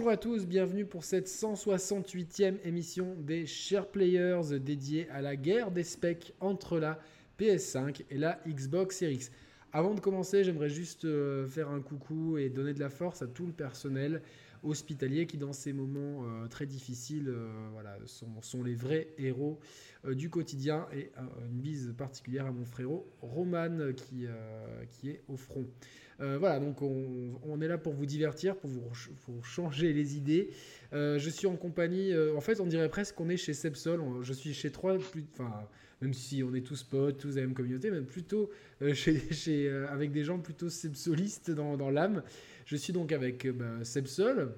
bonjour à tous, bienvenue pour cette 168e émission des Share Players dédiée à la guerre des specs entre la PS5 et la Xbox Series X. Avant de commencer, j'aimerais juste euh, faire un coucou et donner de la force à tout le personnel hospitalier qui, dans ces moments euh, très difficiles, euh, voilà, sont, les vrais héros du quotidien. Et une bise particulière à mon frérot Roman qui, qui est au front. Voilà, donc on, est là pour vous divertir, pour vous pour changer les idées. je suis en compagnie, en fait, on dirait presque qu'on est chez Sepsol. Je suis chez trois, enfin même si on est tous potes, tous à la même communauté, mais plutôt euh, chez, euh, avec des gens plutôt sepsolistes dans, dans l'âme. Je suis donc avec euh, bah, Sepsol.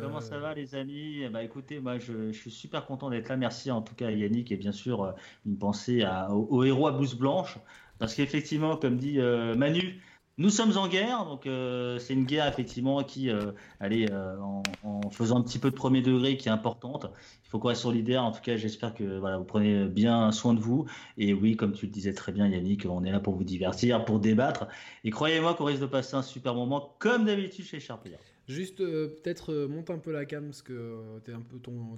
Comment ça va les amis? Bah écoutez, moi je, suis super content d'être là. Merci en tout cas à Yannick et bien sûr une pensée au, héros à blouse blanche parce qu'effectivement, comme dit Manu, nous sommes en guerre, donc euh, c'est une guerre effectivement qui, euh, allez, euh, en, faisant un petit peu de premier degré, qui est importante. Il faut qu'on reste solidaire. En tout cas, j'espère que voilà, vous prenez bien soin de vous. Et oui, comme tu le disais très bien, Yannick, on est là pour vous divertir, pour débattre. Et croyez-moi qu'on risque de passer un super moment, comme d'habitude chez Sharpier. Juste peut-être monte un peu la cam parce que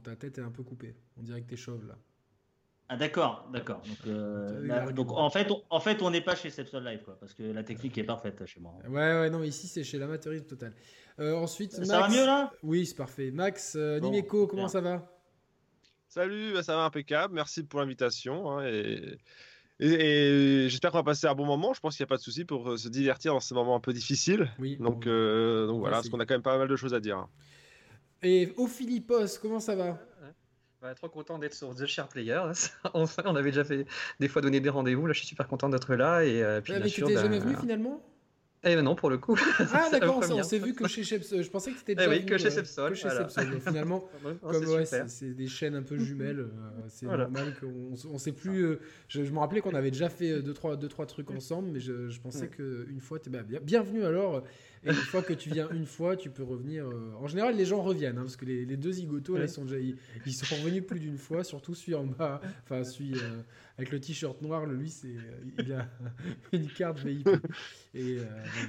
ta tête est un peu coupée. On dirait que t'es chauve là. Ah d'accord, d'accord. Donc, euh, donc, en fait, on, en fait, on n'est pas chez Sepsol Live, quoi, parce que la technique est parfaite chez moi. Ouais, ouais, non, ici c'est chez l'amateurisme total. Euh, ensuite, ça va mieux là? Oui, c'est parfait. Max, euh, Nimeco, comment ça va? Salut, bah, ça va impeccable. Merci pour l'invitation. Hein, et, et, j'espère qu'on va passer un bon moment. Je pense qu'il n'y a pas de souci pour se divertir dans ces moments un peu difficiles. Oui. Donc, donc voilà, parce qu'on a quand même pas mal de choses à dire. Hein. Et au Philippos, comment ça va? Trop content d'être sur The Share Player. enfin, on avait déjà fait des fois donné des rendez-vous. Là, je suis super content d'être là. Et, euh, puis, mais tu t'es jamais venu finalement? Eh ben non, pour le coup. Ah d'accord, on s'est vu que chez Sepsol. Je pensais que c'était déjà eh oui, que chez Sepsol. Que chez Sepsol. finalement, comme ouais, c'est des chaînes un peu jumelles, euh, c'est normal qu'on on sait plus. Euh, je, me rappelais qu'on avait déjà fait deux trois, deux, trois trucs ensemble, mais je, je pensais qu'une fois, tu bah, bien, bienvenue alors. Et une fois que tu viens une fois, tu peux revenir. Euh, en général, les gens reviennent, hein, parce que les, les deux zigotos, là, ils sont déjà, ils, sont revenus plus d'une fois, surtout celui en bas, enfin celui avec le t-shirt noir, lui, c'est, il a une carte VIP. Et,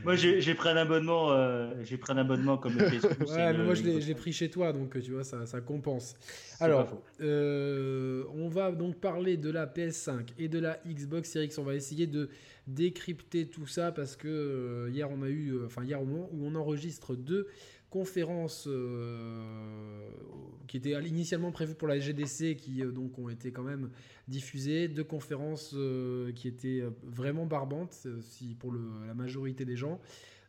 Moi, j'ai pris un abonnement, euh, j'ai pris un abonnement comme le Facebook. ouais, mais moi je l'ai pris chez toi, donc tu vois, ça, ça compense. Alors, euh, on va donc parler de la PS5 et de la Xbox Series X. On va essayer de décrypter tout ça parce que euh, hier on a eu, enfin hier au moment où on enregistre deux conférences qui étaient initialement prévues pour la GDC, qui donc ont été quand même diffusées, deux conférences qui étaient vraiment barbantes, si pour la majorité des gens.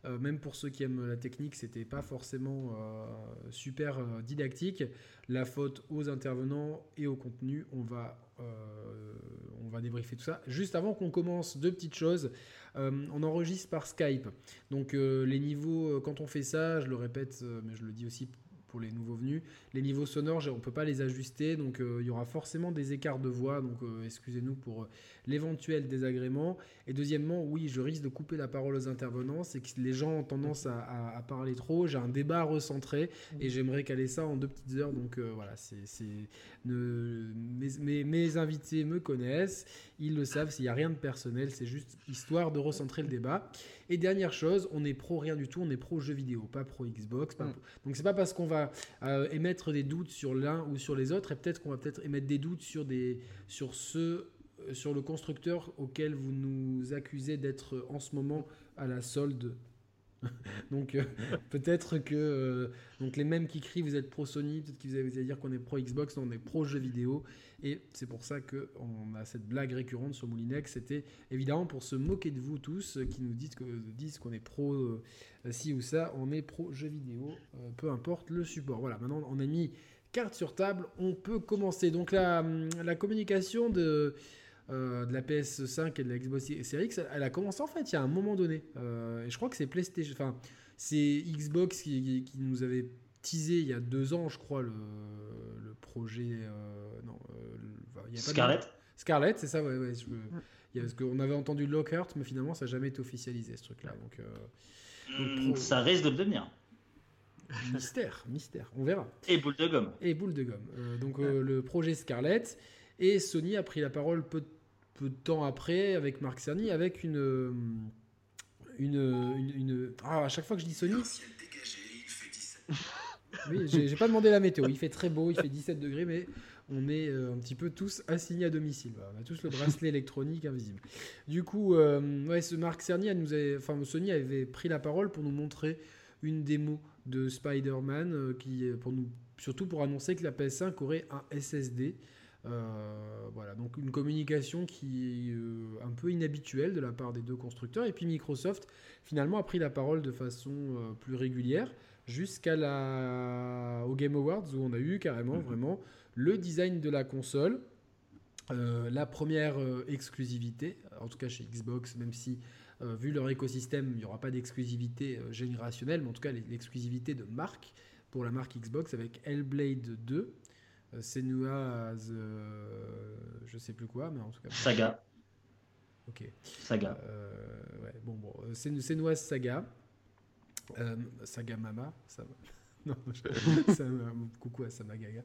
Euh, même pour ceux qui aiment la technique, c'était pas forcément euh, super euh, didactique. La faute aux intervenants et au contenu, on va, on va débriefer tout ça. Juste avant qu'on commence, deux petites choses. on enregistre par Skype. Donc les niveaux, quand on fait ça, je le répète, mais je le dis aussi pour les nouveaux venus. Les niveaux sonores, on ne peut pas les ajuster, donc euh, il y aura forcément des écarts de voix, donc euh, excusez-nous pour euh, l'éventuel désagrément. Et deuxièmement, oui, je risque de couper la parole aux intervenants, c'est que les gens ont tendance à, parler trop, j'ai un débat recentré, et j'aimerais caler ça en deux petites heures, donc voilà, c'est, mes, mes, invités me connaissent, ils le savent, s'il n'y a rien de personnel, c'est juste histoire de recentrer le débat. Et dernière chose, on est pro rien du tout, on est pro jeux vidéo, pas pro Xbox, pas mm. donc c'est pas parce qu'on va euh, émettre des doutes sur l'un ou sur les autres, et peut-être qu'on va peut-être émettre des doutes sur, des, sur ceux euh, sur le constructeur auquel vous nous accusez d'être en ce moment à la solde donc euh, peut-être que euh, donc les mêmes qui crient vous êtes pro Sony, peut-être qu'ils allaient dire qu'on est pro Xbox, non, on est pro jeux vidéo et c'est pour ça que on a cette blague récurrente sur Moulinex, c'était évidemment pour se moquer de vous tous euh, qui nous disent qu'on est pro ci ou ça, on est pro jeux vidéo, peu importe le support. Voilà, maintenant on a mis carte sur table, on peut commencer. Donc la, la communication de euh, de la PS5 et de la Xbox Series X, elle a commencé en fait il y a un moment donné. Euh, et je crois que c'est PlayStation, enfin c'est Xbox qui, nous avait teasé il y a deux ans, je crois, le, projet. Euh, non, Scarlett. Scarlett, c'est ça, ouais, ouais. parce qu'on avait entendu Lockhart, mais finalement ça n'a jamais été officialisé ce truc-là. Donc, hmm, ça risque de le devenir. Mystère, mystère, on verra. Et boule de gomme. Et boule de gomme. donc le projet Scarlett. Et Sony a pris la parole peu de peu de temps après avec Marc Cerny, avec une, une, une, Ah, à chaque fois que je dis Sony. Oui, j'ai pas demandé la météo. Il fait très beau, il fait 17 degrés, mais on est euh, un petit peu tous assignés à domicile. On a tous le bracelet électronique invisible. Du coup, euh, ouais, ce Marc Cerny, nous avait, enfin, Sony avait pris la parole pour nous montrer une démo de Spider-Man, euh, qui, pour nous, surtout pour annoncer que la PS5 aurait un SSD. Voilà, donc une communication qui est un peu inhabituelle de la part des deux constructeurs. Et puis Microsoft, finalement, a pris la parole de façon plus régulière jusqu'à la au Game Awards où on a eu carrément mhm. vraiment le design de la console, euh, la première euh, exclusivité, en tout cas chez Xbox, même si euh, vu leur écosystème, il n'y aura pas d'exclusivité générationnelle, mais en tout cas l'exclusivité de marque pour la marque Xbox avec Hellblade 2, Senua, je sais plus quoi, mais en tout cas. Saga. Ok. Saga. ouais, bon, bon, Senua Saga. Saga Mama, ça non, coucou à Samagaga.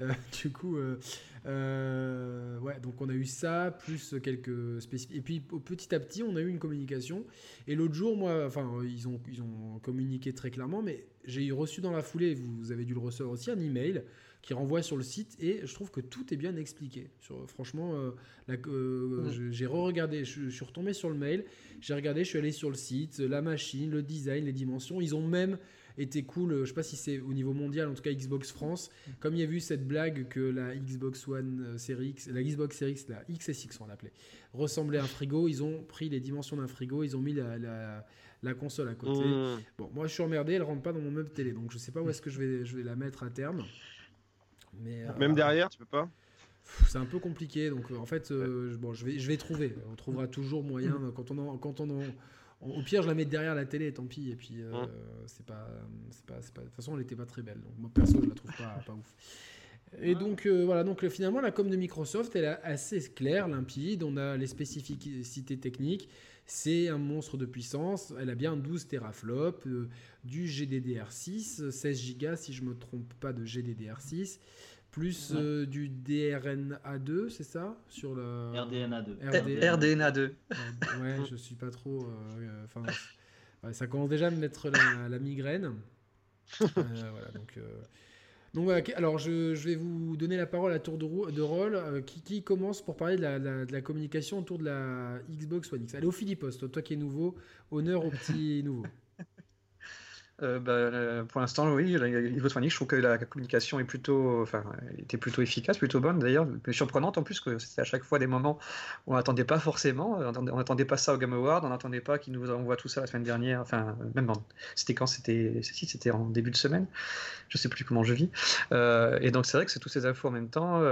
Euh, du coup, euh, euh, ouais, donc on a eu ça, plus quelques spécifiques. Et puis petit à petit, on a eu une communication. Et l'autre jour, moi, enfin, ils ont, ils ont communiqué très clairement, mais j'ai reçu dans la foulée, vous avez dû le recevoir aussi, un email qui renvoie sur le site et je trouve que tout est bien expliqué. Sur, franchement, j'ai re-regardé, je, suis retombé sur le mail, j'ai regardé, je suis allé sur le site, la machine, le design, les dimensions. Ils ont même était cool. Euh, je sais pas si c'est au niveau mondial, en tout cas Xbox France. Comme il y a eu cette blague que la Xbox One euh, Series X, la Xbox Series X, la XSX on l'appelait, ressemblait à un frigo. Ils ont pris les dimensions d'un frigo, ils ont mis la, la, console à côté. Mmh. Bon, moi je suis emmerdé, elle rentre pas dans mon meuble télé, donc je sais pas où est-ce que je vais, je vais la mettre à terme. Mais, euh, Même derrière, tu peux pas c'est un peu compliqué, donc en fait, bon, je vais, je vais trouver. On trouvera toujours moyen quand on en, quand on en, au pire, je la mets derrière la télé, tant pis. Et puis, euh, c'est pas, c'est pas, pas, De toute façon, elle était pas très belle. Donc, moi, perso, je la trouve pas, pas ouf. Et donc, euh, voilà. Donc, finalement, la com de Microsoft, elle est assez claire, limpide. On a les spécificités techniques. C'est un monstre de puissance. Elle a bien 12 teraflops, euh, du GDDR6, 16 Go, si je me trompe pas, de GDDR6 plus euh, du DRNA2, c'est ça? Sur le RDNA2. RDNA2. ouais, je suis pas trop. Euh, enfin, ça commence déjà à me mettre la, migraine. Euh, voilà, donc. Donc alors je, vais vous donner la parole à tour de, rôle. qui, qui, commence pour parler de la, de la, communication autour de la Xbox One X Allez, au Philippos, toi, toi qui es nouveau, honneur au petit nouveau. Euh, bah, euh, pour l'instant, oui, One X, je trouve que la communication est plutôt, enfin, était plutôt efficace, plutôt bonne d'ailleurs, mais surprenante en plus que c'était à chaque fois des moments où on n'attendait pas forcément, on n'attendait pas ça au Game Award, on n'attendait pas qu'ils nous envoient tout ça la semaine dernière, enfin, même c'était quand c'était, c'était en début de semaine, je sais plus comment je vis, euh, et donc c'est vrai que c'est tous ces infos en même temps,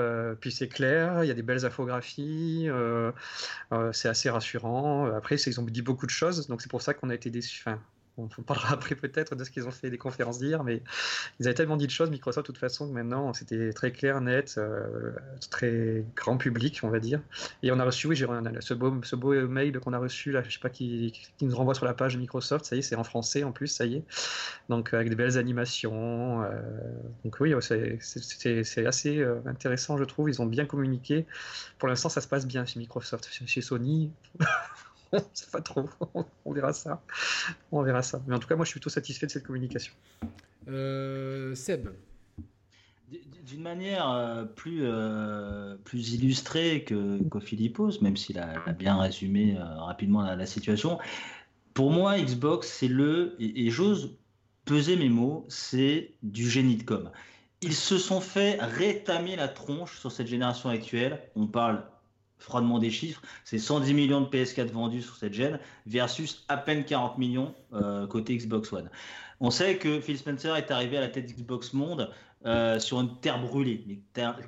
puis c'est clair, il y a des belles infographies, c'est assez rassurant. Après, ils ont dit beaucoup de choses, donc c'est pour ça qu'on a été déçus. On parlera après peut-être de ce qu'ils ont fait des conférences d'hier, mais ils avaient tellement dit de choses, Microsoft, de toute façon, que maintenant c'était très clair, net, euh, très grand public, on va dire. Et on a reçu, oui, j'ai ce beau, ce beau mail qu'on a reçu, là, je sais pas, qui, qui, nous renvoie sur la page de Microsoft, ça y est, c'est en français en plus, ça y est. Donc avec des belles animations. Euh, donc oui, c'est assez euh, intéressant, je trouve. Ils ont bien communiqué. Pour l'instant, ça se passe bien chez Microsoft. Chez Sony, c'est pas trop. On verra ça. On verra ça. Mais en tout cas, moi, je suis plutôt satisfait de cette communication. Euh, Seb. D'une manière euh, plus, euh, plus illustrée que, que Philippos, même s'il a, bien résumé rapidement la, situation, pour moi, Xbox, c'est le, et, et j'ose peser mes mots, c'est du génie de com. Ils se sont fait rétamer la tronche sur cette génération actuelle. On parle froidement des chiffres, c'est 110 millions de PS4 vendus sur cette gêne versus à peine 40 millions euh, côté Xbox One. On sait que Phil Spencer est arrivé à la tête d'Xbox Monde euh, sur une terre brûlée, mais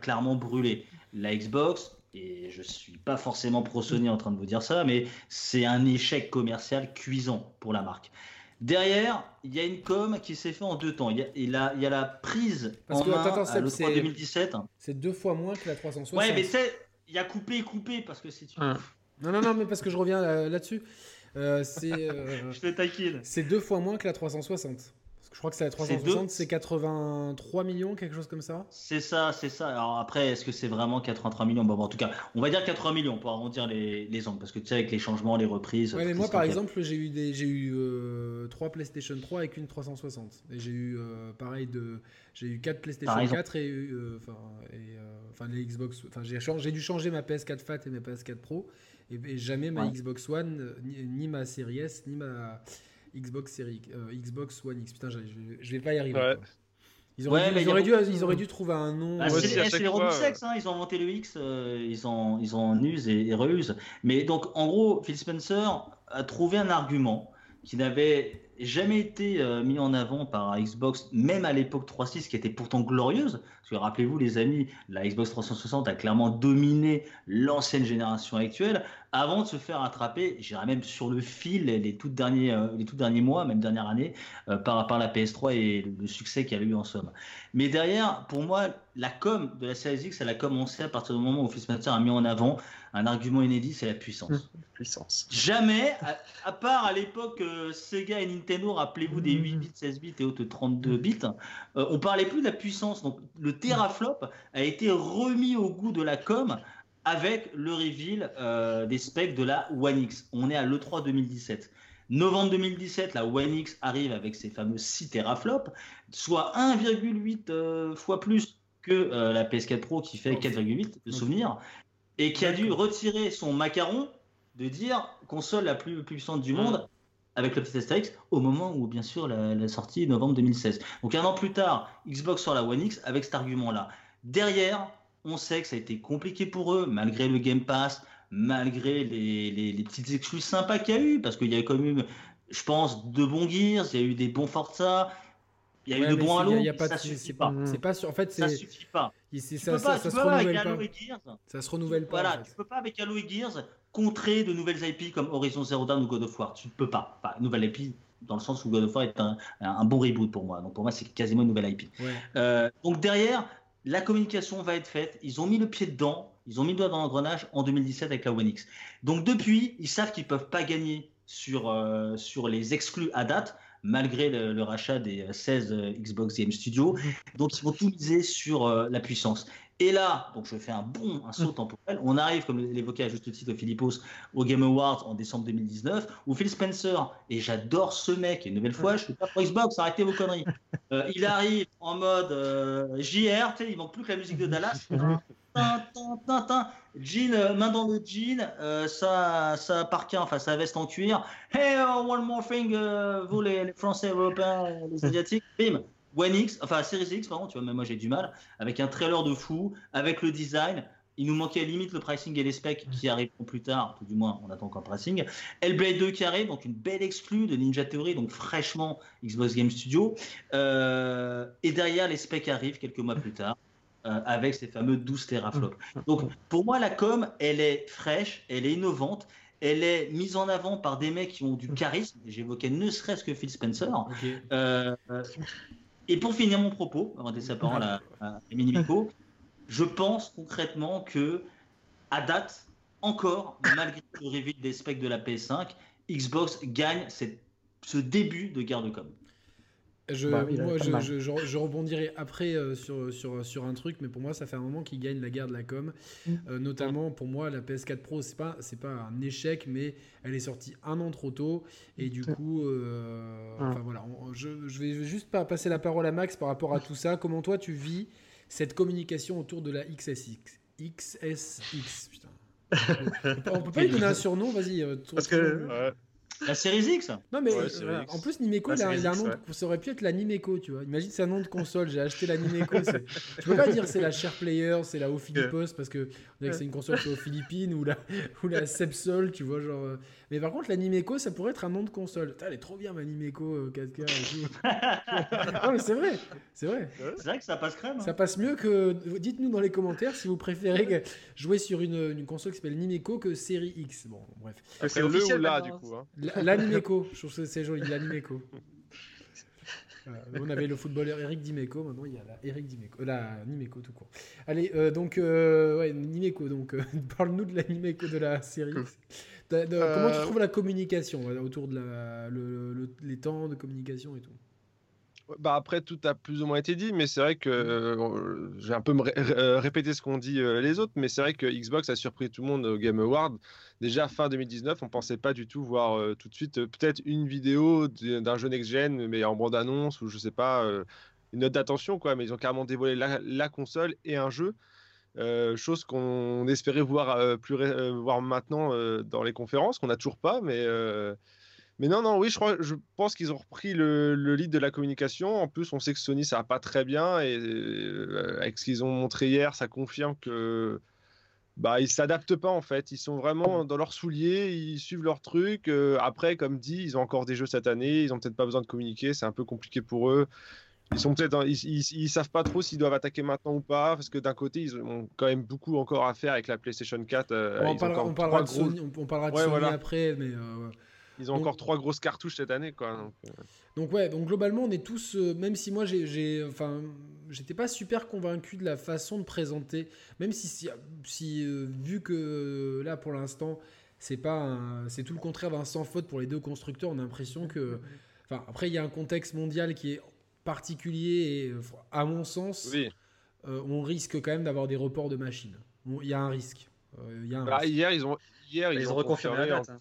clairement brûlée. La Xbox, et je suis pas forcément pro Sony en train de vous dire ça, mais c'est un échec commercial cuisant pour la marque. Derrière, il y a une com qui s'est fait en deux temps. Il y a, il a, il y a la prise Parce en que, main attends, à 2017. C'est deux fois moins que la 360. Ouais, mais c'est il y a coupé coupé parce que c'est. Non, non, non, mais parce que je reviens là-dessus. Euh, c'est. Euh, je te taquine. C'est deux fois moins que la 360. Je crois que c'est la 360, c'est 83 millions, quelque chose comme ça. C'est ça, c'est ça. Alors après, est-ce que c'est vraiment 83 millions? Bon, En tout cas, on va dire 80 millions pour arrondir les, les angles, parce que tu sais, avec les changements, les reprises. Ouais, mais moi, par exemple, j'ai eu des, j'ai eu euh, 3 PlayStation 3 avec une 360. Et j'ai eu euh, pareil de, j'ai eu 4 PlayStation 4 et, euh, enfin, euh, les Xbox. Enfin, j'ai, j'ai dû changer ma PS4 Fat et ma PS4 Pro, et, jamais ma Xbox One, ni, ni, ma Series S, ni ma Xbox Series, euh, Xbox One X. Putain, je, je, vais pas y arriver. Ils auraient, dû, ils, auraient dû, ils auraient dû trouver un nom. Bah, c'est les ronds sexe, hein, ils ont inventé le X, euh, ils, ont, ils ont use et, et reuse. Mais donc, en gros, Phil Spencer a trouvé un argument qui n'avait jamais été euh, mis en avant par Xbox, même à l'époque 3.6, qui était pourtant glorieuse. Parce que rappelez-vous, les amis, la Xbox 360 a clairement dominé l'ancienne génération actuelle avant de se faire attraper, j'irais même sur le fil les, tout derniers, euh, les tout derniers mois, même dernière année, euh, par, par la PS3 et le, succès qu'elle a eu en somme. Mais derrière, pour moi, la com de la Series X, elle a commencé à partir du moment où Spencer a mis en avant un argument inédit, c'est la puissance. Mmh, puissance. Jamais, à, part à l'époque euh, Sega et Nintendo, rappelez-vous des 8 bits, 16 bits et autres 32 bits, on parlait plus de la puissance. Donc le teraflop a été remis au goût de la com avec le reveal euh, des specs de la One X. On est à l'E3 2017. Novembre 2017, la One X arrive avec ses fameux 6 teraflops, soit 1,8 euh, fois plus que euh, la PS4 Pro qui fait 4,8 de souvenirs, et qui a dû retirer son macaron de dire console la plus, puissante du monde avec le petit Astérix au moment où bien sûr la, la sortie novembre 2016. Donc un an plus tard, Xbox sur la One X avec cet argument-là. Derrière, on sait que ça a été compliqué pour eux, malgré le Game Pass, malgré les, les, petites exclus sympas qu'il y a eu, parce qu'il y a quand même, je pense, de bons Gears, il y a eu des bons Forza, il y a eu de bons Halo, ça suffit pas. C'est pas en fait, ça suffit pas. Ça, ça, ça, se renouvelle pas. Gears, ça se renouvelle pas. Voilà, tu peux pas avec Halo et Gears contrer de nouvelles IP comme Horizon Zero Dawn ou God of War. Tu ne peux pas. Enfin, nouvelle IP dans le sens où God of War est un, un, bon reboot pour moi. Donc pour moi, c'est quasiment une nouvelle IP. Euh, donc derrière, la communication va être faite. Ils ont mis le pied dedans, ils ont mis le doigt dans l'engrenage en 2017 avec la One X. Donc depuis, ils savent qu'ils peuvent pas gagner sur, euh, sur les exclus à date, malgré le, rachat des 16 euh, Xbox Game Studios. Donc ils vont tout miser sur euh, la puissance. Et là, donc je fais un bond, un saut mm. temporel. On arrive, comme l'évoquait à juste titre Philippos, au Game Awards en décembre 2019, où Phil Spencer, et j'adore ce mec, et une nouvelle fois, je suis pas pour Xbox, arrêtez vos conneries. Euh, il arrive en mode euh, JR, tu sais, il manque plus que la musique de Dallas. Jean, euh, main dans le jean, euh, ça, ça enfin sa veste en cuir. Hey, uh, one more thing, vous les, les, Français, Européens, les Asiatiques, bim, One X, enfin Series X, pardon, tu vois, même moi j'ai du mal, avec un trailer de fou, avec le design. Il nous manquait à limite le pricing et les specs qui arriveront plus tard, tout du moins on attend encore le pricing. Hellblade 2 qui arrive, donc une belle exclue de Ninja Theory, donc fraîchement Xbox Game Studio. Euh, et derrière les specs arrivent quelques mois plus tard. Euh, avec ces fameux 12 teraflops. Donc pour moi la com, elle est fraîche, elle est innovante, elle est mise en avant par des mecs qui ont du charisme. J'évoquais ne serait-ce que Phil Spencer. Euh, et pour finir mon propos, avant de laisser la parole à, à je pense concrètement que, à date, encore, malgré le reveal des specs de la PS5, Xbox gagne cette, ce début de guerre de com. Je, bah moi, je, je, rebondirai après euh, sur, sur, sur, un truc, mais pour moi, ça fait un moment qu'il gagne la guerre de la com. Mm. Euh, notamment, pour moi, la PS4 Pro, c'est pas, c'est pas un échec, mais elle est sortie un an trop tôt. Et du coup, euh, enfin voilà, je, vais juste pas passer la parole à Max par rapport à tout ça. Comment toi, tu vis cette communication autour de la XSX XSX, putain. On peut pas lui donner un surnom, vas-y. Parce que. La série X Non, mais euh, en plus, Nimeco, il a, un nom. Ça aurait pu être la Nimeco, tu vois. Imagine, c'est un nom de console. J'ai acheté la Nimeco. Tu peux pas dire c'est la Share Player, c'est la Philippos parce que c'est une console aux Philippines ou la, ou la Sepsol, tu vois. genre. Euh. Mais par contre, la Nimeco, ça pourrait être un nom de console. elle est trop bien, ma Nimeco 4K euh, et tout. non, mais c'est vrai. C'est vrai. C'est vrai que ça passe crème. Hein. Ça passe mieux que. Dites-nous dans les commentaires si vous préférez jouer sur une, une console qui s'appelle Nimeco que série X. Bon, bref. C'est le ou là, du coup. Hein. L'animeco, je trouve que c'est joli, l'animeco. on avait le footballeur Eric Dimeco, maintenant il y a la Eric Dimeco, la Nimeco tout court. Allez, euh, donc, euh, ouais, Nimeco, donc, euh, parle-nous de la Nimeco de la série. Comment tu trouves la communication autour de la, le, les temps de communication et tout? Bah après, tout a plus ou moins été dit, mais c'est vrai que euh, j'ai un peu euh, répété ce qu'ont dit euh, les autres, mais c'est vrai que Xbox a surpris tout le monde au Game Award. Déjà fin 2019, on pensait pas du tout voir tout de suite peut-être une vidéo d'un jeu next-gen, mais en bande-annonce ou je sais pas, une note d'attention quoi. Mais ils ont carrément dévoilé la, console et un jeu. Chose qu'on espérait voir, plus, voir maintenant dans les conférences, qu'on n'a toujours pas, mais mais non, non, oui, je, crois, je pense qu'ils ont repris le, lead de la communication. En plus, on sait que Sony, ça va pas très bien. Et euh, avec ce qu'ils ont montré hier, ça confirme que bah, ils s'adaptent pas en fait. Ils sont vraiment dans leurs souliers, ils suivent leur truc. Euh, après, comme dit, ils ont encore des jeux cette année. Ils ont peut-être pas besoin de communiquer. C'est un peu compliqué pour eux. Ils sont peut-être, ils, savent pas trop s'ils doivent attaquer maintenant ou pas, parce que d'un côté, ils ont quand même beaucoup encore à faire avec la PlayStation 4. Euh, on, parlera, de Sony, on, parlera de Sony après, mais ils ont encore trois grosses cartouches cette année, quoi. Donc, euh. donc ouais, donc globalement, on est tous, euh, même si moi, j'ai, enfin, j'étais pas super convaincu de la façon de présenter, même si, si, euh, vu que là, pour l'instant, c'est pas, c'est tout le contraire d'un sans faute pour les deux constructeurs. On a l'impression que, enfin, après, il y a un contexte mondial qui est particulier et, à mon sens, on risque quand même d'avoir des reports de machines. Il y a un risque. Y a un bah, Hier, ils ont, hier, ils, ont reconfirmé la date. Hein.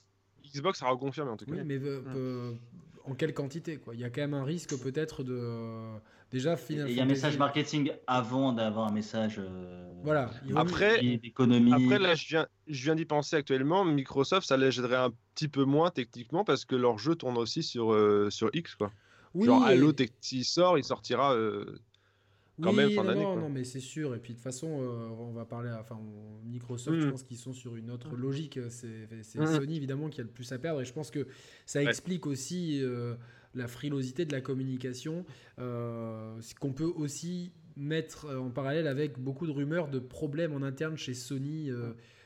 Xbox a reconfirmé en tout cas. Oui, mais euh, euh, en quelle quantité quoi? Il y a quand même un risque peut-être de déjà Il y a un message marketing avant d'avoir un message. Euh, voilà. Après, d'économie. Après là, je viens, je viens d'y penser actuellement. Microsoft, ça l'aiderait un petit peu moins techniquement parce que leur jeu tourne aussi sur sur X quoi. Oui, Genre Halo, s'il sort, il sortira quand même fin d'année. Non, non, mais c'est sûr. Et puis de toute façon, euh, on va parler. Enfin, Microsoft, je mm. pense qu'ils sont sur une autre mm. logique. C'est mm. Sony évidemment qui a le plus à perdre. Et je pense que ça explique aussi euh, la frilosité de la communication, euh, qu'on peut aussi mettre en parallèle avec beaucoup de rumeurs de problèmes en interne chez Sony.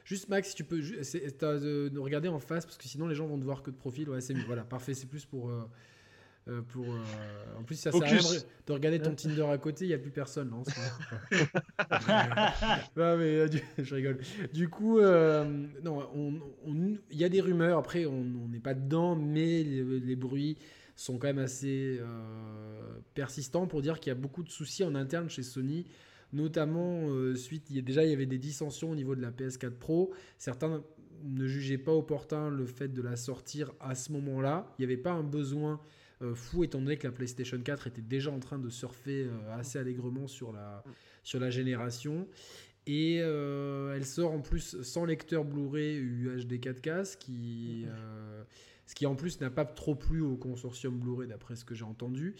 Juste Max, si tu peux nous regarder en face parce que sinon les gens vont te voir que de profil. Ouais, c'est Voilà, parfait. C'est plus pour euh, pour, euh, en plus, ça sert à rien de regarder ton Tinder à côté, il n'y a plus personne. Non, mais euh, je rigole. Du coup, non, il y a des rumeurs. Après, on n'est pas dedans, mais les, bruits sont quand même assez persistants pour dire qu'il y a beaucoup de soucis en interne chez Sony notamment suite, il y a, déjà il y avait des dissensions au niveau de la PS4 Pro. Certains ne jugeaient pas opportun le fait de la sortir à ce moment-là. Il n'y avait pas un besoin euh, fou étant donné que la PlayStation 4 était déjà en train de surfer euh, assez allègrement sur la, sur la génération. Et euh, elle sort en plus sans lecteur Blu-ray UHD 4K, ce qui, ce qui en plus n'a pas trop plu au consortium Blu-ray d'après ce que j'ai entendu.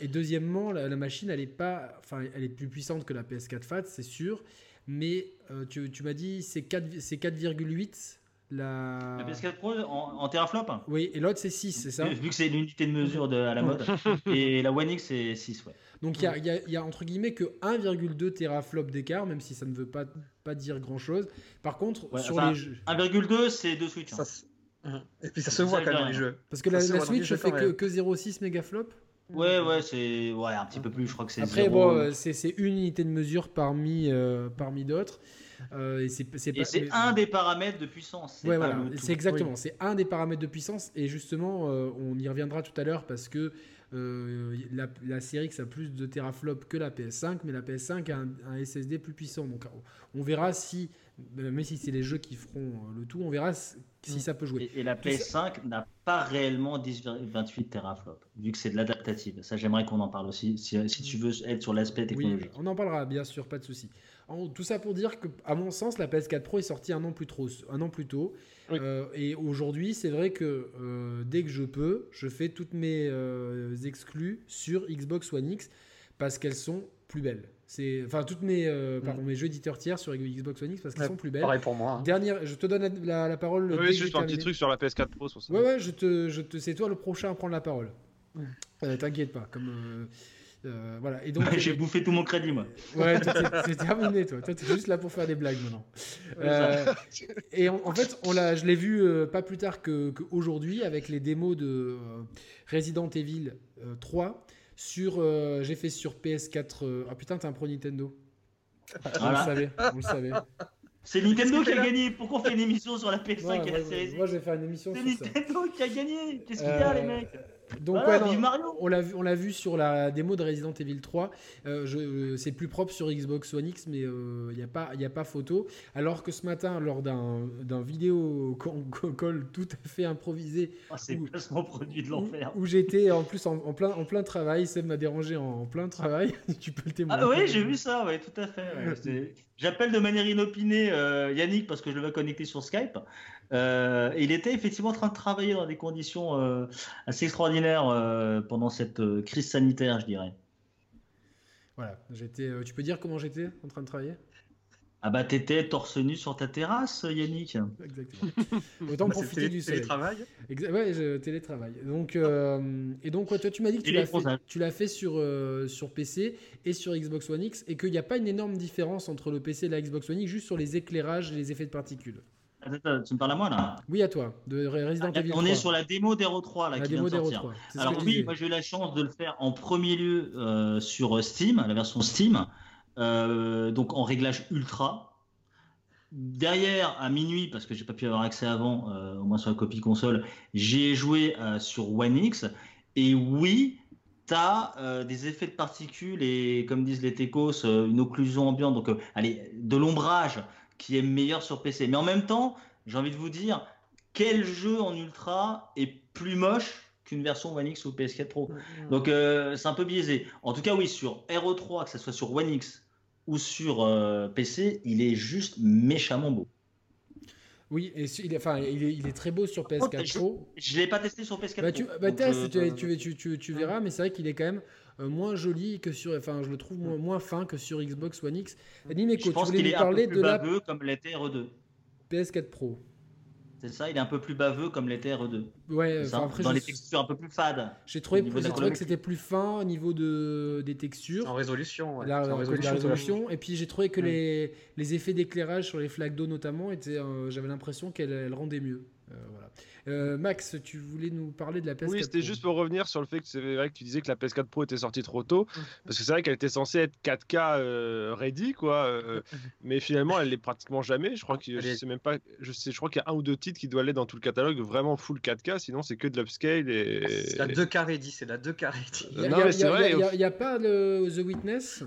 et deuxièmement, la, machine, elle est, pas, enfin, elle est plus puissante que la PS4 FAT, c'est sûr. Mais tu, tu m'as dit c'est 4,8 la... PS4 Pro en, teraflop Oui, et l'autre c'est 6, c'est ça Vu que c'est l'unité de mesure de, à la mode. et la One X c'est 6, ouais. Donc il y a, y a, entre guillemets que 1,2 teraflop d'écart, même si ça ne veut pas, pas dire grand chose. Par contre, sur les jeux. 1,2 c'est deux Switch. Hein. Et puis ça se voit quand même les jeux. Parce que la, Switch fait que, que 0,6 mégaflop Ouais, ouais, c'est ouais, un petit peu plus, je crois que c'est. Après, bon, c'est une unité de mesure parmi, euh, parmi d'autres. Euh, et c'est un des paramètres de puissance. C'est exactement. C'est un des paramètres de puissance. Et justement, euh, on y reviendra tout à l'heure parce que euh, la, la, série X a plus de teraflops que la PS5, mais la PS5 a un, SSD plus puissant. Donc on verra si, même si c'est les jeux qui feront le tout, on verra si mm. ça peut jouer. Et, la PS5 n'a pas réellement 10,28 teraflops, vu que c'est de l'adaptative. Ça, j'aimerais qu'on en parle aussi, si, si, tu veux être sur l'aspect technologique. Oui, on en parlera, bien sûr, pas de souci. Tout ça pour dire que, à mon sens, la PS4 Pro est sortie un an plus, trop, un an plus tôt. Euh, et aujourd'hui, c'est vrai que euh, dès que je peux, je fais toutes mes euh, exclus sur Xbox One X parce qu'elles sont plus belles. C'est enfin toutes mes pardon, mm. mes jeux éditeurs tiers sur Xbox One X parce qu'elles sont plus belles. Pareil pour moi. Hein. Dernière, je te donne la, parole. Oui, juste un petit truc sur la PS4 Pro. Sur ça. Ouais, ouais, je te, je te, c'est toi le prochain à prendre la parole. T'inquiète pas, comme euh, voilà. Et donc j'ai bouffé tout mon crédit moi. Ouais, c'est terminé toi. Toi t'es juste là pour faire des blagues maintenant. Euh, et en, fait, on l'a, je l'ai vu euh, pas plus tard qu'aujourd'hui avec les démos de Resident Evil 3 sur. j'ai fait sur PS4. Ah putain, t'es un pro Nintendo. Vous le savez, vous le savez. C'est Nintendo qui a gagné. Pourquoi on fait une émission sur la PS5 et la série Moi, je vais faire une émission sur ça. C'est Nintendo qui a gagné. Qu'est-ce qu'il y a, les mecs Donc, on l'a vu, on l'a vu sur la démo de Resident Evil 3. Euh, je, c'est plus propre sur Xbox One X, mais il euh, n'y a pas, il a pas photo. Alors que ce matin, lors d'un, d'un vidéo call tout à fait improvisé, oh, c'est où, produit de l'enfer. Où, j'étais en plus en, plein, en plein travail, ça m'a dérangé en, plein travail. tu peux le témoigner. Ah oui, j'ai vu ça, ouais, tout à fait. J'appelle de manière inopinée euh, Yannick parce que je le vais connecter sur Skype. Euh, il était effectivement en train de travailler dans des conditions euh, assez extraordinaires euh, pendant cette crise sanitaire, je dirais. Voilà, j'étais. tu peux dire comment j'étais en train de travailler? Ah bah t'étais torse nu sur ta terrasse, Yannick. Exactement. Autant bah, profiter du soleil. Télétravail. ouais, je télétravail. Donc et donc toi tu m'as dit que tu l'as fait, tu l'as fait sur sur PC et sur Xbox One X et qu'il n'y a pas une énorme différence entre le PC et la Xbox One X juste sur les éclairages et les effets de particules. Attends, tu me parles à moi là Oui, à toi, de Resident ah, Evil On est sur la démo d'Hero 3 là, la qui vient de sortir. Alors oui, moi j'ai eu la chance de le faire en premier lieu euh, sur Steam, la version Steam, euh, donc en réglage ultra. Derrière, à minuit, parce que j'ai pas pu avoir accès avant, euh, au moins sur la copie console, j'ai joué sur One X. Et oui, tu as des effets de particules et, comme disent les techos, une occlusion ambiante, donc allez, de l'ombrage qui est meilleur sur PC. Mais en même temps, j'ai envie de vous dire, quel jeu en ultra est plus moche qu'une version One X ou PS4 Pro? Donc euh, c'est un peu biaisé. En tout cas, oui, sur RE3, que ce soit sur One X ou sur euh, PC, il est juste méchamment beau. Oui, et il, est, enfin, il, est, très beau sur PS4 Pro. Je ne l'ai pas testé sur PS4 bah, tu, Bah, teste, tu, tu, verras, mais c'est vrai qu'il est quand même moins joli que sur. Enfin, je le trouve moins, moins fin que sur Xbox One X. Nimeco, je pense qu'il est parler un peu plus de baveux la... comme l'était RE2. PS4 Pro. C'est ça, il est un peu plus baveux comme l'était RE2. Ouais, après, dans les textures un peu plus fades. J'ai trouvé, trouvé que c'était plus fin au niveau de, des textures. En résolution. La, résolution, Et puis j'ai trouvé que les, les, effets d'éclairage sur les flaques d'eau notamment, étaient, euh, j'avais l'impression qu'elles rendaient mieux. Euh, voilà. Euh, Max, tu voulais nous parler de la PS4 Oui, c'était juste pour revenir sur le fait que c'est vrai que tu disais que la PS4 Pro était sortie trop tôt, parce que c'est vrai qu'elle était censée être 4K euh, ready, quoi. Euh, mais finalement, elle l'est pratiquement jamais. Je crois que je sais même pas. Je sais, je crois qu'il y a un ou deux titres qui doivent aller dans tout le catalogue vraiment full 4K. Sinon, c'est que de l'upscale et. C'est la 2K ready. C'est la 2K ready. Non, mais c'est vrai. Il n'y a, pas le The Witness.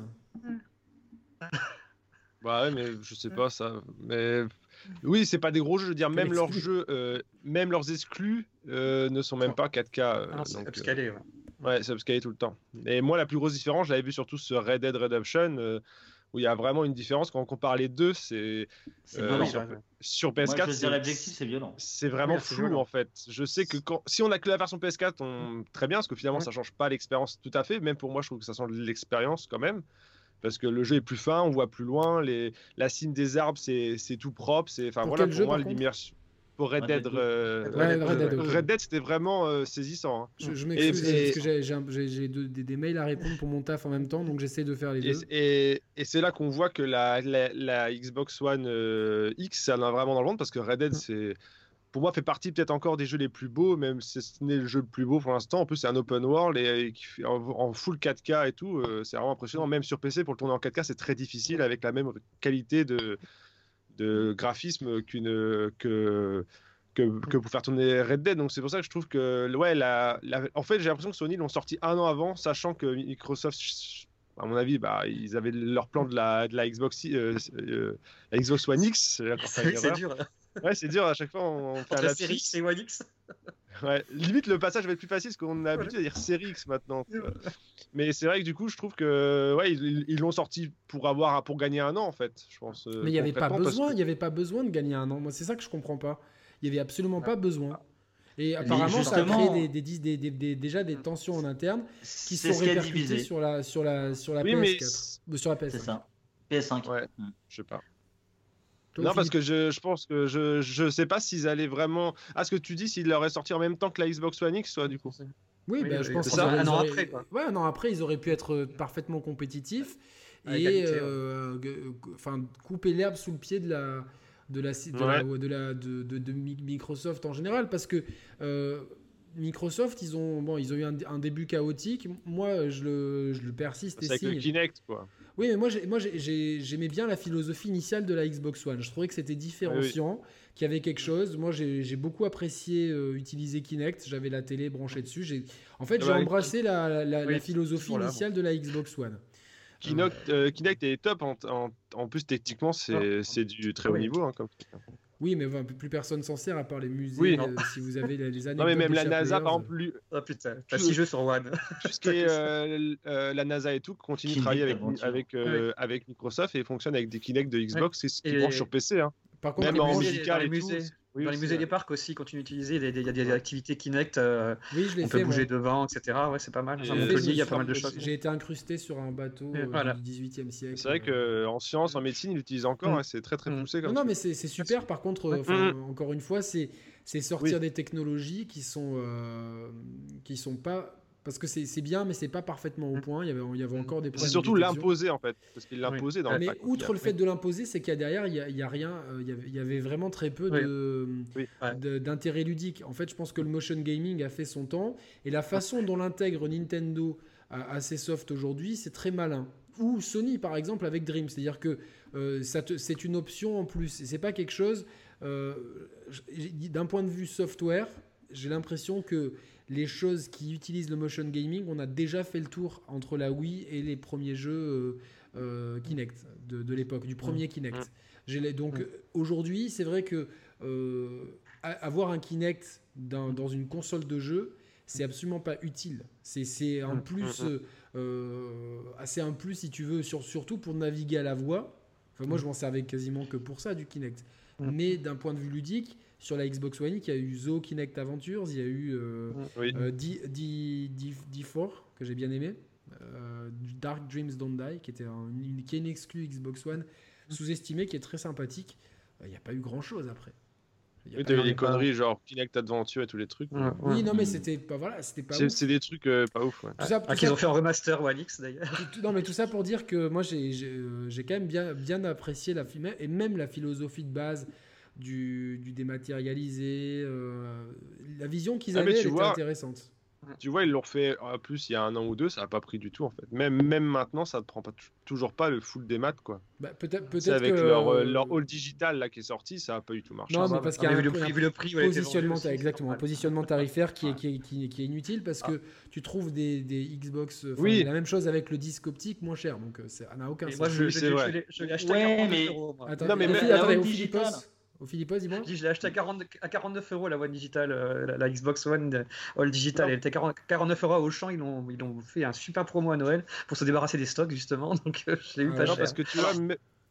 Bah ouais, mais je sais pas ça. Mais oui, c'est pas des gros jeux. Je veux dire, même leurs jeux, euh, même leurs exclus euh, ne sont même pas 4K. Euh, ah, c'est upscalé, ouais. Ouais, c'est upscalé tout le temps. Et moi, la plus grosse différence, je l'avais vu surtout sur Red Dead Redemption, où il y a vraiment une différence. Quand on compare les deux, c'est. sur, PS4. l'objectif, c'est violent. C'est vraiment flou, en fait. Je sais que quand, si on a que la version PS4, on... très bien, parce que finalement, ça change pas l'expérience tout à fait. Même pour moi, je trouve que ça change l'expérience quand même parce que le jeu est plus fin, on voit plus loin, les, la cime des arbres c'est tout propre, c'est enfin voilà pour moi l'immersion pour Red Dead, Red, Dead, c'était vraiment euh, saisissant. Hein. Je, m'excuse parce que j'ai des, mails à répondre pour mon taf en même temps, donc j'essaie de faire les deux. Et, et c'est là qu'on voit que la, la, Xbox One euh, X, ça en a vraiment dans le monde parce que Red Dead, mm. c'est pour moi, fait partie peut-être encore des jeux les plus beaux, même si ce n'est le jeu le plus beau pour l'instant. En plus, c'est un open world et, en, full 4K et tout, euh, c'est vraiment impressionnant. Même sur PC, pour le tourner en 4K, c'est très difficile avec la même qualité de, de graphisme qu'une que, que, pour faire tourner Red Dead. Donc c'est pour ça que je trouve que ouais, la, en fait, j'ai l'impression que Sony l'ont sorti un an avant, sachant que Microsoft à mon avis, bah, ils avaient leur plan de la, de la Xbox, euh, euh, la Xbox One X. C'est dur. Là ouais, c'est dur, à chaque fois on fait Entre la série X et One X. ouais, limite le passage va être plus facile parce qu'on a l'habitude à dire série X maintenant. Mais c'est vrai que du coup, je trouve que ouais, ils l'ont sorti pour avoir pour gagner un an en fait, je pense. Euh, Mais il n'y avait pas besoin, il y avait pas besoin de gagner un an. Moi, c'est ça que je comprends pas. Il y avait absolument pas besoin. Et apparemment, ça a créé des, des, des, déjà des tensions en interne qui sont répercutées sur la, sur la, sur la PS4. Mais... Sur la PS5. C'est ça. PS5. Ouais, mm. je sais pas non, parce que je, je, pense que je, je sais pas s'ils allaient vraiment. Ah, ce que tu dis, s'ils l'auraient sorti en même temps que la Xbox One X, soit du coup. Oui, bah, je pense ça, un an après. Quoi. Ouais, un an après, ils auraient pu être parfaitement compétitifs et euh, enfin couper l'herbe sous le pied de la de la, de, la, de, la de, de, Microsoft en général, parce que euh, Microsoft, ils ont, bon, ils ont eu un, début chaotique. Moi, je le, je le persiste. C'est avec le Kinect, quoi. Oui, mais moi, moi j'aimais bien la philosophie initiale de la Xbox One. Je trouvais que c'était différenciant, qu'il y avait quelque chose. Moi, j'ai beaucoup apprécié euh, utiliser Kinect. J'avais la télé branchée dessus. En fait, j'ai embrassé la, la, philosophie initiale de la Xbox One. Kinect, euh, Kinect est top. En, en, plus, techniquement, c'est du très haut niveau. Hein, comme... Oui, mais plus personne s'en sert à part les musées. Euh, si vous avez les, années. Non, mais même la NASA, par exemple. Lui... Oh putain, t'as 6 jeux sur One. euh, euh, la NASA et tout continue de travailler avec, avec, euh, avec Microsoft et fonctionne avec des Kinect de Xbox, c'est ce qui branche sur PC. Hein. Par contre, même en musical et musées. tout. Dans les musées des parcs aussi, continuent d'utiliser, il y a des, activités Kinect, oui, je on peut bouger devant, etc. Ouais, c'est pas mal. il y a pas mal de choses. J'ai été incrusté sur un bateau du 18e siècle. C'est vrai qu'en sciences, en médecine, ils l'utilisent encore, mm. c'est très très mm. poussé. Comme non, mais c'est super. Par contre, mm. encore une fois, c'est sortir des technologies qui sont, euh, qui sont pas parce que c'est bien, mais c'est pas parfaitement au point. Il y avait, il y avait encore des problèmes. C'est surtout l'imposer en fait, parce qu'il l'imposait dans Mais outre le fait de l'imposer, c'est qu'il y a derrière, il y a, rien. Euh, il y, avait, vraiment très peu d'intérêt ludique. En fait, je pense que le motion gaming a fait son temps et la façon dont l'intègre Nintendo à, ses softs aujourd'hui, c'est très malin. Ou Sony par exemple avec Dream, c'est-à-dire que euh, c'est une option en plus. Et c'est pas quelque chose. Euh, d'un point de vue software, j'ai l'impression que les choses qui utilisent le motion gaming, on a déjà fait le tour entre la Wii et les premiers jeux euh, euh, Kinect de, l'époque, du premier mmh. Kinect. Donc mmh. aujourd'hui, c'est vrai que euh, avoir un Kinect dans, une console de jeu, c'est absolument pas utile. C'est un plus, un plus si tu veux, surtout pour naviguer à la voix. Enfin, moi, je m'en servais quasiment que pour ça du Kinect. Mais d'un point de vue ludique, sur la Xbox One, il y a eu Zo Kinect Adventures, il y a eu euh, euh, D4 que j'ai bien aimé, euh, Dark Dreams Don't Die qui était une, qui est une exclue Xbox One sous-estimée qui est très sympathique. Il n'y a pas eu grand chose après. Il y a des conneries genre Kinect Adventure et tous les trucs. oui, non, mais c'était pas voilà, c'était pas. C'est des trucs pas ouf. Ouais. ah, qu'ils ont fait en remaster ou Alix d'ailleurs. Non, mais tout ça pour dire que moi j'ai quand même bien bien apprécié la film et même la philosophie de base du, dématérialisé. Euh, la vision qu'ils ah, avaient était intéressante. Tu vois, ils l'ont fait en plus il y a un an ou deux, ça n'a pas pris du tout en fait. Même, même maintenant, ça ne prend pas, toujours pas le full des maths quoi. Bah, peut-être peut avec leur, euh, leur hall digital là qui est sorti, ça n'a pas du tout marché. Non, mais parce qu'il y a un, le prix, le prix positionnement, exactement, un positionnement tarifaire qui est, qui, est, qui, est, inutile parce que ah. tu trouves des, des Xbox, oui. la même chose avec le disque optique moins cher, donc euh, ça n'a aucun sens. Moi, je, je, l'ai acheté à 49 euros. Attends, non, mais, mais, digital. Au Philippos, dis-moi. Je l'ai acheté à, 40, à 49 euros la One Digital, euh, la, Xbox One All Digital. Elle était 49 euros au champ. Ils ont, ils ont fait un super promo à Noël pour se débarrasser des stocks, justement. Donc, euh, je l'ai eu pas cher. Parce que tu vois,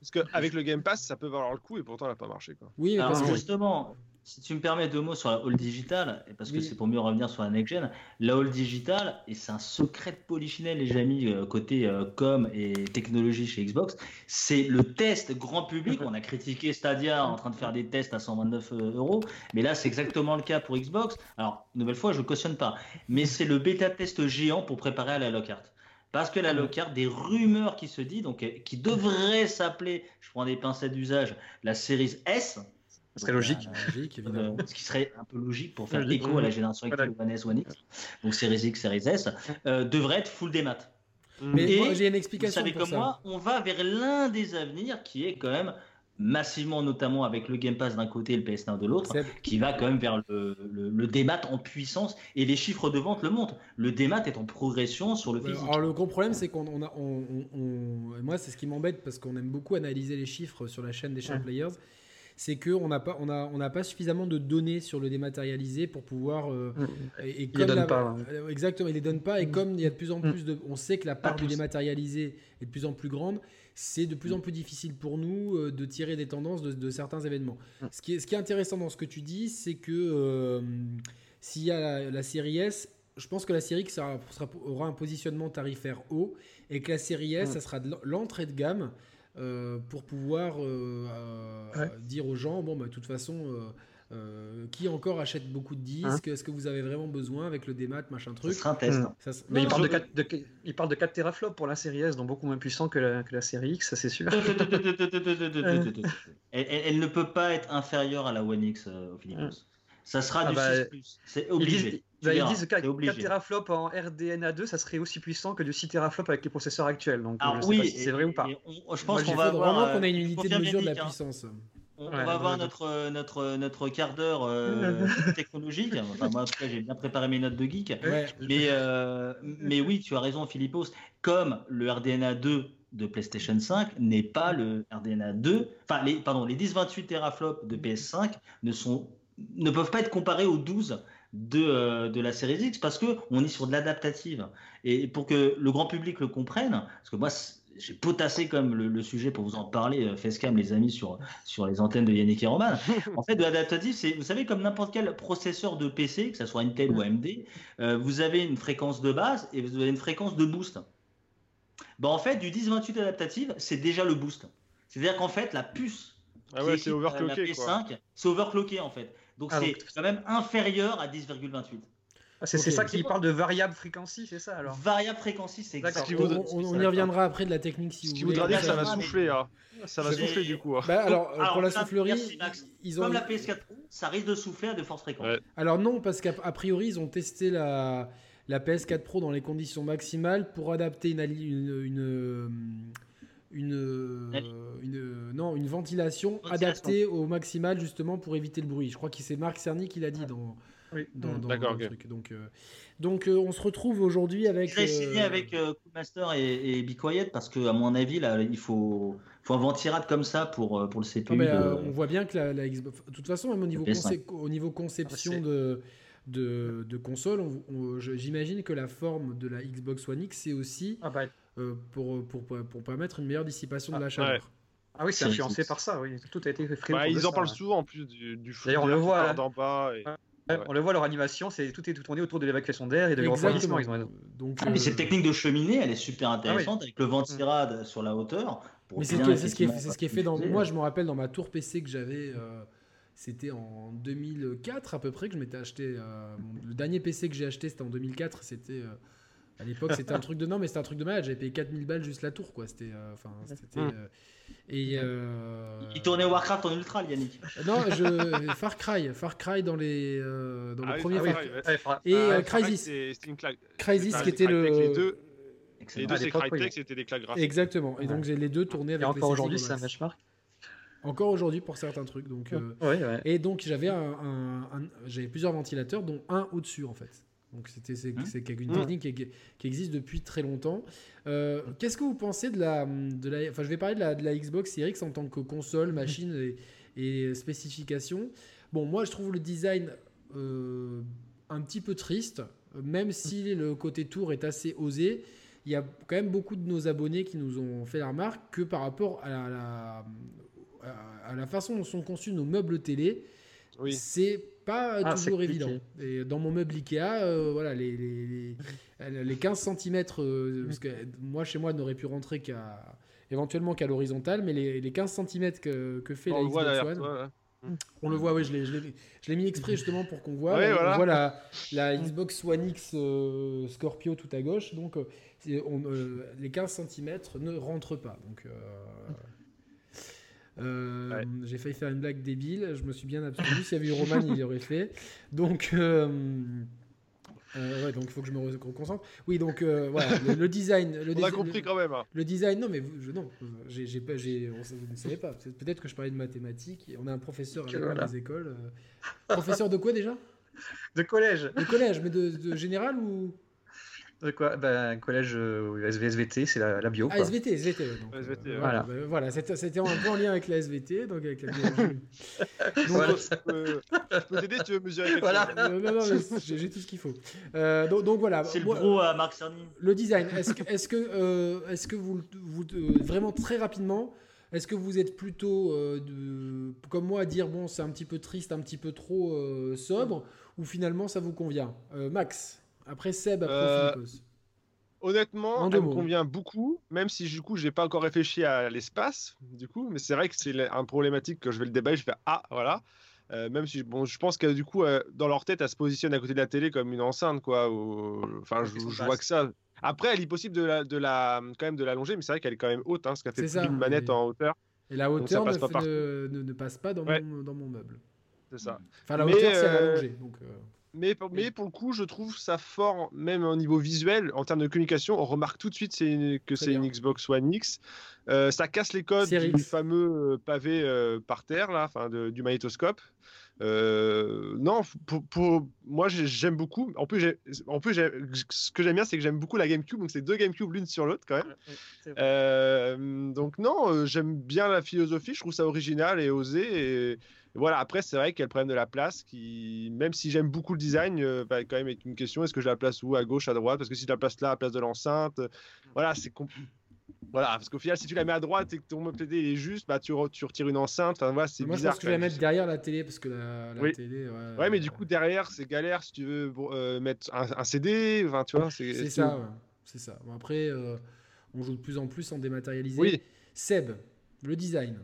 parce qu'avec le Game Pass, ça peut valoir le coup et pourtant, elle n'a pas marché. Quoi. Oui, parce que justement, si tu me permets deux mots sur la Hall Digital, parce que c'est pour mieux revenir sur la next gen, la Hall Digital, et c'est un secret de polichinelle, les amis, euh, côté euh, com et technologie chez Xbox, c'est le test grand public. On a critiqué Stadia en train de faire des tests à 129 euh, euros, mais là, c'est exactement le cas pour Xbox. Alors, nouvelle fois, je ne cautionne pas, mais c'est le bêta test géant pour préparer à la Lockhart. Parce que la Lockhart, des rumeurs qui se disent, donc qui devrait s'appeler, je prends des pincettes d'usage, la série S, ce serait logique. Euh, ce qui serait un peu logique pour faire écho à la génération actuelle One S, One X, donc Series X, Series S, euh, devrait être full des maths. Mais j'ai une explication. Vous savez comme moi, on va vers l'un des avenirs qui est quand même massivement, notamment avec le Game Pass d'un côté et le PS1 de l'autre, qui va quand même vers le, le, démat en puissance et les chiffres de vente le montrent. Le démat est en progression sur le physique. Alors le gros problème, c'est qu'on a, on, moi c'est ce qui m'embête parce qu'on aime beaucoup analyser les chiffres sur la chaîne des Champ Players c'est qu'on n'a pas, on a, on pas suffisamment de données sur le dématérialisé pour pouvoir. Euh, mm. et, comme les donne pas. Euh, exactement, il les donne pas. Et mm. comme il y a de plus en mm. plus de, on sait que la part du dématérialisé est de plus en plus grande, c'est de plus en plus difficile pour nous euh, de tirer des tendances de, certains événements. Ce qui, est, ce qui est intéressant dans ce que tu dis, c'est que s'il y a la, série S, je pense que la série X aura un positionnement tarifaire haut et que la série S, ça sera l'entrée de gamme. Euh, pour pouvoir euh, euh, dire aux gens bon, bah, de toute façon. qui encore achète beaucoup de disques? Hein Est-ce que vous avez vraiment besoin avec le démat, machin truc? Ce sera un test. Hmm. Mais il, parle de 4, il parle de 4 teraflops pour la série S, donc beaucoup moins puissant que la, que la série X, ça c'est sûr. elle, ne peut pas être inférieure à la One X au Philippines. Ça sera ah du 6 bah, C'est obligé. Bah, ils disent 4, 4 teraflops en RDNA2, ça serait aussi puissant que de 6 teraflops avec les processeurs actuels. Donc, Alors, oui, si c'est vrai ou pas. je pense qu'on va avoir, vraiment qu'on a une euh, unité de mesure de la hein. puissance. On, va avoir notre, notre, notre quart d'heure euh, technologique. Enfin, moi, en tout cas, j'ai bien préparé mes notes de geek. mais, euh, mais oui, tu as raison, Philippos. Comme le RDNA 2 de PlayStation 5 n'est pas le RDNA 2, enfin, les, pardon, les 10-28 teraflops de PS5 ne, sont, ne peuvent pas être comparés aux 12 de, euh, de la série X parce qu'on est sur de l'adaptative. Et pour que le grand public le comprenne, parce que moi, j'ai potassé comme le, sujet pour vous en parler, euh, Facecam, les amis, sur, sur les antennes de Yannick et Roman. En fait, de l'adaptative, c'est, vous savez, comme n'importe quel processeur de PC, que ce soit Intel ou AMD, euh, vous avez une fréquence de base et vous avez une fréquence de boost. Bah, en fait, du 10-28 adaptative, c'est déjà le boost. C'est-à-dire qu'en fait, la puce. Ah ouais, c'est overclocké. c'est overclocké en fait. Donc ah, c'est quand même inférieur à 10,28. Ah, c'est ça qui parle de variable fréquency, c'est ça alors? Variable fréquency, c'est exactement. On, on, y reviendra après de la technique si Ce qui voudra dire que ça va souffler. Hein. Ça va souffler du coup. Hein. Bah, alors, pour la soufflerie, ils ont... comme la PS4 ça risque de souffler à de fortes fréquences. Alors non, parce qu'à priori, ils ont testé la, la PS4 Pro dans les conditions maximales pour adapter une, une, une, une, non, une ventilation, adaptée au maximal justement pour éviter le bruit. Je crois que c'est Marc Cerny qui l'a dit dans, dans, le truc. Donc, euh, donc euh, on se retrouve aujourd'hui avec. J'ai signé euh, avec Coolmaster et, et Be Quiet parce que à mon avis là, il faut, faut un ventirad comme ça pour, pour le CPU. mais, on voit bien que la, de toute façon, même au niveau, au niveau conception ah, de de, de console, j'imagine que la forme de la Xbox One X, c'est aussi ah, bah, pour, pour, pour, permettre une meilleure dissipation de la chaleur. Ah oui, c'est influencé par ça, oui. Tout a été fait. Bah, ils en parlent souvent en plus du, du D'ailleurs, on le voit d'en bas. Et... On le voit, leur animation, c'est tout est tout tourné autour de l'évacuation d'air et de refroidissement. Donc, ah, mais cette technique de cheminée, elle est super intéressante avec le vent tirade sur la hauteur. Mais c'est ce, qui est, ce qui est fait dans. Moi, je me rappelle dans ma tour PC que j'avais. Euh, c'était en 2004 à peu près que je m'étais acheté. Euh, le dernier PC que j'ai acheté, c'était en 2004. C'était. Euh, à l'époque, c'était un truc de non, mais c'était un truc de malade. J'avais payé 4000 balles juste la tour, quoi. C'était, enfin, c'était. Et euh... Il tournait Warcraft en ultra, Yannick. Non, je... Far Cry, Far Cry dans les euh, dans ah le premier ah Far... et ah, Crysis. Crysis qui était le les deux. Les deux, c'est Crytek, c'était des claques graphiques. Exactement. Et donc j'ai les deux tournés avec. Et encore aujourd'hui, c'est un benchmark. Encore aujourd'hui pour certains trucs. Donc, euh... ouais, ouais. Et donc j'avais un, un, un... j'avais plusieurs ventilateurs, dont un au-dessus en fait. Donc c'était c'est hein une mmh. technique qui, existe depuis très longtemps. Euh, qu'est-ce que vous pensez de la, de la, enfin je vais parler de la, de la Xbox Series X en tant que console, machine et, et spécifications. Bon, moi je trouve le design euh, un petit peu triste, même si le côté tour est assez osé. Il y a quand même beaucoup de nos abonnés qui nous ont fait la remarque que par rapport à la, à la façon dont sont conçus nos meubles télé, oui. c'est pas ah, toujours évident. Et dans mon meuble Ikea, euh, voilà, les, les, les, 15 cm, euh, parce que moi chez moi n'aurait pu rentrer qu'à éventuellement qu'à l'horizontale, mais les, 15 cm que, que fait la Xbox One. On le voit, oui, je l'ai mis exprès justement pour qu'on voit. on voit la, la, Xbox One X euh, Scorpio tout à gauche, donc on, les 15 cm ne rentrent pas. Donc, euh, j'ai failli faire une blague débile, je me suis bien abstenu. S'il y avait eu Roman, il aurait fait. Donc, euh, euh, ouais, donc il faut que je me concentre. Oui, donc voilà, le, design. Le on a compris quand même. Hein. Le design, non, mais je, non, j'ai, j'ai, j'ai, on, vous ne savez pas. Peut-être que je parlais de mathématiques. On a un professeur à les écoles. professeur de quoi déjà? De collège. De collège, mais de, de général ou? De quoi ben, collège euh, SVT, c'est la, la, bio. Ah, SVT, SVT. Donc, SVT voilà, ben, voilà c'était un peu en lien avec la SVT, donc avec la biologie. donc, voilà. je peux, t'aider tu veux mesurer. Voilà. Euh, non, non, j'ai tout ce qu'il faut. Euh, donc, donc, voilà. C'est le gros à Marc Cerny. Le design, est-ce que, est-ce que, euh, est-ce que vous, vous vraiment très rapidement, est-ce que vous êtes plutôt de, comme moi à dire bon, c'est un petit peu triste, un petit peu trop sobre, ou finalement ça vous convient? Max après Seb, après euh, Honnêtement, elle me convient beaucoup, même si du coup, j'ai pas encore réfléchi à l'espace, du coup, mais c'est vrai que c'est un problématique que je vais le débattre, je vais ah, voilà. Euh, même si bon, je pense que du coup, euh, dans leur tête, elle se positionne à côté de la télé comme une enceinte, quoi. Enfin, je, vois que ça. Après, elle est possible de la, de la, quand même de l'allonger, mais c'est vrai qu'elle est quand même haute, hein, parce qu'elle fait plus une manette en hauteur. Et la hauteur ne, ne, passe pas dans, mon, dans mon meuble. C'est ça. Enfin, la hauteur, c'est allongé. Donc, mais, mais pour le coup, je trouve ça fort, même au niveau visuel, en termes de communication. On remarque tout de suite que c'est une Xbox One X. Euh, ça casse les codes du fameux euh, pavé euh, par terre, là, du magnétoscope. Non, pour, moi j'aime beaucoup. En plus, en plus ce que j'aime bien, c'est que j'aime beaucoup la GameCube. Donc c'est deux GameCube l'une sur l'autre quand même. donc non, j'aime bien la philosophie. Je trouve ça original et osé. Et, voilà, après, c'est vrai qu'elle prennent de la place, qui, même si j'aime beaucoup le design, euh, va quand même être une question est-ce que je la place où? À gauche, à droite? Parce que si je la place là, à la place de l'enceinte, euh, voilà, c'est Voilà, parce qu'au final, si tu la mets à droite et que ton mode est juste, bah, tu, tu retires une enceinte. Enfin, voilà, c'est Moi, bizarre. je pense que je vais la mettre derrière la télé parce que la, oui. télé. Ouais, mais du coup, derrière, c'est galère si tu veux euh, mettre un, CD. Enfin, tu vois, c'est ça. C'est ça. Bon, après, on joue de plus en plus en dématérialisé. Oui. Seb, le design.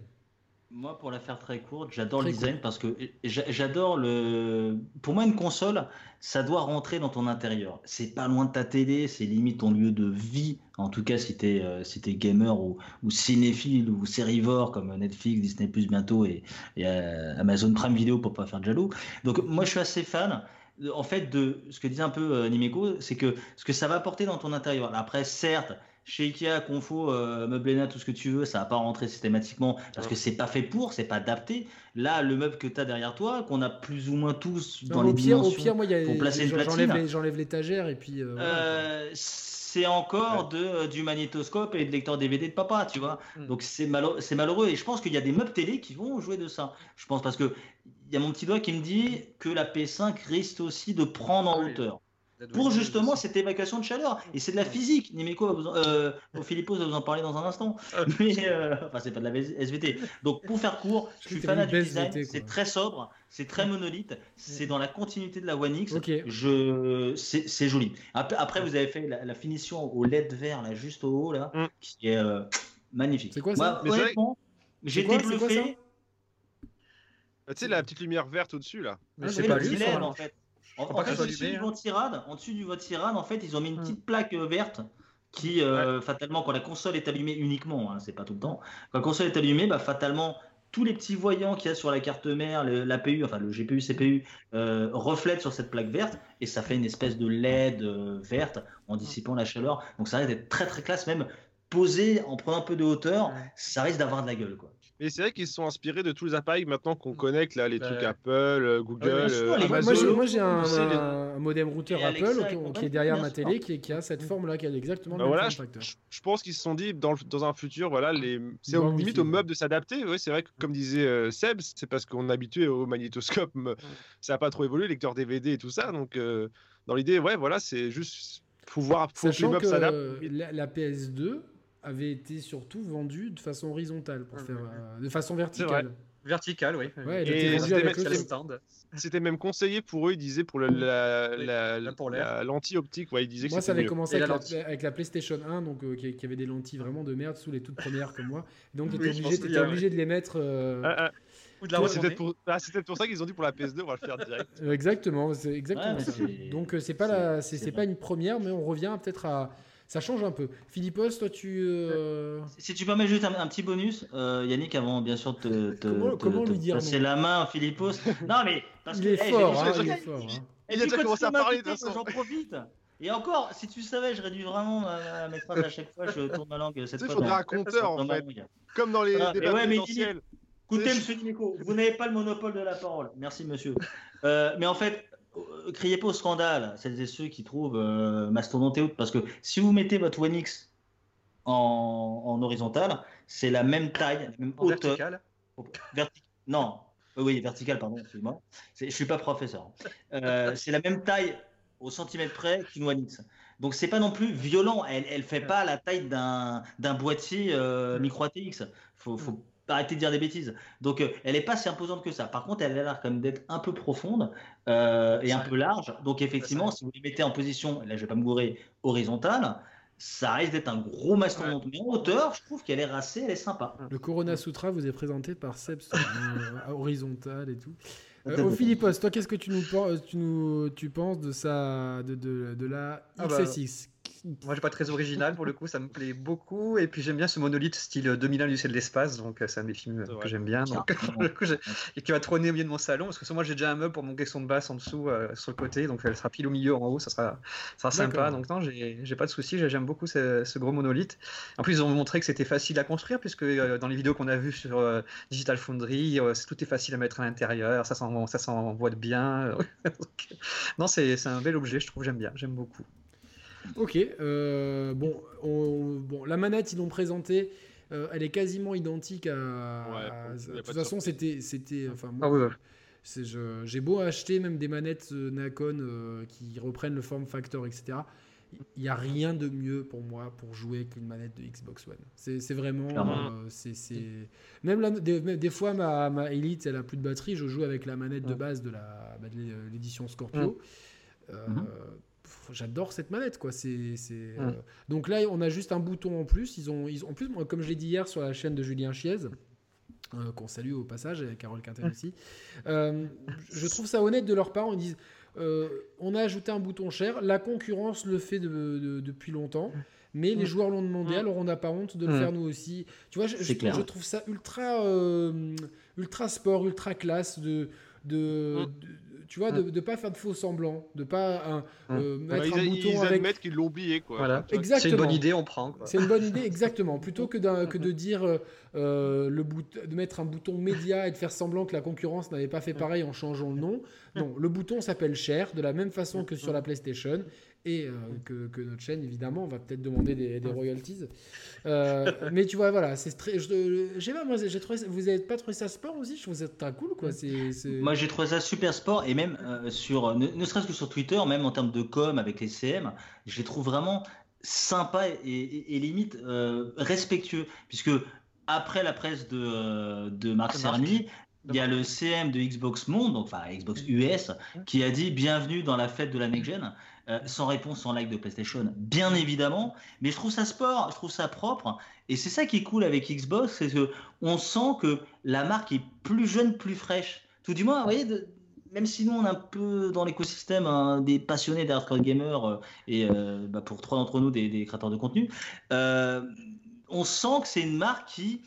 Moi, pour la faire très courte, j'adore le design parce que j'adore le. Pour moi, une console, ça doit rentrer dans ton intérieur. C'est pas loin de ta télé, c'est limite ton lieu de vie. En tout cas, si t'es euh, si gamer ou, ou, cinéphile ou sérivore comme Netflix, Disney Plus bientôt et, euh, Amazon Prime Video pour pas faire de jaloux. Donc, moi, je suis assez fan en fait de ce que disait un peu euh, c'est que ce que ça va apporter dans ton intérieur. Après, certes, chez Ikea, Confo, euh, Meublena, tout ce que tu veux, ça va pas rentrer systématiquement parce que c'est pas fait pour, c'est pas adapté. Là, le meuble que tu as derrière toi, qu'on a plus ou moins tous dans les pire, dimensions, au pire, moi, y a, pour placer une platine. J'enlève l'étagère et puis. Euh, euh, c'est encore de, du magnétoscope et de lecteur DVD de papa, tu vois. Hmm. Donc c'est malheureux, malheureux. Et je pense qu'il y a des meubles télé qui vont jouer de ça. Je pense parce que il y a mon petit doigt qui me dit que la P5 risque aussi de prendre en ah hauteur pour justement cette évacuation de chaleur. Et c'est de la physique. Nimeco, euh, Philippos va vous en parler dans un instant. Ah, Mais, euh, enfin, c'est pas de la SVT. Donc, pour faire court, je suis fan du design. C'est très sobre, c'est très monolithe, c'est dans la continuité de la One X. Je... C'est joli. Après, vous avez fait la, finition au LED vert, là, juste au haut, là, mm. qui est euh, magnifique. C'est quoi ça Honnêtement, j'ai été bluffé. Tu sais, la petite lumière verte au-dessus, là. Mais c'est pas lui, en fait. En, fait, au-dessus du Votirad, en dessus du en fait, ils ont mis une hmm. petite plaque euh, verte qui, euh, fatalement, quand la console est allumée uniquement, hein, c'est pas tout le temps, quand la console est allumée, bah, fatalement, tous les petits voyants qu'il y a sur la carte mère, l'APU, enfin le GPU, CPU, euh, reflètent sur cette plaque verte et ça fait une espèce de LED verte en dissipant la chaleur. Donc ça risque d'être très très classe, même posé en prenant un peu de hauteur, ça risque d'avoir de la gueule. Quoi. Mais c'est vrai qu'ils sont inspirés de tous les appareils maintenant qu'on mm. connecte, là, les trucs Apple, euh, Google, euh, Amazon. Moi, j'ai un, modem routeur Apple qui est derrière ma télé qui, a cette mm. forme-là, qui a exactement le bah même voilà, je, pense qu'ils se sont dit, dans, dans un futur, voilà, les... c'est limite au meuble de s'adapter. Oui, c'est vrai que, comme disait euh, Seb, c'est parce qu'on est habitué au magnétoscope, ça n'a pas trop évolué, lecteur DVD et tout ça. Donc, dans l'idée, ouais, voilà, c'est juste. Faut voir, faut que les meubles s'adaptent. la PS2 avait été surtout vendu de façon horizontale, pour faire, euh, de façon verticale. Verticale, oui. c'était même, conseillé pour eux, ils disaient pour la, la, lentille optique. Ouais, ils disaient moi, ça avait commencé avec la, PlayStation 1, donc, euh, qui, avait des lentilles vraiment de merde sous les toutes premières comme moi. Donc, tu étais obligé, obligé de les mettre. Euh, ah, ah. C'est peut-être pour, ah, pour, ça qu'ils ont dit pour la PS2, on va le faire direct. exactement, c'est exactement ça. Donc c'est pas c'est pas une première, mais on revient peut-être à, ça change un peu. Philippos, toi, tu. Euh, si tu permets juste un, petit bonus, euh, Yannick, avant bien sûr de te, comment, lui dire passer la main, Philippos. non, mais. Parce il, est fort, hein, il est fort, hein. il a déjà commencé à parler de J'en profite. Et encore, si tu savais, je réduis vraiment ma, mes phrases à chaque fois, je tourne ma langue cette fois. Il faudrait un compteur en fait. Comme dans les débats ouais, présidentiels. Écoutez, monsieur Nico, vous n'avez pas le monopole de la parole. Merci, monsieur. Euh, mais en fait, criez pas au scandale, celles et ceux qui trouvent euh, mastodonte et parce que si vous mettez votre One X en, en horizontal, c'est la même taille, la même hauteur. Vertical Non, euh, oui, vertical, pardon, excuse-moi. Je suis pas professeur. Euh, c'est la même taille au centimètre près qu'une One X. Donc c'est pas non plus violent. Elle, elle fait pas la taille d'un boîtier micro ATX. Faut, faut arrêter de dire des bêtises. Donc, euh, elle n'est pas si imposante que ça. Par contre, elle a l'air quand même d'être un peu profonde euh, et un peu large. Donc, effectivement, si vous les mettez en position, là, je vais pas me gourer, horizontale, ça risque d'être un gros mastodonte. Mais en hauteur, je trouve qu'elle est racée, elle est sympa. Le Corona Sutra vous est présenté par Seb, euh, horizontal et tout. Euh, Philippos, toi, qu'est-ce que tu nous, tu nous tu penses de, ça, de, de, de la XSX ah bah, Moi, j'ai pas très original pour le coup, ça me plaît beaucoup. Et puis j'aime bien ce monolithe style 2001 du ciel de l'espace, donc c'est un des films que j'aime bien. Donc, et qui va trôner au milieu de mon salon, parce que moi j'ai déjà un meuble pour mon caisson de basse en dessous, sur le côté, donc elle sera pile au milieu en haut, ça sera, ça sera sympa. Donc non, j'ai pas de souci, j'aime beaucoup ce, gros monolithe. En plus, ils ont montré que c'était facile à construire, puisque dans les vidéos qu'on a vues sur Digital Foundry, tout est facile à mettre à l'intérieur, ça s'envoie de bien. non, c'est un bel objet, je trouve, j'aime bien, j'aime beaucoup. Ok, euh, bon, bon, la manette, ils l'ont présentée. Euh, elle est quasiment identique à. de toute façon, c'était, c'était, enfin, ah j'ai beau acheter même des manettes euh, Nacon qui reprennent le form factor, etc. Il n'y a rien de mieux pour moi pour jouer qu'une manette de Xbox One. C'est, vraiment, c'est, même des, fois ma, ma, Elite, elle a plus de batterie, je joue avec la manette de base de la, bah, l'édition Scorpio. Mm j'adore cette manette quoi. C'est euh, donc là on a juste un bouton en plus. Ils ont ils ont en plus comme je l'ai dit hier sur la chaîne de Julien Chiez euh, qu'on salue au passage et Carole Quintet mm. aussi euh, je trouve ça honnête de leur part. Ils disent on a ajouté un bouton cher. La concurrence le fait depuis longtemps. Mais les joueurs l'ont demandé, alors on n'a pas honte de le faire nous aussi. Tu vois, je, je, trouve ça ultra, ultra sport, ultra classe de, de, tu vois, de ne pas faire de faux semblants, de pas euh, mettre un bouton ils avec. admettent qu'ils l'ont oublié, quoi. Voilà. Exactement. C'est une bonne idée, on prend. C'est une bonne idée, exactement. Plutôt que, que de dire euh, euh, le de mettre un bouton média et de faire semblant que la concurrence n'avait pas fait pareil en changeant le nom. Non, le bouton s'appelle Share de la même façon que sur la PlayStation et que, que, notre chaîne évidemment on va peut-être demander des, royalties. Mais tu vois voilà c'est très j'ai moi j'ai trouvé vous n'avez pas trouvé ça sport aussi? Je trouve ça très cool quoi c'est moi j'ai trouvé ça super sport et même euh, sur, ne, serait-ce que sur Twitter, même en termes de com avec les CM, je les trouve vraiment sympas et, limite euh, respectueux, puisque après la presse de, euh, de Marc Cerny, il y a le CM de Xbox Monde, donc, enfin Xbox US, qui a dit bienvenue dans la fête de la next gen. sans réponse, sans like de PlayStation, bien évidemment. Mais je trouve ça sport, je trouve ça propre. Et c'est ça qui est cool avec Xbox, c'est que on sent que la marque est plus jeune, plus fraîche. Tout du moins, vous voyez, même si nous on est un peu dans l'écosystème hein, des passionnés des hardcore gamers euh, et euh, bah, pour trois d'entre nous des, créateurs de contenu, euh, on sent que c'est une marque qui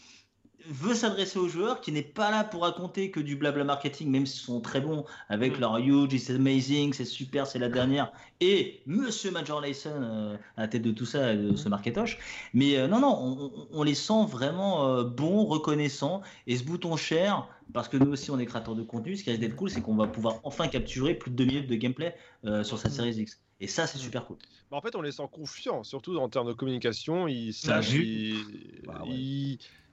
veut s'adresser aux joueurs, qui n'est pas là pour raconter que du blabla marketing, même s'ils sont très bons avec mm. leur huge, it's amazing, c'est super, c'est la dernière, et Monsieur Major Layson euh, à la tête de tout ça, de ce mm. marketoche. Mais euh, non, non, on, les sent vraiment euh, bons, reconnaissants, et ce bouton cher, parce que nous aussi on est créateurs de contenu, ce qui risque d'être cool, c'est qu'on va pouvoir enfin capturer plus de 2 minutes de gameplay sur sa mm. série X. Et ça, c'est super cool. Bah, en fait, on les sent confiants, surtout en termes de communication. Ils, bah, bah,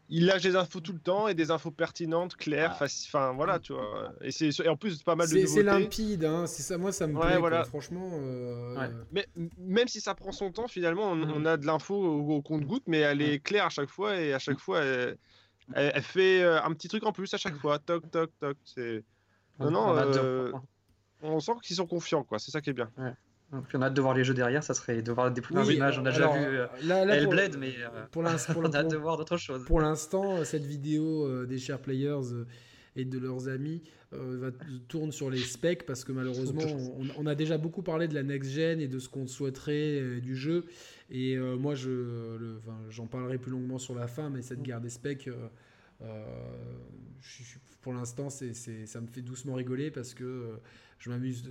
il lâche des infos tout le temps et des infos pertinentes, claires, ah. enfin voilà, tu vois. Et, c'est, en plus, pas mal de nouveautés. C'est limpide, hein, c'est ça, moi ça me plaît, voilà. franchement. Euh, mais même si ça prend son temps, finalement, on, mm. a de l'info au, compte-goutte, mais elle est claire à chaque fois et à chaque fois, elle, fait euh, un petit truc en plus à chaque fois. Toc, toc, toc. C'est... Non, non, euh, on sent qu'ils sont confiants, quoi. C'est ça qui est bien. Donc, on a hâte de voir les jeux derrière, ça serait de voir des premières images. On a déjà vu euh, Hellblade, mais euh, pour l'instant, on a hâte de voir d'autres choses. Pour l'instant, cette vidéo euh, des chers players et de leurs amis va, tourne sur les specs parce que malheureusement, on, a déjà beaucoup parlé de la next gen et de ce qu'on souhaiterait du jeu. Et moi, je, j'en parlerai plus longuement sur la fin, mais cette guerre des specs. pour l'instant, c'est, ça me fait doucement rigoler parce que je m'amuse.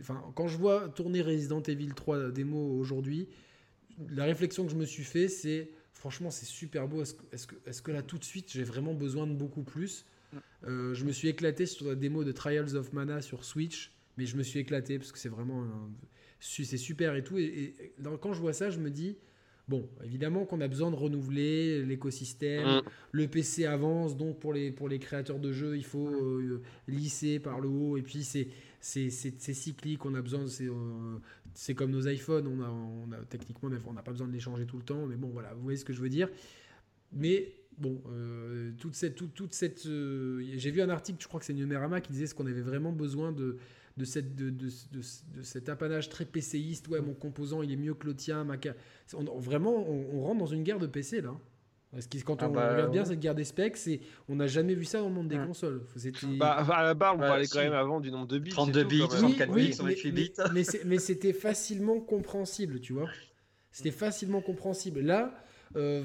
Enfin, quand je vois tourner Resident Evil 3 démo aujourd'hui, la réflexion que je me suis fait, c'est franchement, c'est super beau. Est-ce que, est que, est que, là, tout de suite, j'ai vraiment besoin de beaucoup plus? Euh, Je me suis éclaté sur la démo de Trials of Mana sur Switch, mais je me suis éclaté parce que c'est vraiment. C'est super et tout. Et, quand je vois ça, je me dis. Bon, évidemment qu'on a besoin de renouveler l'écosystème. Mm. Le PC avance, donc pour les, pour les créateurs de jeux, il faut euh, lisser par le haut. Et puis, c'est c'est cyclique, on a besoin, euh, c'est comme nos iPhones, on a, on a techniquement, on n'a pas besoin de les changer tout le temps, mais bon, voilà, vous voyez ce que je veux dire. Mais bon, euh, toute cette, toute, cette, euh, j'ai vu un article, je crois que c'est Numerama qui disait ce qu'on avait vraiment besoin de, de cette, de, de, de, cet apanage très PCiste. Ouais, mon composant il est mieux que le tien. Ma... vraiment, on, rentre dans une guerre de PC là. Parce que quand ah on bah, regarde bien cette guerre des specs, c'est on n'a jamais vu ça dans le monde des consoles. Bah, à la barre, on parlait quand même avant du nombre de bits. 32 bits, 64 bits, 128 bits. Mais, mais c'était facilement compréhensible, tu vois. C'était facilement compréhensible. Là, euh,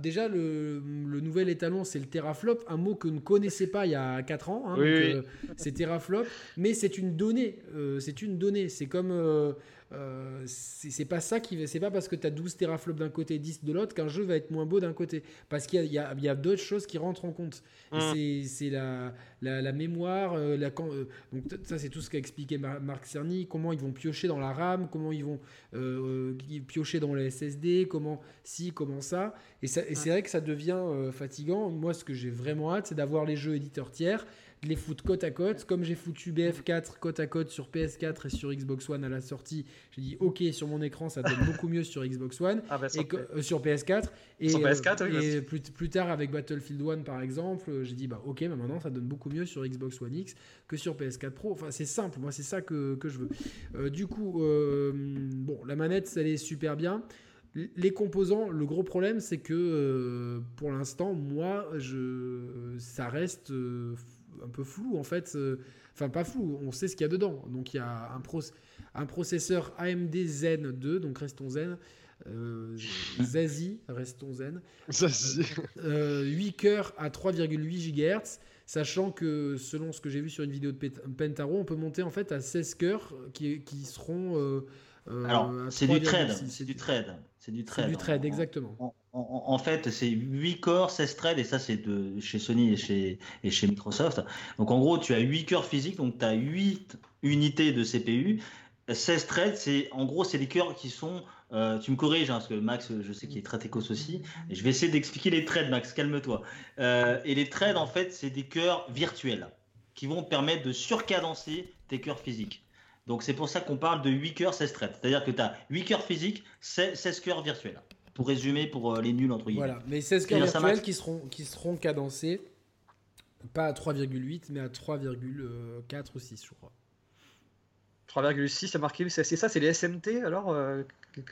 déjà, le, nouvel étalon, c'est le teraflop, un mot que ne connaissait pas il y a 4 ans. Hein, euh, c'est teraflop, mais c'est une donnée. Euh, c'est une donnée. C'est comme euh, c'est pas ça qui c'est pas parce que tu as 12 teraflops d'un côté et 10 de l'autre qu'un jeu va être moins beau d'un côté. Parce qu'il y a, a, d'autres choses qui rentrent en compte. Mmh. c'est la, la, mémoire euh, la, euh, donc ça c'est tout ce qu'a expliqué Marc Cerny. Comment ils vont piocher dans la RAM comment ils vont piocher dans le SSD comment si comment ça. Et, ça, et c'est vrai que ça devient fatigant. Moi ce que j'ai vraiment hâte c'est d'avoir les jeux éditeurs tiers de les foutre côte à côte. Comme j'ai foutu BF4 côte à côte sur PS4 et sur Xbox One à la sortie, j'ai dit ok sur mon écran ça donne beaucoup mieux sur Xbox One ah bah, et euh, sur PS4 et, sur PS4, et plus, plus, tard avec Battlefield 1 par exemple, j'ai dit bah ok maintenant ça donne beaucoup mieux sur Xbox One X que sur PS4 Pro. Enfin c'est simple, moi c'est ça que, que, je veux. Euh, du coup euh, bon la manette ça allait super bien. Les composants, le gros problème, c'est que pour l'instant, moi, je, ça reste un peu flou en fait. Euh, enfin, pas flou, on sait ce qu'il y a dedans. Donc, il y a un, un processeur AMD Zen 2, donc restons zen. Euh, Zazie, restons zen. Zazie. 8 euh, cœurs à 3,8 GHz, sachant que selon ce que j'ai vu sur une vidéo de Pentaro, on peut monter en fait à 16 cœurs qui, qui seront. Alors, c'est du trade. C'est du trade. C'est du trade. du trade, exactement en, fait, c'est 8 corps, 16 threads, et ça, c'est de chez Sony et chez, et chez Microsoft. Donc, en gros, tu as 8 cœurs physiques, donc tu as 8 unités de CPU. 16 threads, c'est en gros, c'est les cœurs qui sont. Euh, tu me corriges, hein, parce que Max, je sais qu'il est très écos aussi. Et je vais essayer d'expliquer les threads, Max, calme-toi. Euh, et les threads, en fait, c'est des cœurs virtuels qui vont permettre de surcadencer tes cœurs physiques. Donc, c'est pour ça qu'on parle de 8 cœurs, 16 threads. C'est-à-dire que tu as 8 cœurs physiques, 16 cœurs virtuels pour résumer pour euh, les nuls entre guillemets. Voilà, mais 16 cœurs virtuels qui seront, qui seront cadencés, pas à 3,8, mais à 3,4 ou 6, je crois. 3,6, c'est marqué, c'est ça, c'est les SMT alors euh,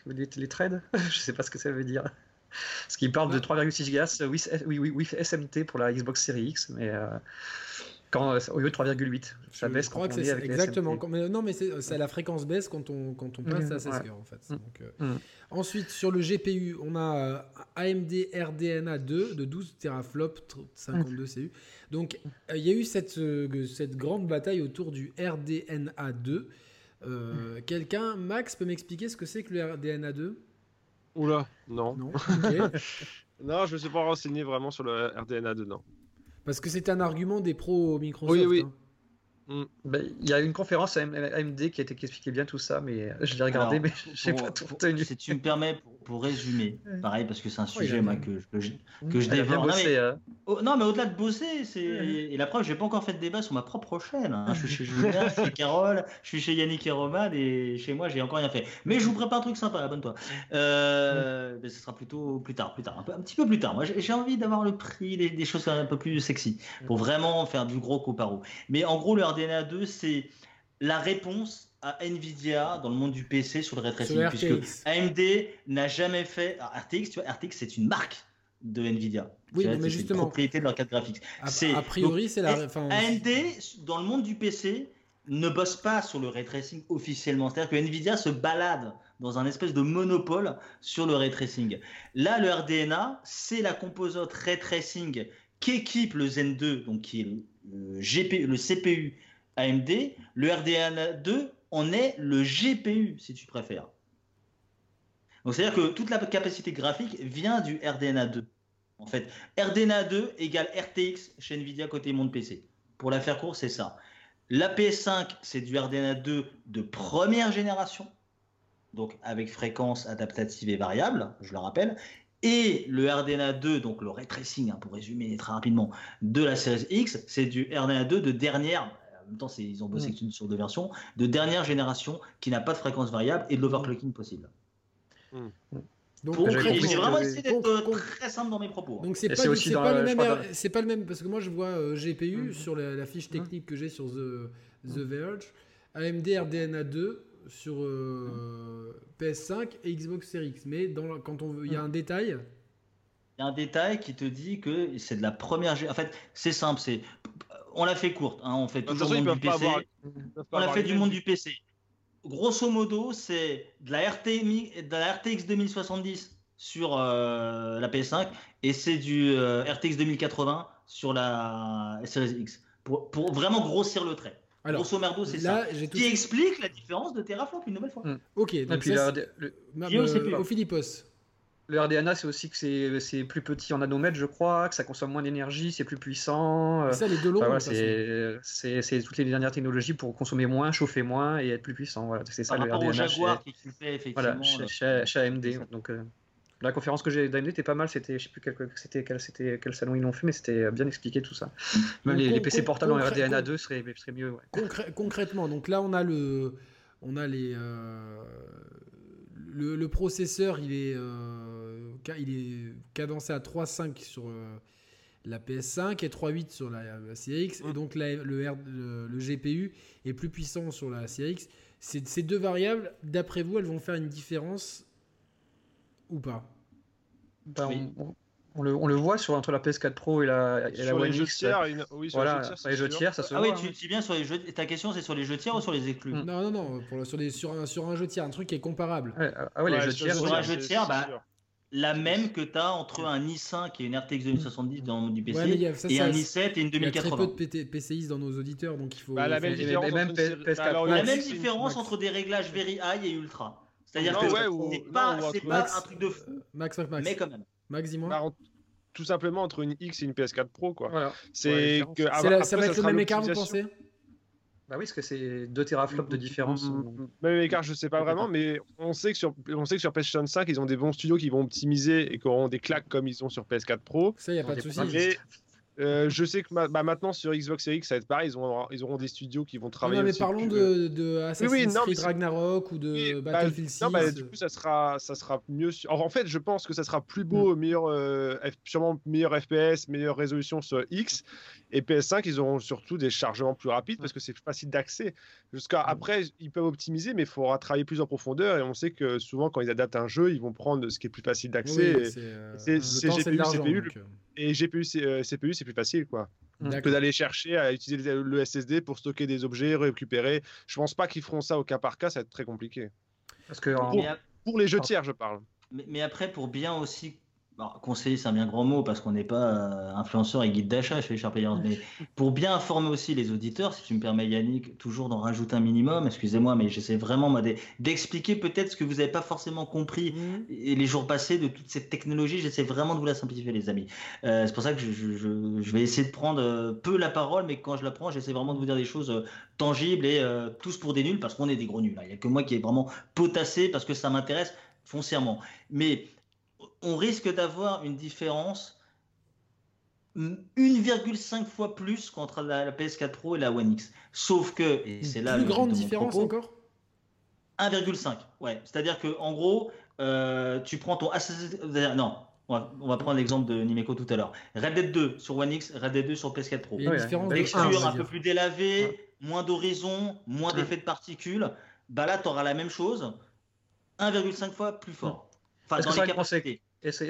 les, trades? Je sais pas ce que ça veut dire. Parce qu'il parle de 3,6 GHz, oui, oui, oui, SMT pour la Xbox Series X, mais euh, quand, au lieu de 3,8. Ça baisse quand on est avec Exactement. mais, non, mais c'est la fréquence baisse quand on, quand on passe à 16 ouais. en fait. Mm. Donc, euh, mm. Ensuite, sur le GPU, on a euh, AMD RDNA 2 de 12 teraflops, 52 mm. CU. Donc, euh, il y a eu cette, cette grande bataille autour du RDNA 2. Quelqu'un, Max, peut m'expliquer ce que c'est que le RDNA 2 Oula, non. Non, non je ne me suis pas renseigné vraiment sur le RDNA 2, non. Parce que c'est un argument des pros Microsoft. Oui, oui. Hein. Mm. Ben, il y a une conférence à AMD qui, a été, qui expliquait bien tout ça, mais je l'ai regardé, mais je n'ai pas tout retenu. Si tu me permets, pour, résumer, pareil, parce que c'est un sujet que, que, je, que je développe. Hein. Non, mais, au-delà de bosser, c'est et la preuve, j'ai pas encore fait de débat sur ma propre chaîne. Hein. Je suis chez Julien, chez Carole, je suis chez Yannick et Roman, et chez moi, j'ai encore rien fait. Mais je vous prépare un truc sympa, abonne-toi. Euh, ce sera plutôt plus tard, plus tard, un, peu, un petit peu plus tard. Moi, j'ai envie d'avoir le prix des, des, choses un peu plus sexy pour vraiment faire du gros coparo. Mais en gros, le RDNA 2, c'est la réponse à Nvidia dans le monde du PC sur le ray tracing, puisque AMD n'a jamais fait RTX. Tu vois, RTX c'est une marque de Nvidia. Oui, mais justement, une propriété de leur carte graphique. A, priori, c'est la. AMD dans le monde du PC ne bosse pas sur le ray tracing officiellement. C'est-à-dire que Nvidia se balade dans un espèce de monopole sur le ray tracing. Là, le RDNA, c'est la composante ray tracing qu'équipe le Zen 2, donc qui est le, GP, le CPU AMD, le RDNA 2 en est le GPU, si tu préfères. Donc c'est-à-dire que toute la capacité graphique vient du RDNA 2. En fait, RDNA 2 égale RTX chez Nvidia côté monde PC. Pour la faire court, c'est ça. La PS5, c'est du RDNA 2 de première génération, donc avec fréquence adaptative et variable, je le rappelle. Et le RDNA 2, donc le ray tracing, hein, pour résumer très rapidement, de la série X, c'est du RDNA 2 de dernière en même temps, ils ont bossé mm. sur deux versions, de dernière génération qui n'a pas de fréquence variable et de l'overclocking possible. Mm. Donc, j'ai vraiment essayé d'être très simple dans mes propos. Donc c'est pas, pas, le même, c'est pas le même parce que moi je vois euh, GPU mm. sur la, fiche technique que j'ai sur The, The Verge, AMD RDNA 2 sur euh, PS5 et Xbox Series X. Mais dans, quand on il y a un détail. Il y a un détail qui te dit que c'est de la première. En fait, c'est simple. C'est on l'a fait courte. Hein, on fait toujours monde du PC. on l'a fait du monde du PC. grosso modo, c'est de la, de la RTX 2070 sur euh, la PS5 et c'est du euh, RTX 2080 sur la Series X. Pour, pour vraiment grossir le trait. Alors, Grosso merdo, c'est ça. Qui explique la différence de teraflop une nouvelle fois. Hmm. Ok, donc puis ça, le, le, au Philippos. Le RDNA, c'est aussi que c'est plus petit en nanomètres, je crois, que ça consomme moins d'énergie, c'est plus puissant. Euh, ça, les deux enfin, c'est toutes les dernières technologies pour consommer moins, chauffer moins et être plus puissant. Voilà, c'est ça le RDNA. Jaguar chez, qui fait, effectivement. Voilà, chez, chez, AMD. Donc, euh, la conférence que j'ai d'AMD était pas mal. C'était, je sais plus quel, c'était quel, c'était quel salon ils l'ont fait, mais c'était bien expliqué tout ça. Même les, PC portables en RDNA 2 seraient, serait mieux. concrètement, donc là, on a le, on a les. Euh, le, processeur, il est, euh, il est cadencé à 3.5 sur euh, la PS5 et 3.8 sur la, CX. Et donc le, le, GPU est plus puissant sur la CX. Ces deux variables, d'après vous, elles vont faire une différence ou pas? Ben, on, le, on, le, voit sur, entre la PS4 Pro et la, et la One X. Tiers, oui, sur voilà, les jeux tiers, ça se ah voit. Ah oui, tu, dis bien sur les jeux. Ta question, c'est sur les jeux tiers ou sur les exclus Non, non, non, pour, sur, sur, un, sur un jeu tiers, un truc qui est comparable. ah ouais, les jeux tiers. Sur un jeu tiers, bah, la même que tu as entre un i5 et une RTX 2070 dans du PC et un i7 et une 2080. Il y a très peu de PCIs dans nos auditeurs, donc il faut. Bah, la même différence, même PS4 la même différence entre des réglages very high et ultra. C'est-à-dire que c'est pas, pas un truc de fou. Max, Max, Max. Mais quand même. Max, dis-moi. Bah, tout simplement entre une X et une PS4 Pro, quoi. Voilà. C'est que ça va être le même écart, vous pensez? Bah oui, parce que c'est 2 teraflops de différence. Mm, mm, mm, même écart, je sais pas vraiment, mais on sait que sur on sait que sur PlayStation 5, ils ont des bons studios qui vont optimiser et qui auront des claques comme ils ont sur PS4 Pro. Ça, y a pas de souci. Euh, je sais que bah, maintenant sur Xbox Series X, ça va être pareil. Ils, ont, ils auront des studios qui vont travailler. Non, mais parlons de, de, Assassin's Creed Ragnarok ou de bah, Battlefield 6. Non, bah, du coup, ça sera, ça sera mieux. en fait, je pense que ça sera plus beau, mm. meilleur, euh, sûrement meilleur FPS, meilleure résolution sur X. Et PS5, ils auront surtout des chargements plus rapides parce que c'est facile d'accès. Jusqu'à mm. après, ils peuvent optimiser, mais il faudra travailler plus en profondeur. Et on sait que souvent, quand ils adaptent un jeu, ils vont prendre ce qui est plus facile d'accès. c'est GPU, CPU. Et GPU, CPU, c'est plus facile, quoi. Que d'aller chercher à utiliser le SSD pour stocker des objets, récupérer. Je pense pas qu'ils feront ça au cas par cas, ça va être très compliqué. Parce que pour, les jeux tiers, je parle. Mais, mais, après, pour bien aussi conseiller, c'est un bien grand mot parce qu'on n'est pas euh, influenceur et guide d'achat chez Sharp. Mais pour bien informer aussi les auditeurs, si tu me permets, Yannick, toujours d'en rajouter un minimum, excusez-moi, mais j'essaie vraiment d'expliquer peut-être ce que vous n'avez pas forcément compris mmh. et les jours passés de toute cette technologie. J'essaie vraiment de vous la simplifier, les amis. Euh, c'est pour ça que je, je, vais essayer de prendre euh, peu la parole, mais quand je la prends, j'essaie vraiment de vous dire des choses tangibles et tous pour des nuls parce qu'on est des gros nuls. Il n'y a que moi qui est vraiment potassé parce que ça m'intéresse foncièrement. Mais on risque d'avoir une différence 1,5 fois plus qu'entre la, PS4 Pro et la One X. Sauf que, et c'est là. Plus grande différence encore? 1,5. Ouais. C'est-à-dire que, en gros, euh, tu prends ton Non, on va, prendre l'exemple de Nimeco tout à l'heure. Red Dead 2 sur One X, Red Dead 2 sur PS4 Pro. Différence Texture un, peu plus délavée, moins d'horizon, moins d'effets de particules. Bah là, tu auras la même chose, 1,5 fois plus fort. Enfin, dans les capacités.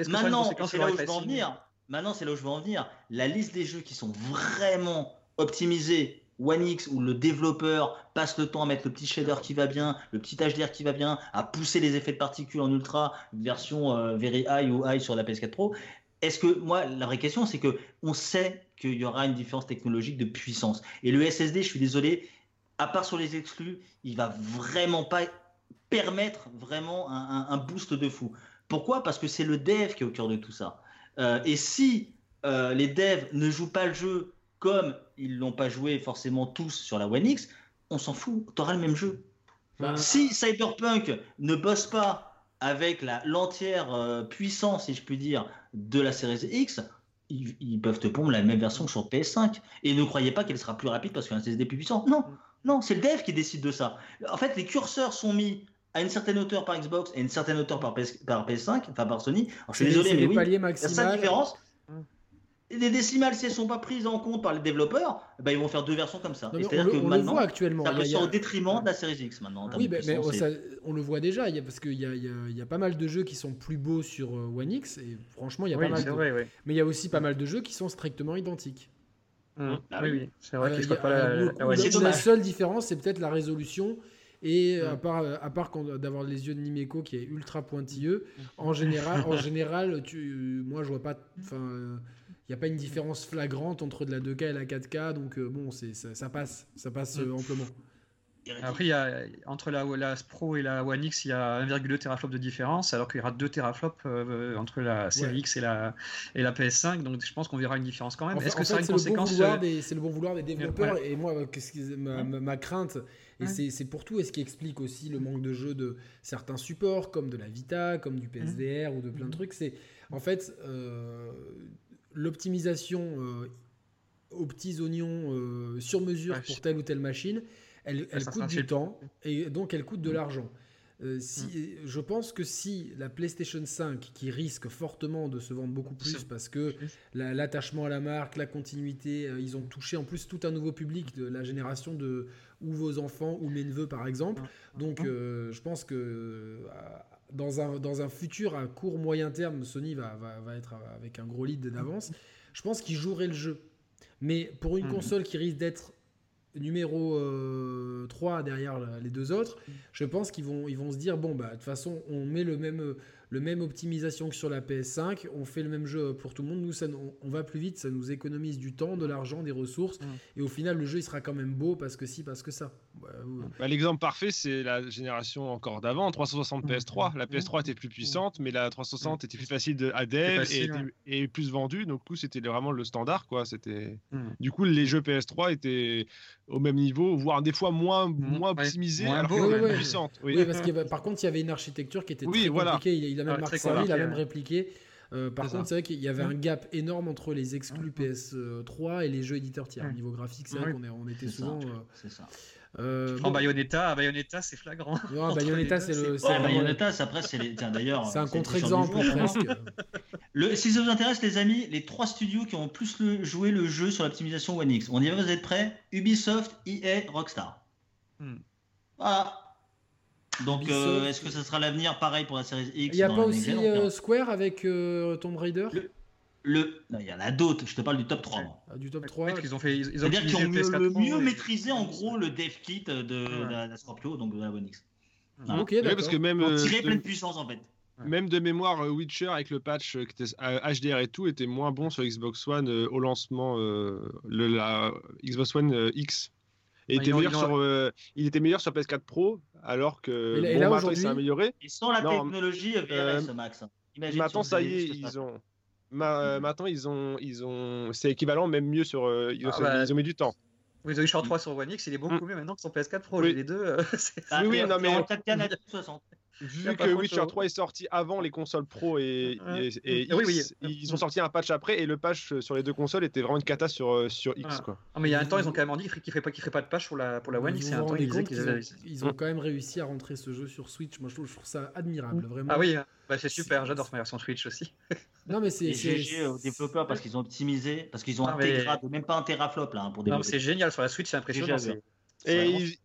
Maintenant, c'est là où je veux en venir. Maintenant, c'est là où je veux en venir. La liste des jeux qui sont vraiment optimisés One X où le développeur passe le temps à mettre le petit shader qui va bien, le petit HDR qui va bien, à pousser les effets de particules en ultra, version euh, very high ou high sur la PS4 Pro. Est-ce que moi, la vraie question, c'est que on sait qu'il y aura une différence technologique de puissance. Et le SSD, je suis désolé, à part sur les exclus, il va vraiment pas permettre vraiment un boost de fou. Pourquoi? Parce que c'est le dev qui est au cœur de tout ça. Euh, et si euh, les devs ne jouent pas le jeu comme ils l'ont pas joué forcément tous sur la One X, on s'en fout, tu auras le même jeu. Si Cyberpunk ne bosse pas avec l'entière euh, puissance, si je puis dire, de la série X, ils, peuvent te pomper la même version que sur PS5. Et ne croyez pas qu'elle sera plus rapide parce qu'un SSD plus puissant. Non, non, c'est le dev qui décide de ça. En fait, les curseurs sont mis à une certaine hauteur par Xbox et une certaine hauteur par, PS, par PS5, enfin par Sony. Alors, je suis désolé, mais oui, il y a cette différence. Les décimales, si elles sont pas prises en compte par les développeurs, bah, ils vont faire deux versions comme ça. C'est-à-dire que maintenant, le voit actuellement. ça peut au détriment de la série X maintenant. Oui, mais, on le voit déjà, y a, parce qu'il y a, y a, pas mal de jeux qui sont plus beaux sur euh, One X, et franchement, il y a pas mal de... Mais il y a aussi pas mal de jeux qui sont strictement identiques. Mmh. Ah oui, oui. c'est vrai euh, pas la, la, la, la seule différence, c'est peut-être la résolution Et à part, à part d'avoir les yeux de Nimeco qui est ultra pointilleux, en général, en général tu, moi je vois pas. Enfin, il n'y a pas une différence flagrante entre de la 2K et la 4K, donc bon, c'est ça, passe, ça passe amplement. Après, il y a, entre la, la Pro et la One X, il y a 1,2 teraflops de différence, alors qu'il y aura 2 teraflops euh, entre la Série X et la, et la PS5. Donc je pense qu'on verra une différence quand même. Est-ce que ça a une conséquence C'est le bon vouloir des développeurs. Et moi, ma, ma, crainte, et c'est pour tout, et ce qui explique aussi le manque de jeu de certains supports, comme de la Vita, comme du PSVR ou de plein de trucs, c'est en fait euh, l'optimisation euh, aux petits oignons sur mesure pour telle ou telle machine elle, coûte du temps et donc elle coûte de mm. l'argent. Euh, si, mm. Je pense que si la PlayStation 5, qui risque fortement de se vendre beaucoup plus parce que l'attachement à la marque, la continuité, euh, ils ont touché en plus tout un nouveau public de la génération de ou vos enfants ou mes neveux par exemple. Mm. Donc euh, je pense que dans un, dans un futur à court moyen terme, Sony va, va, va être avec un gros lead d'avance. Je pense qu'ils joueraient le jeu. Mais pour une console qui risque d'être numéro 3 euh, derrière les deux autres, je pense qu'ils vont, ils vont se dire bon, bah, de toute façon, on met le même, le même optimisation que sur la PS5, on fait le même jeu pour tout le monde. Nous, ça, on, va plus vite, ça nous économise du temps, de l'argent, des ressources. Et au final, le jeu, il sera quand même beau parce que si, parce que ça. Bah, L'exemple parfait, c'est la génération encore d'avant, 360 PS3. La PS3 était plus puissante, mais la 360 était plus facile à dev et, plus vendue. Donc, coup, c'était vraiment le standard. Quoi. C'était... Du coup, les jeux PS3 étaient au même niveau, voire des fois moins, moins optimisés, alors plus puissantes. Oui. parce que par contre, il y avait une architecture qui était très compliquée. Il, a même ah, il a même répliqué. Euh, par contre, c'est vrai qu'il y avait un gap énorme entre les exclus PS3 et les jeux éditeurs tiers. Au niveau graphique, c'est vrai qu'on on était souvent. Euh, c'est ça. Euh, bon. Bayonetta, Bayonetta c'est flagrant. Non, Bayonetta c'est le. Ouais, Bayonetta, après c'est les... d'ailleurs. C'est un contre-exemple presque. le... Si ça vous intéresse les amis, les trois studios qui ont plus le... joué le jeu sur l'optimisation One X. On y va, vous êtes prêts? Ubisoft, EA, Rockstar. Hmm. Voilà. Donc, euh, est-ce que ce sera l'avenir pareil pour la série X Il n'y a pas aussi euh, Square avec euh, Tomb Raider? Le, il y en a d'autres, je te parle du top 3. Ah, du top 3. Ils ont fait, ils, ont C'est-à-dire qu'ils ont mieux, le mieux maîtrisé en gros le dev kit de, la, Scorpio, donc de la One X. Ok, d'accord. parce que même. tirer pleine puissance en fait. Même de mémoire, Witcher avec le patch qui était HDR et tout était moins bon sur Xbox One au lancement, le, la Xbox One X. Et était meilleur sur, il était meilleur sur PS4 Pro alors que et là, bon, il s'est amélioré. Et sans la technologie VRS, euh, Max. Imagine maintenant, ça y est, ils ont. Euh, maintenant, ils ont, ils ont, c'est équivalent, même mieux sur. Euh, ils, ont, ah bah, ils, ont, mis du temps. Vous avez Witcher 3 sur One X, il est beaucoup mm. mieux maintenant que sur PS4 Pro. Oui. Les deux. Ah, oui, oui, non, mais. En 4K 60. Vu que Witcher 3 est sorti avant les consoles Pro et, et, oui, ils ont sorti un patch après et le patch sur les deux consoles était vraiment une cata sur, euh, sur X. Quoi. Ah, mais il y a un temps, ils ont quand même dit qu'il ne ferait, pas, ferait pas de patch pour la, pour la One X. Ils, ont, ils ont quand même réussi à rentrer ce jeu sur Switch. Moi, je trouve, ça admirable, vraiment. Ah oui, bah, c'est super, j'adore ma version Switch aussi. non, mais c'est. GG aux développeurs parce qu'ils ont optimisé, parce qu'ils ont intégré, même pas un teraflop là, hein, pour développer. C'est génial, sur la Switch, c'est impressionnant. Et ils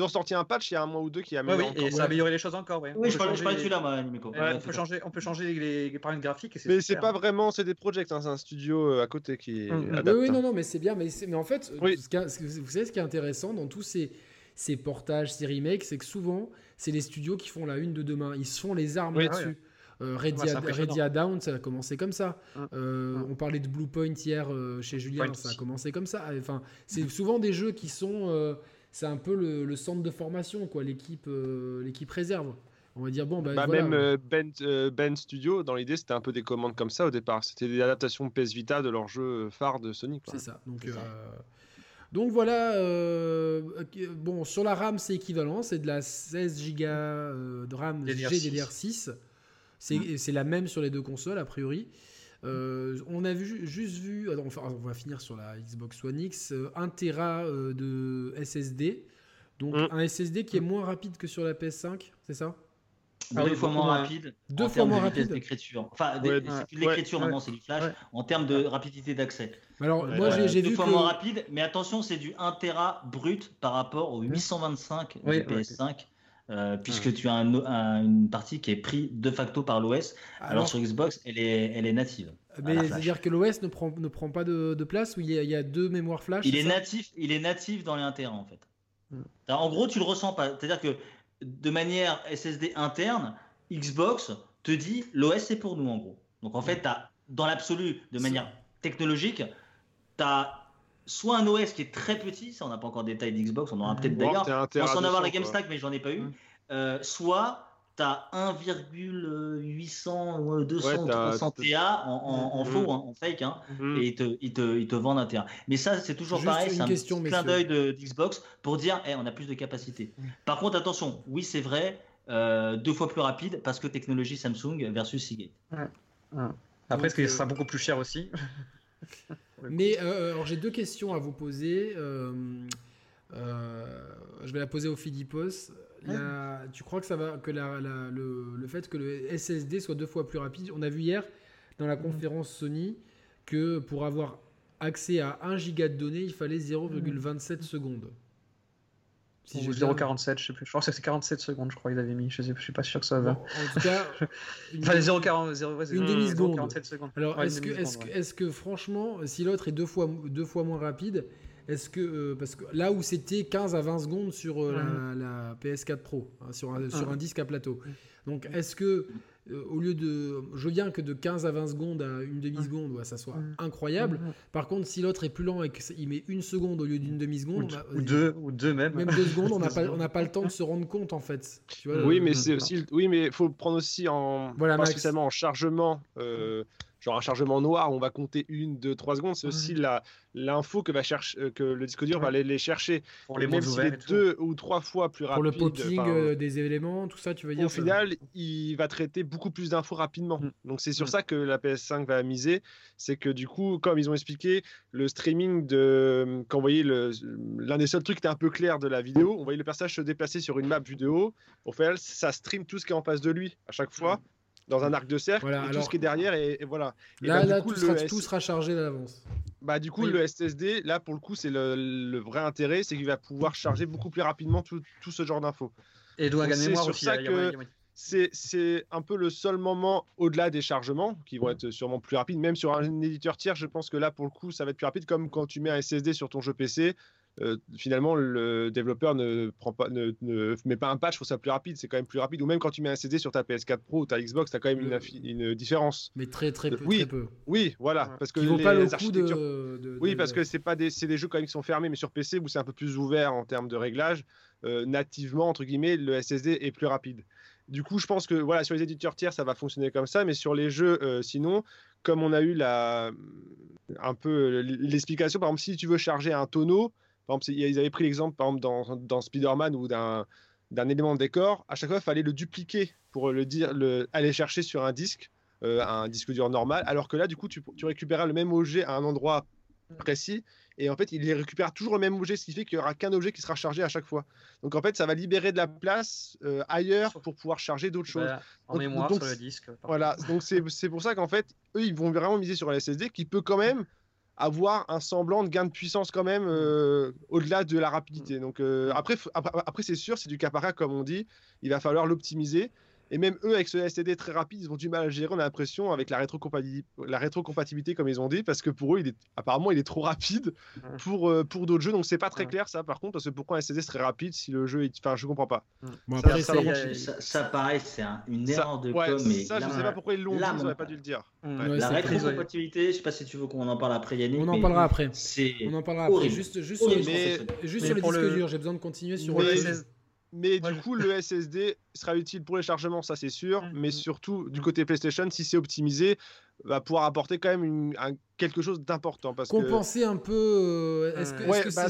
ont sorti un patch il y a un mois ou deux qui a amélioré. oui, et ça a amélioré les choses encore. Oui, je, parlais, de celui-là, moi, on, peut changer, on peut changer les, paramètres graphiques. mais c'est pas vraiment, c'est des projects, hein, c'est un studio euh, à côté qui est. Mmh. Oui, non, non, mais c'est bien. Mais, mais en fait, vous savez ce qui est intéressant dans tous ces, ces portages, ces remakes, c'est que souvent, c'est les studios qui font la une de demain. Ils se font les armes là-dessus. Euh, Redia, Down, ça a commencé comme ça. Mmh. Euh, mmh. On parlait de Blue Point hier chez Julien, ça a commencé comme ça. Enfin, c'est souvent des jeux qui sont c'est un peu le, centre de formation, quoi, l'équipe, euh, l'équipe réserve. On va dire bon, bah, bah même euh, ben, euh, ben, Studio, dans l'idée, c'était un peu des commandes comme ça au départ. C'était des adaptations PS Vita de leur jeu phare de Sony. C'est ça. Donc, donc voilà. bon, sur la RAM, c'est équivalent. C'est de la 16 Go de RAM GDDR6. C'est, mmh. c'est la même sur les deux consoles, a priori. Euh, on a vu, juste vu, enfin, on va finir sur la Xbox One X, 1 euh, Tera euh, de SSD. Donc mm. un SSD qui est moins rapide que sur la PS5, c'est ça? Ah deux fois moins rapide. Deux fois moins rapide. d'écriture. Enfin, c'est l'écriture maintenant, c'est du flash. En termes de rapidité d'accès. Alors, moi, j'ai vu. Deux fois moins rapide, mais attention, c'est du 1 Tera brut par rapport au 825 de PS5. Euh, puisque tu as une partie qui est prise de facto par l'OS. Alors, sur Xbox, elle est, elle est native. Mais c'est-à-dire que l'OS ne prend, ne prend pas de, place où il y, a, deux mémoires flash il est, natif, il est natif dans les 1 en fait. En gros, tu le ressens pas. C'est-à-dire que de manière SSD interne, Xbox te dit l'OS c'est pour nous en gros. Donc en fait, as, dans l'absolu, de manière technologique, tu as soit un OS qui est très petit, ça on n'a pas encore de détails d'Xbox, on aura peut-être d'ailleurs. On s'en avoir la GameStack, mais j'en ai pas eu. Euh, soit tu as 1,800 200 300 TA en, en, faux, hein, en fake, hein, mm-hmm. et ils te, ils, te, ils te, vendent un TA. Mais ça, c'est toujours pareil, c'est un question, clin d'œil d'Xbox pour dire hey, on a plus de capacité. Par contre, attention, oui, c'est vrai, euh, deux fois plus rapide parce que technologie Samsung versus Seagate. Après, est-ce que ce sera beaucoup plus cher aussi? Mais euh, alors j'ai deux questions à vous poser. Euh, je vais la poser au Philippos. tu crois que ça va que le, fait que le SSD soit deux fois plus rapide On a vu hier dans la conférence Sony que pour avoir accès à 1 giga de données, il fallait 0,27 secondes. Si 0,47, je sais plus. Je crois que c'est 47 secondes, je crois qu'il avait mis. Je sais, je suis pas sûr que ça va. en tout cas, une, enfin, 0,40, une demi-seconde. Alors, est-ce que, est que, est que, franchement, si l'autre est deux fois, deux fois moins rapide, est-ce que. Euh, parce que là où c'était 15 à 20 secondes sur euh, la, PS4 Pro, hein, sur, un, sur un disque à plateau. Donc, est-ce que euh, au lieu de. Je veux bien que de 15 à 20 secondes à une demi-seconde, ça soit incroyable. Par contre, si l'autre est plus lent et qu'il met une seconde au lieu d'une demi-seconde. Ou, deux, ou deux même. Même deux secondes, on n'a pas, pas le temps de se rendre compte en fait. oui, mais c'est aussi. Oui, mais il faut prendre aussi en. Voilà, pas spécialement en chargement. Euh, genre un chargement noir, on va compter une, deux, trois secondes. C'est aussi la, l'info que, va chercher, euh, que le disque dur va aller les chercher. Pour les même s'il deux ou trois fois plus rapide. Pour le popping euh, des éléments, tout ça, tu veux dire Au final, il va traiter beaucoup plus d'infos rapidement. Mm. Donc c'est sur mm. ça que la PS5 va miser. C'est que du coup, comme ils ont expliqué, le streaming de. Quand vous voyez l'un des seuls trucs qui était un peu clair de la vidéo, on voyait le personnage se déplacer sur une map vidéo. Au final, ça stream tout ce qui est en face de lui à chaque fois. Dans un arc de cercle, et tout ce qui est derrière, et, voilà. là, bah, tout, sera, tout, sera, chargé d'avance. Bah, du coup, le SSD, là, pour le coup, c'est le, vrai intérêt, c'est qu'il va pouvoir charger beaucoup plus rapidement tout, tout ce genre d'infos. Et doit gagner mémoire aussi. Ça que c'est un peu le seul moment au-delà des chargements qui vont être sûrement plus rapides. Même sur un éditeur tiers, je pense que là, pour le coup, ça va être plus rapide, comme quand tu mets un SSD sur ton jeu PC. Euh, finalement, le développeur ne, prend pas, ne, met pas un patch pour ça plus rapide, c'est quand même plus rapide. Ou même quand tu mets un CD sur ta PS4 Pro ou ta Xbox, tu as quand même une, une, différence. Mais très très peu. Oui, très peu. oui voilà. Parce que les, pas le architectures. De, oui, parce que c'est pas des, des jeux quand même qui sont fermés, mais sur PC où c'est un peu plus ouvert en termes de réglage, euh, nativement, entre guillemets, le SSD est plus rapide. Du coup, je pense que voilà, sur les éditeurs tiers, ça va fonctionner comme ça, mais sur les jeux, euh, sinon, comme on a eu la, un peu l'explication, par exemple, si tu veux charger un tonneau, par exemple, ils avaient pris l'exemple, par exemple, dans, dans Spider-Man ou d'un d'un élément de décor, à chaque fois, il fallait le dupliquer pour le dire, le, aller chercher sur un disque, euh, un disque dur normal, alors que là, du coup, tu, tu récupéras le même objet à un endroit précis, et en fait, il récupère toujours le même objet, ce qui fait qu'il n'y aura qu'un objet qui sera chargé à chaque fois. Donc en fait, ça va libérer de la place euh, ailleurs pour pouvoir charger d'autres choses. en mémoire sur le disque. Voilà, donc c'est pour ça qu'en fait, eux, ils vont vraiment miser sur la SSD qui peut quand même avoir un semblant de gain de puissance quand même euh, au-delà de la rapidité. Donc euh, après, après, c'est sûr, c'est du cas par cas comme on dit. Il va falloir l'optimiser. Et même eux, avec ce SSD très rapide, ils ont du mal à gérer, on a l'impression, avec la, rétrocompatibilité, la rétrocompatibilité, comme ils ont dit, parce que pour eux, il est, apparemment, il est trop rapide pour, euh, pour d'autres jeux. Donc, c'est pas très clair, ça, par contre, parce que pourquoi un SSD serait rapide si le jeu est. Enfin, je comprends pas. ça, ça, pareil, c'est une erreur de com. Mais ça, je sais pas pourquoi ils l'ont dit, ils n'auraient pas dû le dire. la rétrocompatibilité, je sais pas si tu veux qu'on en parle après, Yannick. On en parlera après. On en parlera après. Juste, juste sur, les disques durs, j'ai besoin de continuer sur le mais du coup, le SSD sera utile pour les chargements, ça c'est sûr. Mm, mais mm. surtout, du mm. côté PlayStation, si c'est optimisé, va pouvoir apporter quand même quelque chose d'important. Parce Compenser un peu. Euh, est-ce que bah,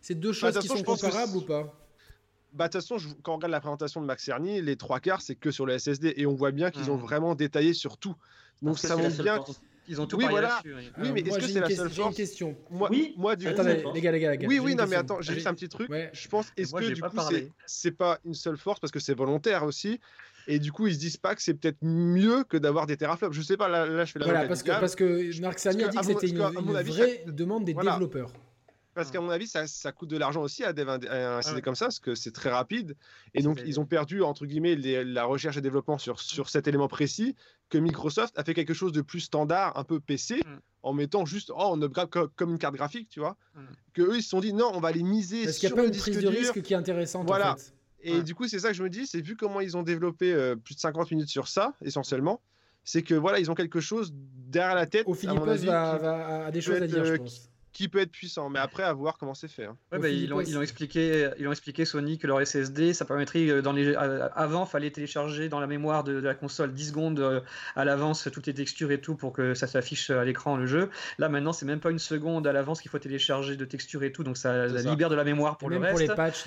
c'est deux bah, choses qui sont comparables ou pas? Bah, de toute façon, quand on regarde la présentation de Max Cerny, les trois quarts, c'est que sur le SSD. Et on voit bien qu'ils ont vraiment détaillé sur tout. Donc ça montre bien. Ils ont tout oui, voilà. Oui, mais est-ce que c'est la seule force une question. Moi, oui. moi du Attendez, les gars, les gars, les gars. Oui, oui, non, mais attends, j'ai juste un petit truc. Je pense, est-ce que du coup, c'est pas une seule force parce que c'est volontaire aussi et du coup, ils se disent pas que c'est peut-être mieux que d'avoir des teraflops. Je sais pas, là, là je fais la Voilà, parce que, parce que Marc a dit que c'était une, vraie demande des développeurs. Parce qu'à mon avis, ça, ça, coûte de l'argent aussi à, un CD comme ça, parce que c'est très rapide. Et donc, ils ont perdu, entre guillemets, la recherche et développement sur, sur cet élément précis, que Microsoft a fait quelque chose de plus standard, un peu PC, mm. en mettant juste, oh, on upgrade comme une carte graphique, tu vois. Mm. Que eux, ils se sont dit, non, on va les miser parce sur qu'il y a pas une prise de risque qui est intéressante, voilà. En fait. Et du coup, c'est ça que je me dis, c'est vu comment ils ont développé euh, plus de 50 minutes sur ça, essentiellement, c'est que voilà, ils ont quelque chose derrière la tête. Au Philippe va, va, a des choses à dire, je euh, pense qui peut être puissant, mais après à voir comment c'est fait. Hein. Ouais, bah, ils, ont, ils, ont, expliqué, ils ont expliqué Sony que leur SSD, ça permettrait euh, dans les euh, avant fallait télécharger dans la mémoire de, la console 10 secondes euh, à l'avance toutes les textures et tout pour que ça s'affiche à l'écran le jeu. Là maintenant c'est même pas une seconde à l'avance qu'il faut télécharger de textures et tout, donc ça, libère de la mémoire pour le reste. Pour les patchs,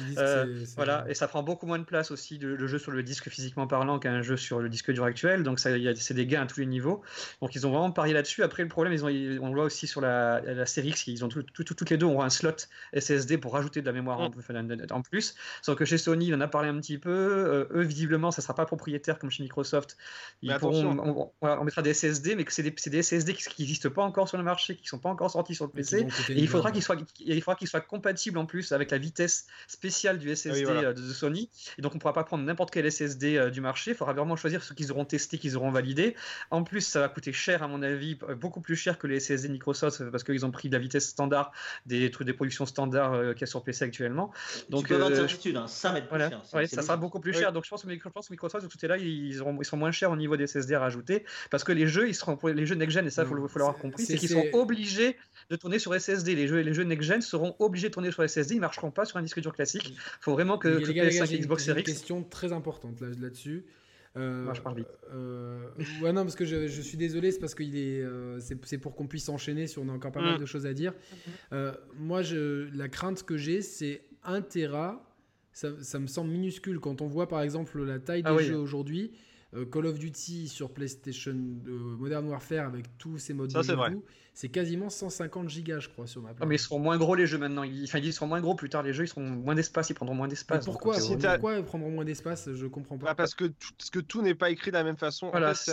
voilà, et ça prend beaucoup moins de place aussi de, le jeu sur le disque physiquement parlant qu'un jeu sur le disque dur actuel, donc ça c'est des gains à tous les niveaux. Donc ils ont vraiment parié là-dessus. Après le problème ils ont, on le voit aussi sur la, la série X, ils ont tout, tout, toutes les deux ont un slot SSD pour rajouter de la mémoire en, mm. plus. Sauf que chez Sony, il en a parlé un petit peu. Euh, eux, visiblement, ça ne sera pas propriétaire comme chez Microsoft. Ils pourront, on, mettra des SSD, mais que c'est des, SSD qui n'existent pas encore sur le marché, qui ne sont pas encore sortis sur le PC. Et il faudra qu'ils soient, il faudra qu'ils soient compatibles en plus avec la vitesse spéciale du SSD ah euh, de Sony. Et donc, on ne pourra pas prendre n'importe quel SSD euh, du marché. Il faudra vraiment choisir ceux qu'ils auront testé, qu'ils auront validé. En plus, ça va coûter cher, à mon avis, beaucoup plus cher que les SSD Microsoft parce qu'ils ont pris de la vitesse standard des trucs des productions standards euh, qu'il y a sur PC actuellement. Donc, tu peux euh, certitude, hein, ça va être plus cher. Ça, ça sera beaucoup plus cher. Donc je pense que Microsoft, de tout là, ils, auront, ils sont moins chers au niveau des SSD à rajouter parce que les jeux, ils seront pour les jeux next-gen, et ça, il faut, faut l'avoir compris, c'est qu'ils sont obligés de tourner sur SSD. Les jeux, les jeux next-gen seront obligés de tourner sur SSD, ils ne marcheront pas sur un disque dur classique. Il faut vraiment que les PS5 et Xbox Series. une question très importante là-dessus. Euh, Moi, je parle vite. Euh, ouais, non, parce que je, je suis désolé, c'est parce que est, euh, c'est pour qu'on puisse enchaîner si on a encore pas mal mm. de choses à dire. Euh, moi, je, la crainte que j'ai, c'est 1 Tera. Ça, ça, me semble minuscule quand on voit par exemple la taille ah des jeux aujourd'hui. Euh, Call of Duty sur PlayStation Modern Warfare avec tous ces modes c'est quasiment 150 gigas, je crois, sur ma ah, mais ils seront moins gros les jeux maintenant. Ils, enfin, ils seront moins gros plus tard. Les jeux, ils seront moins d'espace, ils prendront moins d'espace. Pourquoi, pourquoi ils prendront moins d'espace Je comprends pas. Bah, parce que tout, que tout n'est pas écrit de la même façon. Voilà, c'est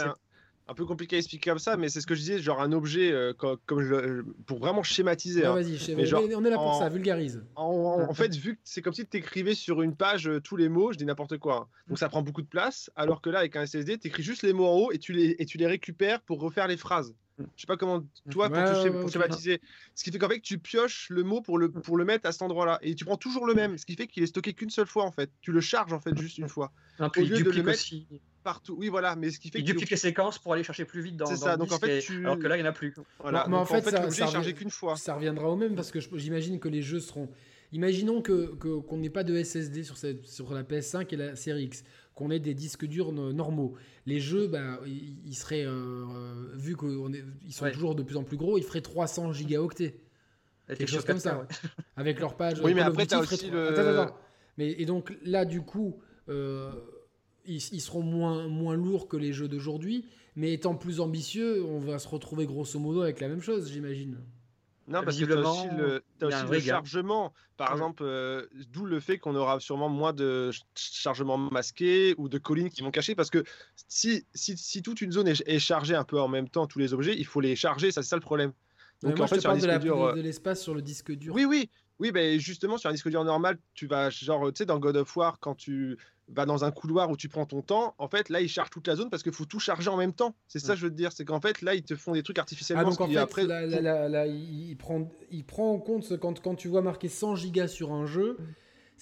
un, peu compliqué à expliquer comme ça, mais c'est ce que je disais, genre un objet euh, comme, pour vraiment schématiser. Hein. Vas-y, on est là pour ça, vulgarise. En, fait, vu que c'est comme si tu écrivais sur une page euh, tous les mots, je dis n'importe quoi. Hein. Donc ça prend beaucoup de place, alors que là, avec un SSD, tu écris juste les mots en haut et tu les, et tu les récupères pour refaire les phrases. Je sais pas comment toi pour, schématiser. Ce qui fait qu'en fait tu pioches le mot pour le pour le mettre à cet endroit-là et tu prends toujours le même. Ce qui fait qu'il est stocké qu'une seule fois en fait. Tu le charges en fait juste une fois. Un peu, Au lieu de le mettre aussi. partout. Oui voilà, mais ce qui fait il duplique les séquences pour aller chercher plus vite dans. C'est ça. donc en fait, tu... alors que là il n'y en a plus. Voilà. Mais en fait, ça, ça, qu'une fois. Ça reviendra au même parce que j'imagine que les jeux seront. Imaginons que qu'on n'ait pas de SSD sur, cette, sur la PS5 et la série X qu'on ait des disques durs normaux. Les jeux, bah, ils seraient, euh, vu qu'ils sont toujours de plus en plus gros, ils feraient 300 gigaoctets. Quelque chose comme ça. Avec leur page. Oui, mais après, tu as aussi le... Mais, et donc là, du coup, euh, ils, ils, seront moins, moins lourds que les jeux d'aujourd'hui. Mais étant plus ambitieux, on va se retrouver grosso modo avec la même chose, j'imagine. Non, parce que tu as aussi le, le chargement. Par exemple, euh, d'où le fait qu'on aura sûrement moins de chargement masqué ou de collines qui vont cacher. Parce que si, si, si toute une zone est, chargée un peu en même temps, tous les objets, il faut les charger. Ça, c'est ça le problème. Donc, en fait, je de l'espace sur le disque dur. Oui, oui. Oui, ben justement, sur un disque dur normal, tu vas, genre, tu sais, dans God of War, quand tu vas dans un couloir où tu prends ton temps, en fait, là, ils chargent toute la zone parce qu'il faut tout charger en même temps. C'est ça, je veux te dire. C'est qu'en fait, là, ils te font des trucs artificiellement. Ah, donc en fait, après... là, il, prend, il prend en compte, quand, quand tu vois marqué 100 gigas sur un jeu,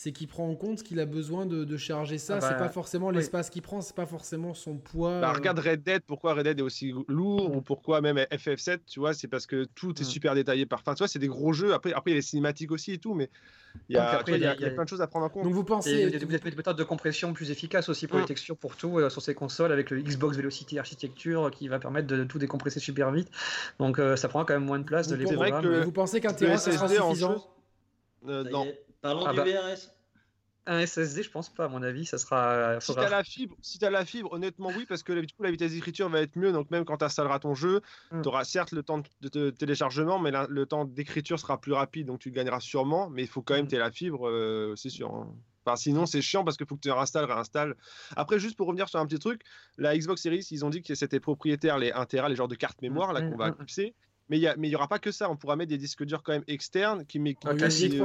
c'est qu'il prend en compte qu'il a besoin de, charger ça. Ah c'est bah, pas forcément l'espace qu'il prend, c'est pas forcément son poids. Bah, regarde Red Dead, pourquoi Red Dead est aussi lourd, ou pourquoi même FF7, tu vois, c'est parce que tout est super détaillé par. Enfin, tu vois, c'est des gros jeux. Après, après, il y a les cinématiques aussi et tout, mais il y a, il y a, plein de choses à prendre en compte. Donc vous pensez. Il y a des méthodes de compression plus efficaces aussi pour les mm. textures, pour tout, euh, sur ces consoles, avec le Xbox Velocity Architecture qui va permettre de, tout décompresser super vite. Donc euh, ça prend quand même moins de place de les Que vous pensez qu'un Tera sera suffisant? euh, Non. Parlons ah du VRS. Bah, un SSD, je pense pas, à mon avis, ça sera. Si t'as la fibre, si as la fibre, honnêtement oui, parce que du coup la vitesse d'écriture va être mieux, donc même quand tu installeras ton jeu, mm. tu auras certes le temps de, téléchargement, mais le temps d'écriture sera plus rapide, donc tu gagneras sûrement, mais il faut quand même que mm. tu la fibre, euh, c'est sûr. Hein. Enfin, sinon, c'est chiant parce qu'il faut que tu réinstalles, réinstalles. Après, juste pour revenir sur un petit truc, la Xbox Series, ils ont dit que c'était propriétaire les 1 Tera, les genres de cartes mémoire là mm, qu'on va clipser. Mais il n'y aura pas que ça. On pourra mettre des disques durs quand même externes qui, qui, qui,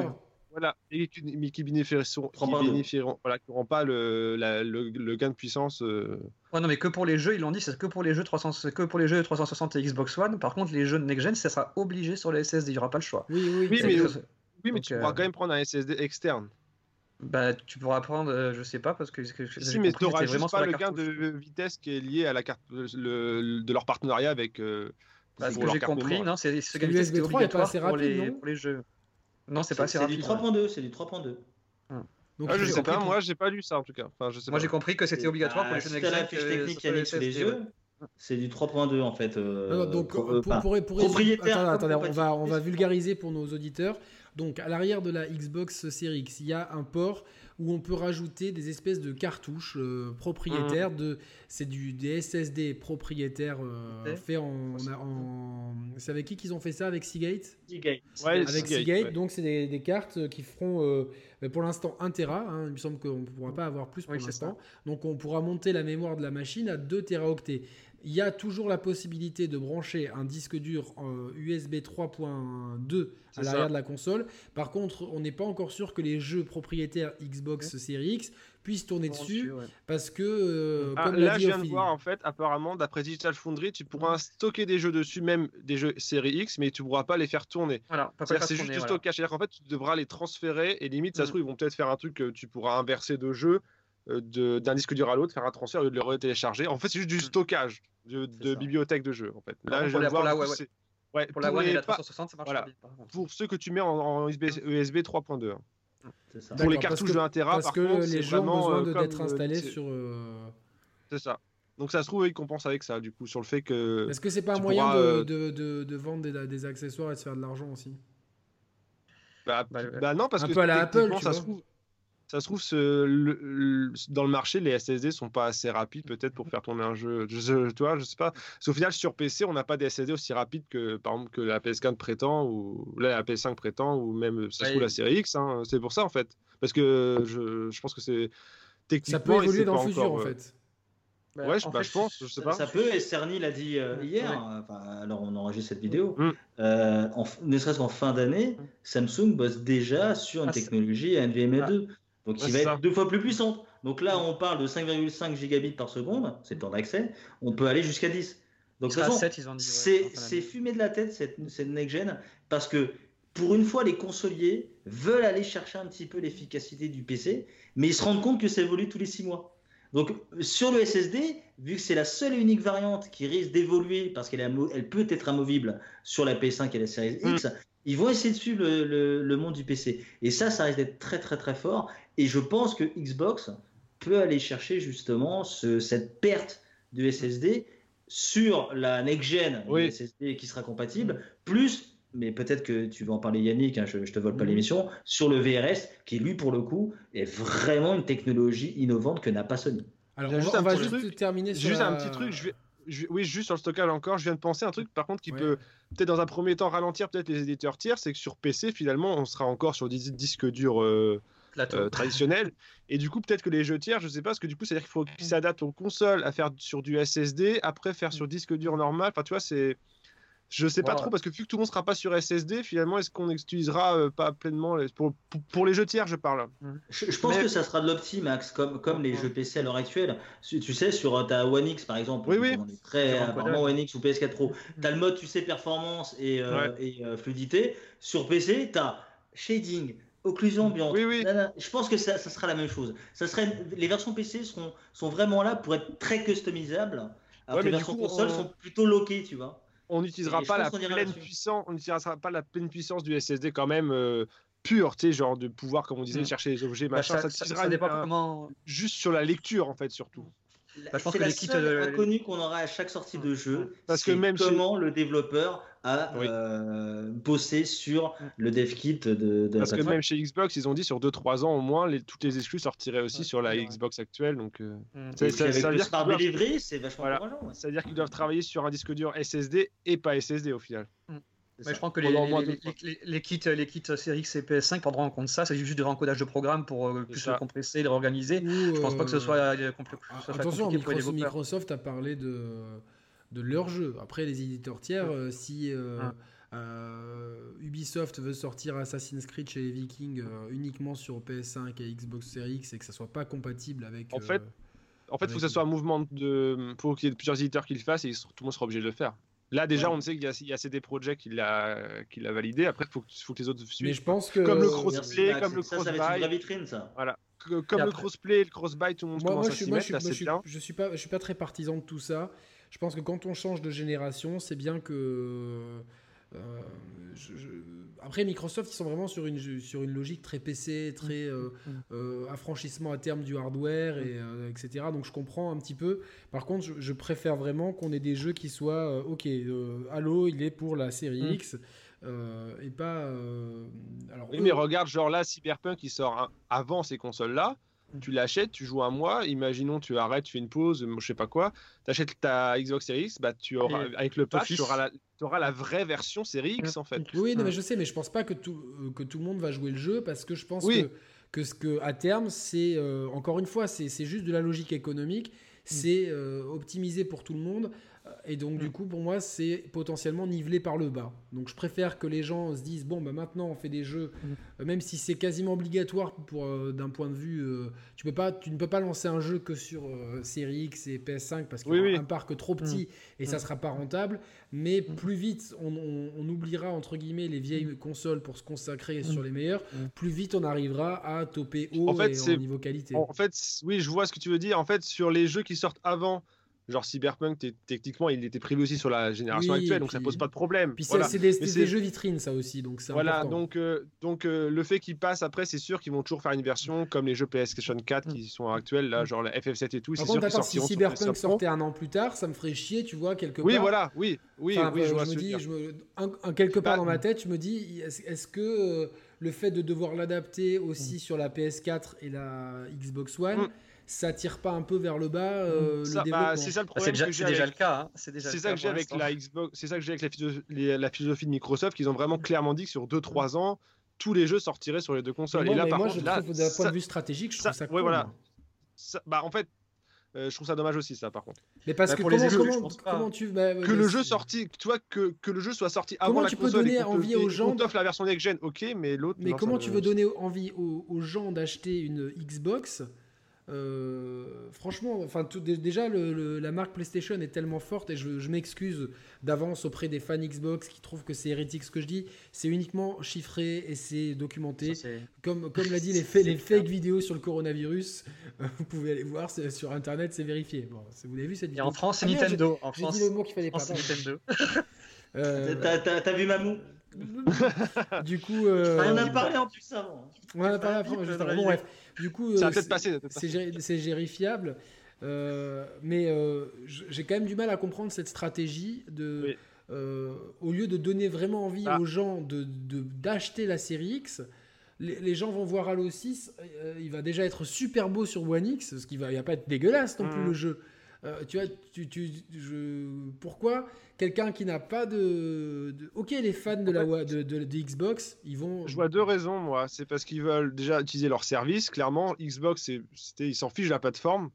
voilà, et qui, mais qui bénéficieront, qui bénéficieront voilà, qui n'auront pas le, le, gain de puissance. Euh. Ouais, non, mais que pour les jeux, ils l'ont dit, c'est que pour les jeux 300, que pour les jeux 360 et Xbox One. Par contre, les jeux next-gen, ça sera obligé sur le SSD, il n'y aura pas le choix. Oui, oui, oui mais, oui, mais tu pourras euh, quand même prendre un SSD externe. Bah, tu pourras prendre, euh, je sais pas, parce que. si, mais tu n'auras vraiment pas le gain de vitesse qui est lié à la carte le, de leur partenariat avec. Parce ce que j'ai compris, non, c'est ce gain de vitesse qui est obligatoire pour, les, pour les jeux. Non, c'est pas assez rapide. C'est du 3.2, c'est du 3.2. Ah. Donc, ah, je sais pas, moi j'ai pas lu ça en tout cas. Enfin, je sais moi j'ai compris que c'était obligatoire pour les jeux next la fiche technique Yannick sur les jeux, c'est du 3.2 en fait. Euh, donc pour, euh, pour, pour, propriétaire. On va, on va vulgariser pour nos auditeurs. Donc à l'arrière de la Xbox Series X, il y a un port où on peut rajouter des espèces de cartouches euh, propriétaires. Mmh. De, c'est du, des SSD propriétaires euh, fait en, C'est avec qui qu'ils ont fait ça? Avec Seagate? Seagate. avec Seagate. Donc c'est des, cartes qui feront euh, pour l'instant 1 Tera. Hein. il me semble qu'on ne pourra pas avoir plus pour l'instant. Donc on pourra monter la mémoire de la machine à 2 Teraoctets. Il y a toujours la possibilité de brancher un disque dur USB 3.2 à l'arrière de la console. Par contre, on n'est pas encore sûr que les jeux propriétaires Xbox Series X puissent tourner dessus, parce que euh, ah, là je viens de voir en fait apparemment d'après Digital Foundry tu pourras stocker des jeux dessus même des jeux série X mais tu pourras pas les faire tourner. C'est juste du stockage. C'est-à-dire qu'en fait tu devras les transférer et limite ça se mm. trouve ils vont peut-être faire un truc que tu pourras inverser de jeux euh, d'un disque dur à l'autre faire un transfert au lieu de le télécharger en fait c'est juste du mm. stockage de, bibliothèque de jeux en fait là je de voir Ouais, pour, la One et la 360, ça marche voilà. Pour ceux que tu mets en, USB, 3.2. Hein. Pour les cartouches de 1 Tera, parce que les gens ont besoin euh, d'être euh, installés sur. Euh, c'est ça. Donc ça se trouve, ils compensent avec ça, du coup, sur le fait que. Est-ce que c'est pas un moyen de, de, de, vendre des, des, accessoires et de se faire de l'argent aussi? Bah, bah, bah, non, parce un que. Peu à la Apple, ça se trouve ça se trouve, ce, dans le marché, les SSD sont pas assez rapides peut-être pour faire tourner un jeu. Je, je, je sais pas. Parce au final, sur PC, on n'a pas des SSD aussi rapides que, par exemple, que la PS4 prétend, ou là, la PS5 prétend, ou même, ça se trouve, la série X. Hein. C'est pour ça, en fait. Parce que je, je pense que c'est techniquement. Ça peut évoluer dans le futur, en euh, fait. Bah, ouais, je, bah, je, pense, je sais pas. Ça peut, et Cerny l'a dit euh, hier, enfin, alors on enregistre cette vidéo, mm. euh, ne serait-ce qu'en fin d'année. Samsung bosse déjà sur une ah, technologie NVMe 2. Donc il va être deux fois plus puissante. Donc là, on parle de 5,5 gigabits par seconde, c'est le temps d'accès. On peut aller jusqu'à 10. Donc c'est fumé de la tête cette, cette next-gen parce que pour une fois, les consoliers veulent aller chercher un petit peu l'efficacité du PC, mais ils se rendent compte que ça évolue tous les 6 mois. Donc sur le SSD, vu que c'est la seule et unique variante qui risque d'évoluer parce qu'elle elle peut être amovible sur la PS5 et la Series X, mm. Ils vont essayer de suivre le, le, monde du PC. Et ça, ça risque d'être très très très fort. Et je pense que Xbox peut aller chercher justement cette perte de SSD sur la next-gen SSD qui sera compatible, plus, mais peut-être que tu vas en parler Yannick, hein, je, ne te vole pas mhm. l'émission, sur le VRS qui lui pour le coup est vraiment une technologie innovante que n'a pas Sony. Alors on va, juste, terminer sur juste un petit truc, je oui, juste sur le stockage encore, je viens de penser un truc par contre qui peut peut-être dans un premier temps ralentir peut-être les éditeurs tiers, c'est que sur PC finalement on sera encore sur des disques durs euh, euh, traditionnel. Et du coup, peut-être que les jeux tiers, je sais pas, parce que du coup, c'est-à-dire qu'il faut qu'ils s'adaptent aux consoles à faire sur du SSD, après faire sur disque dur normal. Enfin, tu vois, c'est. Je sais pas trop parce que vu que tout le monde sera pas sur SSD, finalement, est-ce qu'on utilisera euh, pas pleinement pour, pour, les jeux tiers, je parle. Je, pense que ça sera de l'opti, Max, comme, comme les jeux PC à l'heure actuelle. Tu sais, sur euh, ta One X par exemple, oui, oui. on est très apparemment One X ou PS4 Pro. Tu as le mode, tu sais, performance et, et fluidité. Sur PC, tu as shading, occlusion ambiante. Oui, oui. je pense que ça, ça, sera la même chose. Ça serait, les versions PC seront, sont vraiment là pour être très customisables. Alors que les versions console sont plutôt loquées, tu vois. On n'utilisera pas la pleine puissance, on n'utilisera pas la pleine puissance du SSD quand même euh, pur, tu sais, genre de pouvoir, comme on disait, mm. chercher les objets, bah, machin. ça, ça, ça, ça juste sur la lecture en fait, surtout. Bah, je pense c'est que la seule inconnue qu'on aura à chaque sortie de jeu. Parce que même comment le développeur euh, bossé sur le dev kit de, Parce que même chez Xbox, ils ont dit sur 2-3 ans au moins, les, toutes les exclus sortiraient aussi sur la Xbox actuelle. Donc, euh, mm. ça, ça, ça, veut dire c'est vachement voilà. Ça veut dire qu'ils doivent travailler sur un disque dur SSD et pas SSD au final. Mm. Mais je pense que les, les, les, kits, les kits Series X et PS5 prendront en compte ça. C'est juste du encodage de programme pour euh, plus le compresser, le réorganiser. je pense pas que ce soit, euh, attention, Microsoft, a parlé de de leur jeu. Après, les éditeurs tiers, si Ubisoft veut sortir Assassin's Creed chez les Vikings uniquement sur PS5 et Xbox Series X et que ça soit pas compatible avec. En fait, en fait, il faut que ce soit un mouvement de, pour qu'il y ait plusieurs éditeurs qui le fassent et tout le monde sera obligé de le faire. Là, déjà, on sait qu'il y, a CD Projekt qui l'a validé. Après, il faut, faut, que les autres suivent. Mais je pense que. Comme le crossplay, comme le crossbuy. Ça, ça vitrine, ça. Voilà. Comme le crossplay, le crossbuy, tout le monde moi, commence moi, à s'y mettre. Je, suis, je, suis pas, je suis pas très partisan de tout ça. Je pense que quand on change de génération, c'est bien que euh, après, Microsoft, ils sont vraiment sur une, sur une logique très PC, très euh, mm. euh, affranchissement à terme du hardware, et, etc. Donc je comprends un petit peu. Par contre, je, préfère vraiment qu'on ait des jeux qui soient OK, Halo, il est pour la série mm. X. et pas. alors, oui, mais regarde, genre là, Cyberpunk, il sort avant ces consoles-là tu l'achètes, tu joues un mois, imaginons tu arrêtes, tu fais une pause, je sais pas quoi, tu achètes ta Xbox Series X, bah, tu auras, avec le patch, tu auras, la, auras la vraie version Series X en fait. Oui, non, mais je sais, mais je pense pas que tout, euh, que tout le monde va jouer le jeu parce que je pense que, que, ce que à terme, c'est euh, encore une fois, c'est juste de la logique économique, c'est euh, optimisé pour tout le monde. Et donc, du mm. coup, pour moi, c'est potentiellement nivelé par le bas. Donc, je préfère que les gens se disent bon, bah, maintenant, on fait des jeux, mm. euh, même si c'est quasiment obligatoire pour euh, d'un point de vue. Euh, tu, peux pas, tu ne peux pas lancer un jeu que sur Série X et PS5 parce qu'il y a un parc trop petit mm. et ça sera pas rentable. Mais plus vite on, oubliera, entre guillemets, les vieilles consoles pour se consacrer sur les meilleurs, plus vite on arrivera à toper haut en fait, et niveau qualité. En fait, oui, je vois ce que tu veux dire. En fait, sur les jeux qui sortent avant Genre Cyberpunk, techniquement, il était prévu aussi sur la génération actuelle, donc ça pose pas de problème. Puis c'est des, jeux vitrines, ça aussi, donc Voilà, donc, euh, donc euh, le fait qu'ils passent après, c'est sûr qu'ils vont toujours faire une version comme les jeux PlayStation 4 qui sont actuels, là, genre la FF7 et tout. Par contre, si Cyberpunk sortait un an plus tard, ça me ferait chier, tu vois, quelque part. Oui, voilà, oui, oui, oui, je, me dis, je quelque part bah, dans ma tête, je me dis, est-ce que euh, le fait de devoir l'adapter aussi mm. sur la PS4 et la Xbox One. Mm ça tire pas un peu vers le bas euh, le bah, C'est ça le problème. C'est déjà, le cas. Hein. C'est ça que j'ai avec la Xbox. C'est ça que j'ai avec la philosophie, de Microsoft, qu'ils ont vraiment clairement dit que sur 2-3 ans, tous les jeux sortiraient sur les deux consoles. et là, par contre, d'un point de vue stratégique, je trouve ça, cool. voilà. bah, en fait, euh, je trouve ça dommage aussi, ça, par contre. Mais parce bah, que comment, comment, tu bah, que le jeu sorti, tu vois, que, que le jeu soit sorti avant la tu console peux donner envie aux gens la version next gen, ok, mais l'autre. Mais comment tu veux donner envie aux gens d'acheter une Xbox euh, franchement, enfin, déjà, la marque PlayStation est tellement forte et je, m'excuse d'avance auprès des fans Xbox qui trouvent que c'est hérétique ce que je dis. C'est uniquement chiffré et c'est documenté. comme comme l'a dit les, les fake vidéos sur le coronavirus, vous pouvez aller voir sur internet, c'est vérifié. Bon, vous avez vu cette vidéo. Et en France, c'est ah, Nintendo. En France, dit le mot qu'il fallait pas. Nintendo. Euh, T'as vu Mamou? du coup, euh... on a parlé en plus avant. On a parlé avant. Bon, bref. Du coup, ça euh, c'est gérifiable. Euh, mais euh, j'ai quand même du mal à comprendre cette stratégie de, au lieu de donner vraiment envie ah. aux gens de d'acheter la série X, les, gens vont voir Halo 6, il va déjà être super beau sur One X, ce qui va, il va pas être dégueulasse non plus mmh. le jeu. Tu vois, tu, tu, je, pourquoi quelqu'un qui n'a pas de, Ok, les fans de, la, de, de, Xbox, ils vont. Je vois deux raisons, moi. C'est parce qu'ils veulent déjà utiliser leur service. Clairement, Xbox, ils s'en fichent de la plateforme.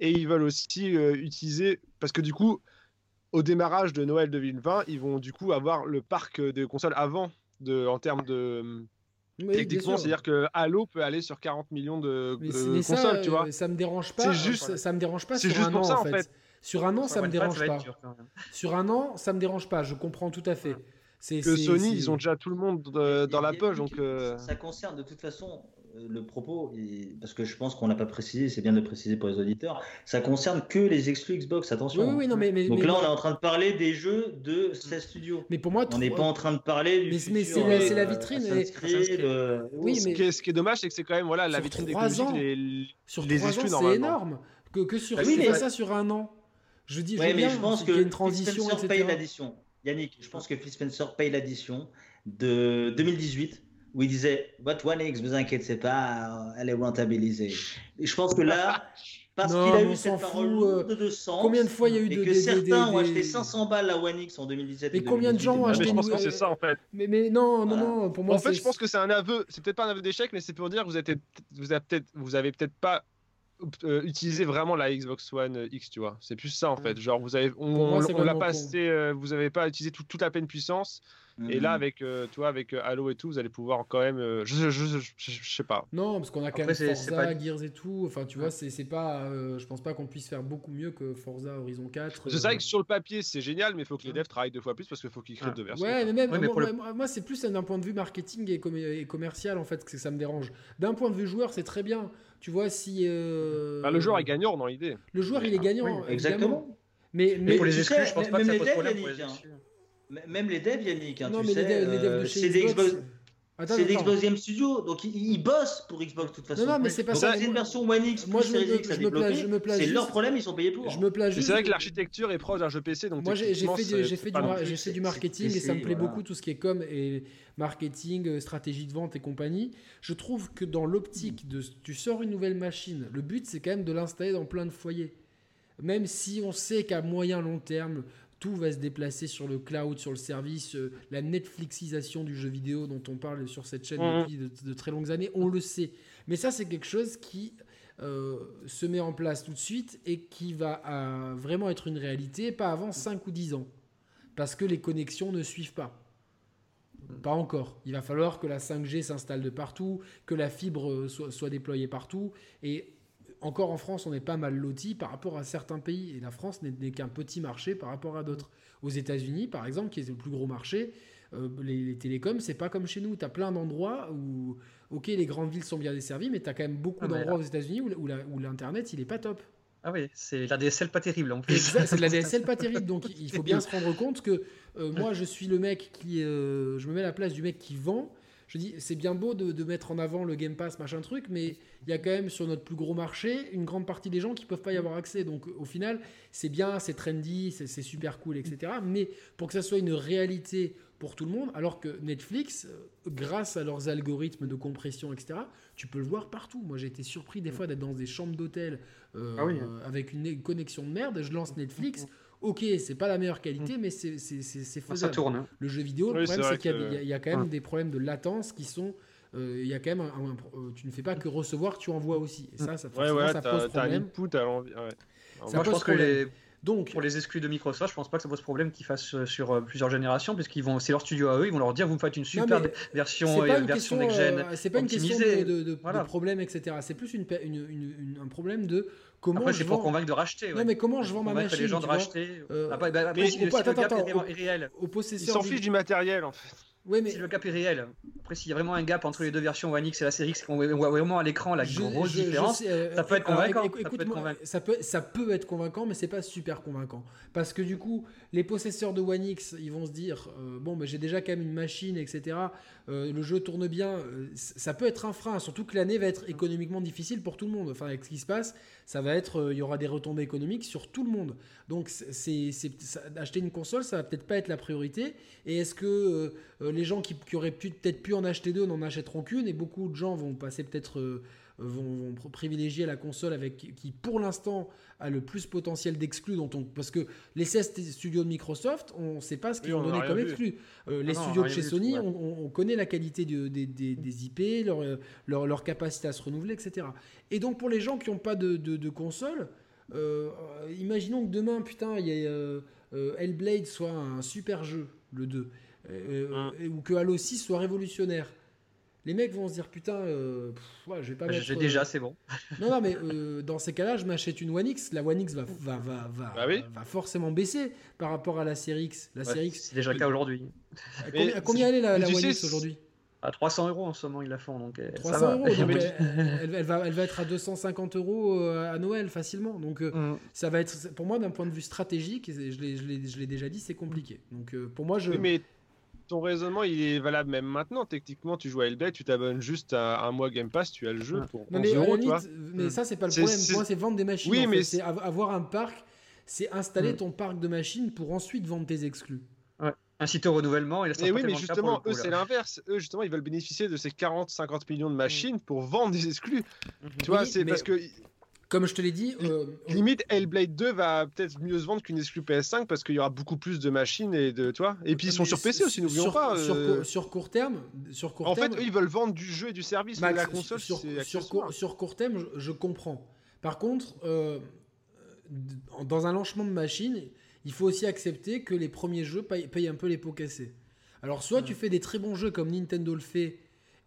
Et ils veulent aussi euh, utiliser. Parce que du coup, au démarrage de Noël 2020, ils vont du coup avoir le parc de consoles avant, de, en termes de. Techniquement, c'est-à-dire que Halo peut aller sur 40 millions de, consoles, tu vois. Ça me dérange pas. C'est juste, ça me dérange pas. C'est juste pour ça, en fait. Sur un an, ça, me dérange pas. Sur un an, ça me dérange pas. Je comprends tout à fait. C'est que Sony, ils ont déjà tout le monde dans la poche, donc. Euh, ça concerne de toute façon euh, le propos, parce que je pense qu'on l'a pas précisé, c'est bien de préciser pour les auditeurs, ça concerne que les exclus Xbox, attention. Oui, non, mais, Donc là, on est en train de parler des jeux de 16 studios. Mais pour moi, on n'est pas en train de parler du. Mais, c'est la, vitrine. Oui, mais... ce, qui est, dommage, c'est que c'est quand même voilà, la vitrine des les, sur les exclus, C'est énorme. Que, que sur, bah ça sur un an? Je dis, mais je pense que y a une transition, Phil Spencer paye l'addition. Yannick, je pense que Phil Spencer paye l'addition de 2018 où il disait What One X, vous inquiétez pas, elle est rentabilisée. Et je pense que là, parce qu'il a eu cette parole euh, de 200, combien de fois il y a eu et de, que certains ont acheté 500 balles la One X en 2017 Mais combien de gens ont acheté Je pense que c'est ça en fait. Mais, mais non, non, non, pour moi. En fait, je pense que c'est un aveu, c'est peut-être pas un aveu d'échec, mais c'est pour dire que vous, êtes, vous avez peut-être peut pas euh, utiliser vraiment la Xbox One X, tu vois. C'est plus ça en fait. Genre, vous avez, on, l'a passé, euh, vous n'avez pas utilisé toute la pleine puissance. Et là, mhm. avec, euh, tu avec Halo et tout, vous allez pouvoir quand même. je, je, je, sais pas. Non, parce qu'on a quand même Forza, pas... Gears et tout. Enfin, tu vois, c'est pas. je pense pas qu'on puisse faire beaucoup mieux que Forza Horizon 4. C'est vrai que sur le papier, c'est génial, mais il faut que les devs travaillent deux fois plus parce qu'il faut qu'ils créent deux versions. Ouais, mais même. moi, moi c'est plus d'un point de vue marketing et, et commercial en fait que ça me dérange. D'un point de vue joueur, c'est très bien. Tu vois, si. Euh, bah, le joueur est gagnant dans l'idée. Le joueur, il est gagnant. exactement. Mais, mais, pour les exclus, je pense pas que ça pose problème pour les. Même les devs, Yannick. Hein, non, tu mais sais, les, devs, les devs de euh, chez Xbox. C'est l'Xbox Game Studio, donc ils, bossent pour Xbox de toute façon. Non, non mais c'est pas ça. C'est une version One X, moi je me, place, C'est leur problème, ils sont payés pour. Je me place C'est vrai que l'architecture est proche d'un jeu PC, donc moi j'ai fait, du, marketing et ça me plaît beaucoup tout ce qui est com et marketing, euh, stratégie de vente et compagnie. Je trouve que dans l'optique de tu sors une nouvelle machine, le but c'est quand même de l'installer dans plein de foyers. Même si on sait qu'à moyen long terme, tout va se déplacer sur le cloud, sur le service, euh, la Netflixisation du jeu vidéo dont on parle sur cette chaîne mmh. depuis de, très longues années, on le sait. Mais ça, c'est quelque chose qui euh, se met en place tout de suite et qui va vraiment être une réalité, pas avant 5 ou 10 ans. Parce que les connexions ne suivent pas. Pas encore. Il va falloir que la 5G s'installe de partout, que la fibre euh, soit, soit déployée partout. Et encore en France, on est pas mal loti par rapport à certains pays. Et la France n'est qu'un petit marché par rapport à d'autres. Aux États-Unis, par exemple, qui est le plus gros marché, euh, les, télécoms, c'est pas comme chez nous. Tu as plein d'endroits où, ok, les grandes villes sont bien desservies, mais tu as quand même beaucoup ah, d'endroits aux États-Unis où, l'Internet, il est pas top. Ah oui, c'est la DSL pas terrible en plus. C'est la DSL pas terrible, donc il faut bien se rendre compte que euh, moi je suis le mec qui, euh, je me mets à la place du mec qui vend je dis, c'est bien beau de, mettre en avant le Game Pass, machin truc, mais il y a quand même sur notre plus gros marché une grande partie des gens qui peuvent pas y avoir accès. Donc au final, c'est bien, c'est trendy, c'est super cool, etc. Mais pour que ça soit une réalité pour tout le monde, alors que Netflix, euh, grâce à leurs algorithmes de compression, etc., tu peux le voir partout. Moi, j'ai été surpris des fois d'être dans des chambres d'hôtel euh, ah avec une connexion de merde. Je lance Netflix. Ok, c'est pas la meilleure qualité, mm. mais c'est faisable. Ça tourne. Hein. Le jeu vidéo, le problème, c'est qu'il y, a quand même des problèmes de latence qui sont. Euh, il y a quand même euh, tu ne fais pas que recevoir, tu envoies aussi. Et ça, ça, ouais, ouais, ça pose problème. Input, ouais. Ça Moi, pose je pense que les donc, pour les exclus de Microsoft, je pense pas que ça pose problème qu'ils fassent euh, sur euh, plusieurs générations, puisqu'ils vont, c'est leur studio à eux, ils vont leur dire vous me faites une super version, euh, version next gen. c'est pas une question de, de, problème, etc. C'est plus une, une, un problème de comment. Après, c'est pour convaincre de racheter. Non, mais comment je vends ma machine les gens de racheter. Euh, après, bah, après, si, attends, attends, est réel. Ils s'en fichent du matériel en fait. Oui, mais si le gap est réel. Après, s'il y a vraiment un gap entre les deux versions One X et la série X, qu'on voit vraiment à l'écran la grosse différence, euh, ça peut être convaincant. ça, peut ça, peut, être convaincant, mais c'est pas super convaincant. Parce que du coup, les possesseurs de One X, ils vont se dire euh, bon, mais j'ai déjà quand même une machine, etc. Euh, le jeu tourne bien. ça peut être un frein, surtout que l'année va être économiquement difficile pour tout le monde. Enfin, avec ce qui se passe, ça va être, il y aura des retombées économiques sur tout le monde. Donc, c'est, acheter une console, ça va peut-être pas être la priorité. Et est-ce que les gens qui, auraient peut-être pu en acheter deux n'en achèteront qu'une et beaucoup de gens vont passer peut-être euh, vont, privilégier la console avec qui pour l'instant a le plus potentiel d'exclus dont on parce que les 16 studios de Microsoft on ne sait pas ce qu'ils ont donné comme exclus. Euh, les studios de chez Sony on, connaît la qualité des, IP leur, leur, capacité à se renouveler etc et donc pour les gens qui n'ont pas de, console euh, imaginons que demain putain il y a Hellblade soit un super jeu le 2 euh, euh, ou que Halo 6 soit révolutionnaire. Les mecs vont se dire putain, euh, je vais pas bah, mettre. J'ai déjà, c'est bon. non, non, mais dans ces cas-là, je m'achète une One X. La One X va, va, va, va, bah va forcément baisser par rapport à la série X. La série X. C'est déjà le cas aujourd'hui. À combien, elle est la, One X aujourd'hui? À 300 euros en ce moment, ils la font. Donc, 300 euros, donc elle, va, elle va être à 250 euros à Noël facilement. Donc, mm. ça va être, pour moi, d'un point de vue stratégique, je l'ai déjà dit, c'est compliqué. Donc, pour moi, je ton raisonnement, il est valable même maintenant. Techniquement, tu joues à Hellblade, tu t'abonnes juste à un mois Game Pass, tu as le jeu pour mais, euros, mais ça, c'est pas le problème. Pour moi, c'est vendre des machines. Oui, mais c'est avoir un parc, c'est installer hmm. ton parc de machines pour ensuite vendre tes exclus. Ouais. Inciter au renouvellement. Et, oui, mais justement, eux, c'est l'inverse. Eux, justement, ils veulent bénéficier de ces 40-50 millions de machines hmm. pour vendre des exclus. Hmm. Tu vois, c'est parce que comme je te l'ai dit. Euh, limite, Hellblade 2 va peut-être mieux se vendre qu'une exclue PS5 parce qu'il y aura beaucoup plus de machines et de. Tu et puis ils sont sur PC aussi, n'oublions pas. Euh. Sur, court terme. Sur court en fait, eux, ils veulent vendre du jeu et du service, mais la console, sur, sur, court, sur court terme, je, comprends. Par contre, euh, dans un lancement de machine, il faut aussi accepter que les premiers jeux payent, un peu les pots cassés. Alors, soit tu fais des très bons jeux comme Nintendo le fait,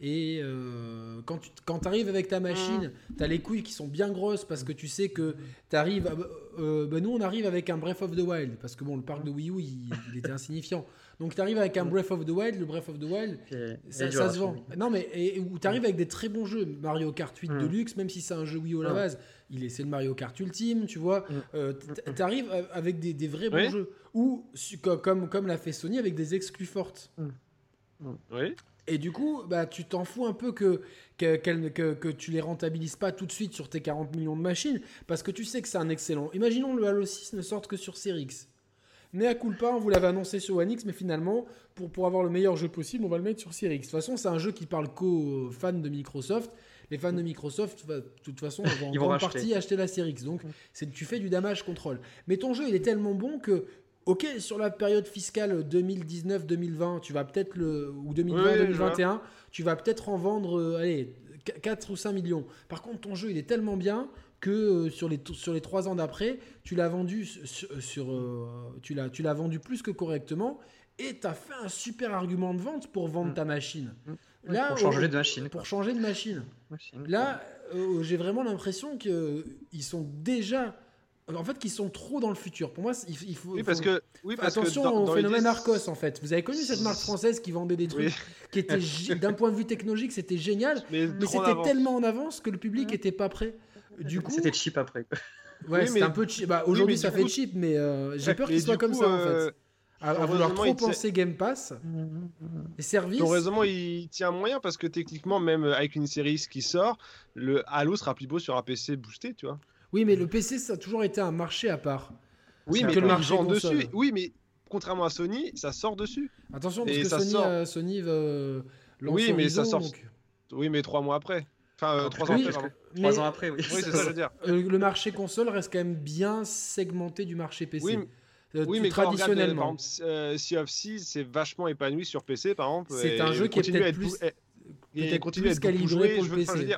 et euh, quand tu quand arrives avec ta machine, tu as les couilles qui sont bien grosses parce que tu sais que tu arrives. Euh, ben nous, on arrive avec un Breath of the Wild parce que bon, le parc de Wii U, il était insignifiant. Donc tu arrives avec un Breath of the Wild, le Breath of the Wild, ça, se vend. Non mais tu arrives avec des très bons jeux, Mario Kart 8 de luxe, même si c'est un jeu Wii U à la base, il est c'est le Mario Kart Ultime, tu vois. Euh, tu arrives avec des, des vrais bons jeux ou comme comme l'a fait Sony avec des exclus fortes. Oui. Et du coup, bah, tu t'en fous un peu que, que, que, que, tu les rentabilises pas tout de suite sur tes 40 millions de machines, parce que tu sais que c'est un excellent. Imaginons le Halo 6 ne sorte que sur Series X. Coup pas, on vous l'avait annoncé sur One X, mais finalement, pour, pour avoir le meilleur jeu possible, on va le mettre sur Series X. De toute façon, c'est un jeu qui parle qu'aux fans de Microsoft. Les fans de Microsoft, de toute façon, vont en grande partie acheter la Series X. Donc, tu fais du damage control. Mais ton jeu, il est tellement bon que Ok, sur la période fiscale 2019-2020, tu vas peut-être le ou 2020-2021, tu vas peut-être en vendre euh, allez 4 ou 5 millions. Par contre, ton jeu, il est tellement bien que euh, sur les sur les 3 ans d'après, tu l'as vendu sur, euh, tu l'as tu l'as vendu plus que correctement et tu as fait un super argument de vente pour vendre mm. ta machine. Mm. Là, pour changer de machine. Pour changer de machine. Là, j'ai vraiment l'impression qu'ils sont déjà en fait, qui sont trop dans le futur. Pour moi, il, faut. Oui, parce que. Oui, parce attention au phénomène Arcos, en fait. Vous avez connu cette marque française qui vendait des trucs qui étaient, d'un point de vue technologique, c'était génial, mais, c'était tellement en avance que le public n'était pas prêt. Du coup. C'était cheap après. Ouais, c'était un peu cheap. Bah, Aujourd'hui, ça fait cheap, mais euh, j'ai peur qu'il soit comme ça, en fait. Euh, à, vouloir trop penser Game Pass, les services. Ton raisonnement, il tient moyen parce que techniquement, même avec une série qui sort, le Halo sera plus beau sur un PC boosté, tu vois. Oui, mais le PC, ça a toujours été un marché à part. Oui, mais que le marché dessus. Oui, mais contrairement à Sony, ça sort dessus. Attention, parce que Sony, euh, Sony va euh, lancer Oui, mais ça sort. Oui, mais trois mois après. Enfin, euh, trois ans après. Trois ans après, oui. oui, c'est ça, je veux dire. le marché console reste quand même bien segmenté du marché PC. Oui, oui, mais traditionnellement. Regarde, sea of Thieves, c'est vachement épanoui sur PC, par exemple. C'est un jeu qui est peut-être plus, peut plus calibré pour le PC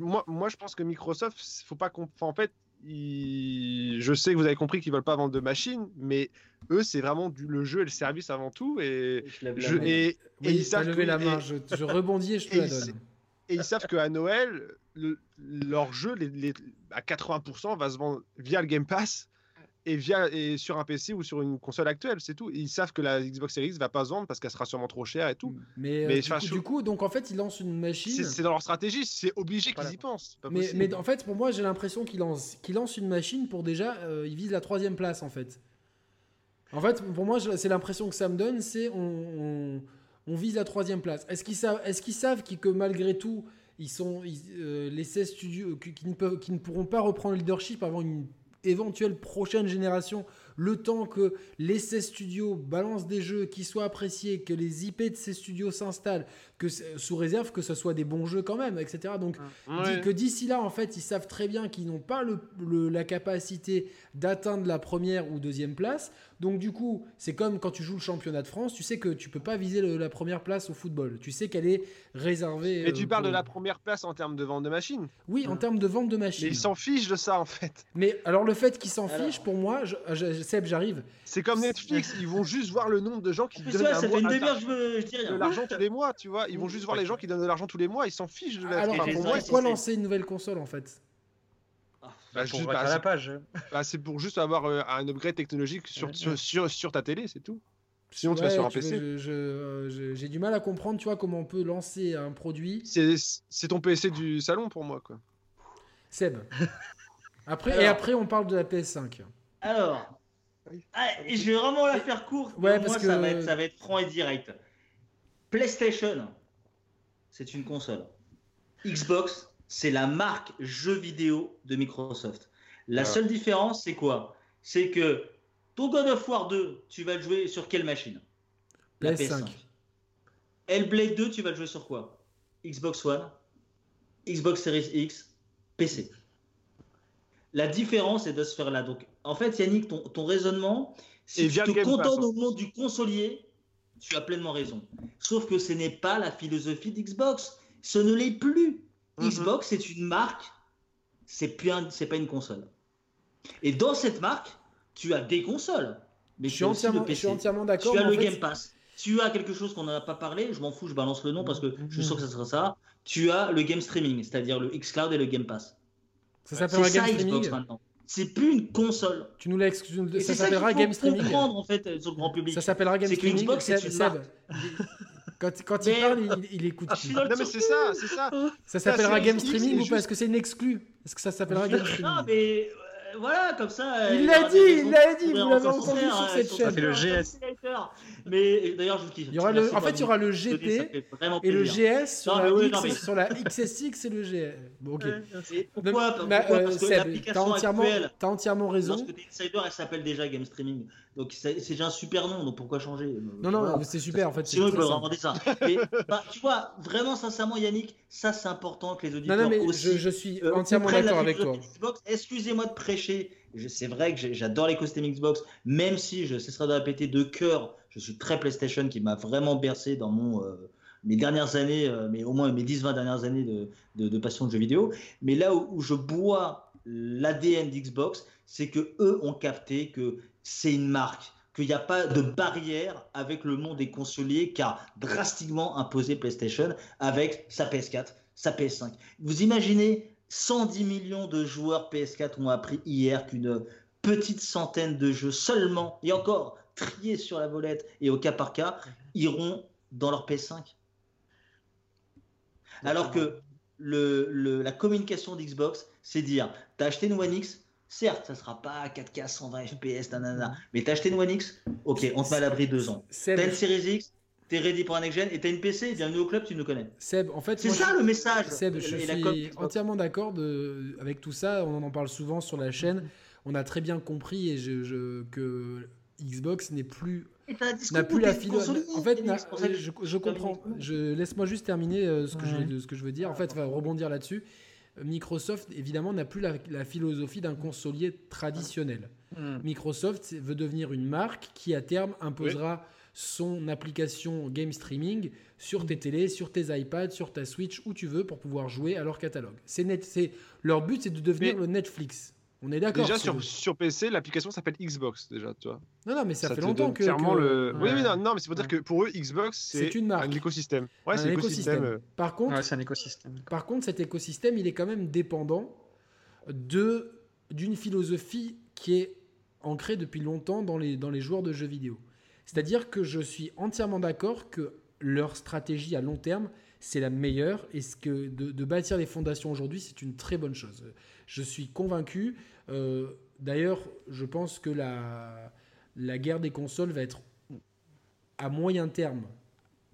moi, moi, je pense que Microsoft, faut pas qu'on. en fait, je sais que vous avez compris qu'ils veulent pas vendre de machines, mais eux, c'est vraiment du... le jeu et le service avant tout. Et, je et, ils savent lever la main. Je, rebondis et je te la donne. Et ils savent qu'à Noël, leur jeu, les, à 80%, va se vendre via le Game Pass et via et sur un PC ou sur une console actuelle, c'est tout. Ils savent que la Xbox Series X va pas se vendre parce qu'elle sera sûrement trop chère et tout. Mais, euh, du, coup, donc en fait, ils lancent une machine. C'est dans leur stratégie, c'est obligé qu'ils y pensent. mais, mais, en fait, pour moi, j'ai l'impression qu'ils lancent, qu'ils lancent une machine pour déjà, euh, ils visent la troisième place en fait. En fait, pour moi, c'est l'impression que ça me donne, c'est on, on, vise la troisième place. Est-ce qu'ils savent, est-ce qu'ils savent que malgré tout, ils sont euh, les 16 studios qui, ne peuvent, qui ne pourront pas reprendre le leadership avant une éventuelle prochaine génération, le temps que les 16 studios balancent des jeux qui soient appréciés, que les IP de ces studios s'installent, que sous réserve que ce soit des bons jeux quand même, etc. Donc que d'ici là, en fait, ils savent très bien qu'ils n'ont pas le, la capacité d'atteindre la première ou deuxième place. Donc du coup, c'est comme quand tu joues le championnat de France, tu sais que tu peux pas viser la première place au football. Tu sais qu'elle est réservée. Et tu euh, parles de la première place en termes de vente de machines Oui, en termes de vente de machines. Mais ils s'en fichent de ça en fait. Mais alors le fait qu'ils s'en fichent, pour moi, je, Seb, j'arrive. C'est comme Netflix, ils vont juste voir le nombre de gens qui donnent ça fait une demi-heure je, je de l'argent tous les mois, tu vois. Ils vont juste voir les gens qui donnent de l'argent tous les mois, ils s'en fichent de la Alors, pour moi, pourquoi lancer une nouvelle console en fait bah, juste, bah, la page. Bah, c'est pour juste avoir euh, un upgrade technologique sur, sur, sur, ta télé, c'est tout. Sinon, tu vas sur un PC. Euh, j'ai du mal à comprendre, tu vois, comment on peut lancer un produit. C'est ton PC du salon pour moi, quoi. Seb. Après, et après, on parle de la PS5. Alors, ah, je vais vraiment la faire courte. Ouais, parce moi, que... ça, va être, ça va être franc et direct. PlayStation, c'est une console. Xbox, c'est la marque jeu vidéo de Microsoft. La ah. seule différence, c'est quoi? C'est que ton God of War 2, tu vas le jouer sur quelle machine? La PS5. Hellblade 2, tu vas le jouer sur quoi? Xbox One, Xbox Series X, PC. La différence est de se faire là. Donc, en fait, Yannick, ton, raisonnement, si tu te contentes au monde du consolier, tu as pleinement raison. Sauf que ce n'est pas la philosophie d'Xbox. Ce ne l'est plus. Mhm. Xbox est une marque c'est c'est pas une console. Et dans cette marque, tu as des consoles. Mais je suis, entièrement, je suis entièrement d'accord. Tu as le Game Pass. Tu as quelque chose qu'on n'a pas parlé, je m'en fous, je balance le nom parce que je sens que ça sera ça. Tu as le game streaming, c'est-à-dire le xCloud et le Game Pass. Ça s'appellera Game Streaming maintenant. C'est plus une console. Tu nous l'as exclu. Ça s'appellera Game Streaming. comprendre en fait sur le grand public. Ça s'appellera Game Streaming. Xbox, c'est une marque. Quand, quand il parle, il, il écoute. Ah, non, mais c'est ça, c'est ça. Ça s'appellera Game Streaming ou pas Est-ce que c'est une exclue? Est-ce que ça s'appellera Game Streaming? Non, mais voilà, comme ça. Il l'a dit, il l'a dit, vous l'avez entendu sur cette chaîne. Ça fait le GS. Mais d'ailleurs, je kiffe. Il y aura le, en fait, il y aura le GP et le GS sur, la, X, sur la XSX et le GS. Bon, ok. pourquoi, euh, Parce que l'application actuelle, t'as entièrement raison. Parce que Insider, elle s'appelle déjà Game Streaming. Donc c'est déjà un super nom, donc pourquoi changer? Non, non, c'est super en fait. Sinon, ils peuvent inventer ça. Bah, tu vois, vraiment, sincèrement, Yannick, ça c'est important que les auditeurs non, non, mais aussi. Je, suis euh, entièrement d'accord avec toi. Excusez-moi de prêcher. C'est vrai que j'adore les costumes Xbox, même si je cesserai de répéter de cœur, je suis très PlayStation qui m'a vraiment bercé dans mon. Euh, mes dernières années, euh, mais au moins mes 10-20 dernières années de, passion de jeux vidéo. Mais là où, où je bois l'ADN d'Xbox, c'est que eux ont capté que c'est une marque, qu'il n'y a pas de barrière avec le monde des consoliers qu'a drastiquement imposé PlayStation avec sa PS4, sa PS5. Vous imaginez 110 millions de joueurs PS4 ont appris hier qu'une petite centaine de jeux seulement, et encore triés sur la volette et au cas par cas, iront dans leur PS5. Alors que le, la communication d'Xbox, c'est dire, t'as acheté une One X, Certes, ça sera pas 4K 120 FPS, nanana, mais t'as acheté une One X Ok, on te met à l'abri deux ans. T'as une Series X T'es ready pour un next-gen et t'as une PC, bienvenue au club, tu nous connais. Seb, en fait, c'est ça le message. Seb, je suis entièrement d'accord avec tout ça. On en parle souvent sur la chaîne. On a très bien compris et je, que Xbox n'est plus n'a plus la philosophie. En fait, je, je, comprends. Je laisse-moi juste terminer euh, ce que, je, ce que je veux dire. En fait, va rebondir là-dessus. Microsoft, évidemment, n'a plus la, philosophie d'un consolier traditionnel. Hmm. Microsoft veut devenir une marque qui, à terme, imposera son application game streaming sur tes télés, sur tes iPads, sur ta Switch, où tu veux, pour pouvoir jouer à leur catalogue. C'est net, leur but, c'est de devenir le Netflix. On est d'accord. Déjà sur, sur PC, l'application s'appelle Xbox déjà, tu vois. Non non, mais ça, fait longtemps que, le. Oui, oui non, non mais c'est pour dire que pour eux Xbox c'est une marque. un écosystème. Ouais, c'est un écosystème. Euh. Par contre, c'est un écosystème. Par contre, cet écosystème, il est quand même dépendant de d'une philosophie qui est ancrée depuis longtemps dans les dans les joueurs de jeux vidéo. C'est-à-dire que je suis entièrement d'accord que leur stratégie à long terme, c'est la meilleure et ce que de, de bâtir les fondations aujourd'hui, c'est une très bonne chose. Je suis convaincu. Euh, d'ailleurs, je pense que la, la guerre des consoles va être à moyen terme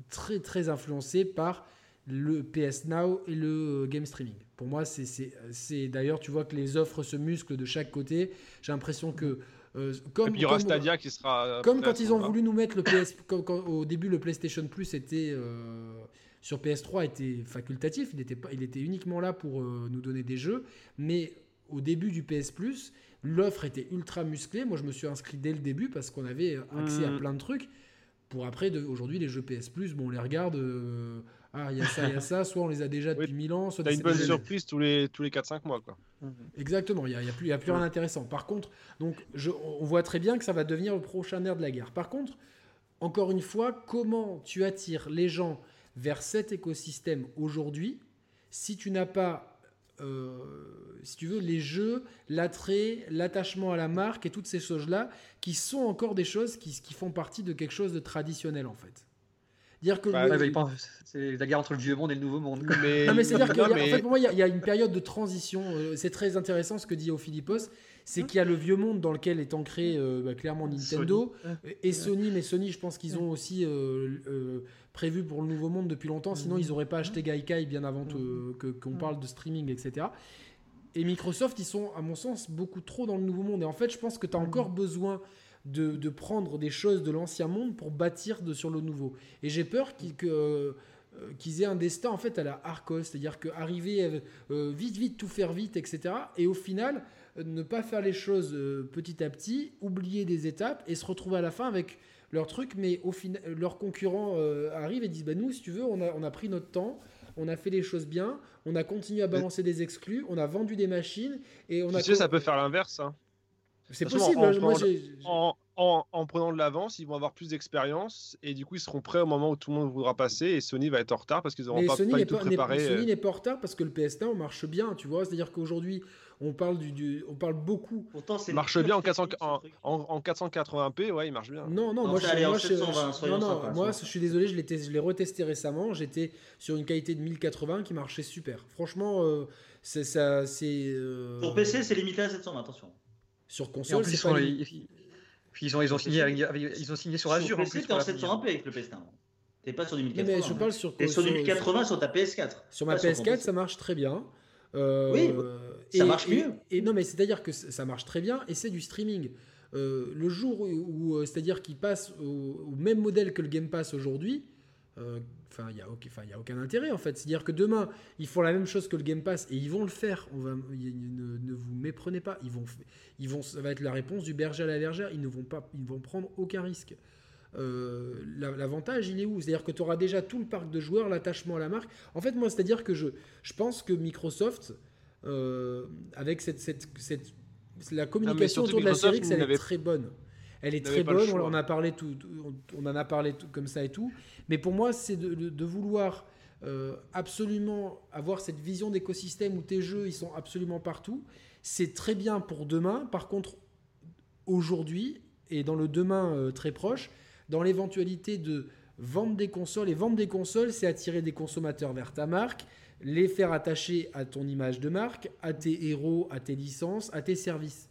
très très influencée par le PS Now et le game streaming. Pour moi, c'est d'ailleurs, tu vois que les offres se musclent de chaque côté. J'ai l'impression que euh, comme, et puis il y aura Stadia qui sera. Comme quand ils ont voulu nous mettre le PS. au début, le PlayStation Plus était. Euh, sur PS3 était facultatif, il était, pas, il était uniquement là pour nous donner des jeux, mais au début du PS Plus, l'offre était ultra musclée. Moi, je me suis inscrit dès le début parce qu'on avait accès à mm. plein de trucs. Pour après, aujourd'hui, les jeux PS Plus, bon, on les regarde. Euh, ah, il y a ça, il y a ça. Soit on les a déjà depuis 1000 ans. Soit T'as une bonne surprise tous les, tous les 4-5 mois, quoi. Exactement, il n'y a, y a, plus, y a plus rien d'intéressant. Par contre, donc, je, on voit très bien que ça va devenir le prochain nerf de la guerre. Par contre, encore une fois, comment tu attires les gens vers cet écosystème aujourd'hui si tu n'as pas euh, si tu veux, les jeux, l'attrait, l'attachement à la marque et toutes ces choses-là, qui sont encore des choses qui, qui, font partie de quelque chose de traditionnel en fait. Dire que bah, c'est la guerre entre le vieux monde et le nouveau monde. Mais... non, mais c'est-à-dire que, en fait, pour moi, il y, a une période de transition. Euh, c'est très intéressant ce que dit Ophilippos c'est qu'il y a le vieux monde dans lequel est ancré euh, bah, clairement Nintendo et Sony, mais Sony, je pense qu'ils ont aussi prévu pour le nouveau monde depuis longtemps, sinon ils n'auraient pas acheté Gaikai bien avant qu'on parle de streaming, etc. Et Microsoft, ils sont, à mon sens, beaucoup trop dans le nouveau monde. Et en fait, je pense que tu as encore besoin de, prendre des choses de l'ancien monde pour bâtir de, sur le nouveau. Et j'ai peur qu'ils euh, qu'ils aient un destin en fait à la Arcos, c'est-à-dire qu'arriver euh, euh, vite, vite, tout faire vite, etc. Et au final, ne pas faire les choses petit à petit, oublier des étapes et se retrouver à la fin avec leur truc, mais au final, leurs concurrents arrivent et disent bah, Nous, si tu veux, on a, on a pris notre temps, on a fait les choses bien, on a continué à balancer des exclus, on a vendu des machines et on tu a. sais, ça peut faire l'inverse. Hein. C'est possible. En, moi, en, en, en, prenant de l'avance, ils vont avoir plus d'expérience et du coup, ils seront prêts au moment où tout le monde voudra passer et Sony va être en retard parce qu'ils n'auront pas, Sony pas, tout préparé. Sony euh. n'est pas en retard parce que le PS1 marche bien, tu vois. C'est-à-dire qu'aujourd'hui, on parle du, on parle beaucoup. Pourtant, c'est marche bien en, 400, en, en, 480p, ouais, il marche bien. Non, non, moi, je, moi, je, non, non, moi, je suis désolé, je l'ai retesté récemment. J'étais sur une qualité de 1080 qui marchait super. Franchement, euh, c'est ça, c'est. Euh... Pour PC, c'est limité à 720, attention. Sur console, c'est pas. Puis ils ont, ils ont, signé, ils ont signé sur Azure. Sur PC, t'es en 720p avec le PS1. T'es pas sur du 1080. Mais je parle sur. T'es sur du 1080 sur ta PS4. Sur ma PS4, ça marche très bien. Euh, oui, ça marche mieux. Et, non, mais c'est-à-dire que ça marche très bien et c'est du streaming. Euh, le jour où, euh, c'est-à-dire qu'il passe au, même modèle que le Game Pass aujourd'hui, enfin, il n'y a, a, aucun intérêt en fait. C'est-à-dire que demain, ils font la même chose que le Game Pass et ils vont le faire. On va, ne, ne, vous méprenez pas. Ils vont, ils vont, ça va être la réponse du berger à la bergère. Ils ne vont pas, ils vont prendre aucun risque. Euh, l'avantage, il est où? C'est-à-dire que tu auras déjà tout le parc de joueurs, l'attachement à la marque. En fait, moi, c'est-à-dire que je, je pense que Microsoft, euh, avec cette, cette, cette, la communication autour de la série, elle est très bonne. Elle est très bonne, on en a parlé tout, on en a parlé tout, comme ça et tout. Mais pour moi, c'est de, de, vouloir euh, absolument avoir cette vision d'écosystème où tes jeux, ils sont absolument partout. C'est très bien pour demain. Par contre, aujourd'hui et dans le demain très proche, dans l'éventualité de vendre des consoles. Et vendre des consoles, c'est attirer des consommateurs vers ta marque, les faire attacher à ton image de marque, à tes héros, à tes licences, à tes services.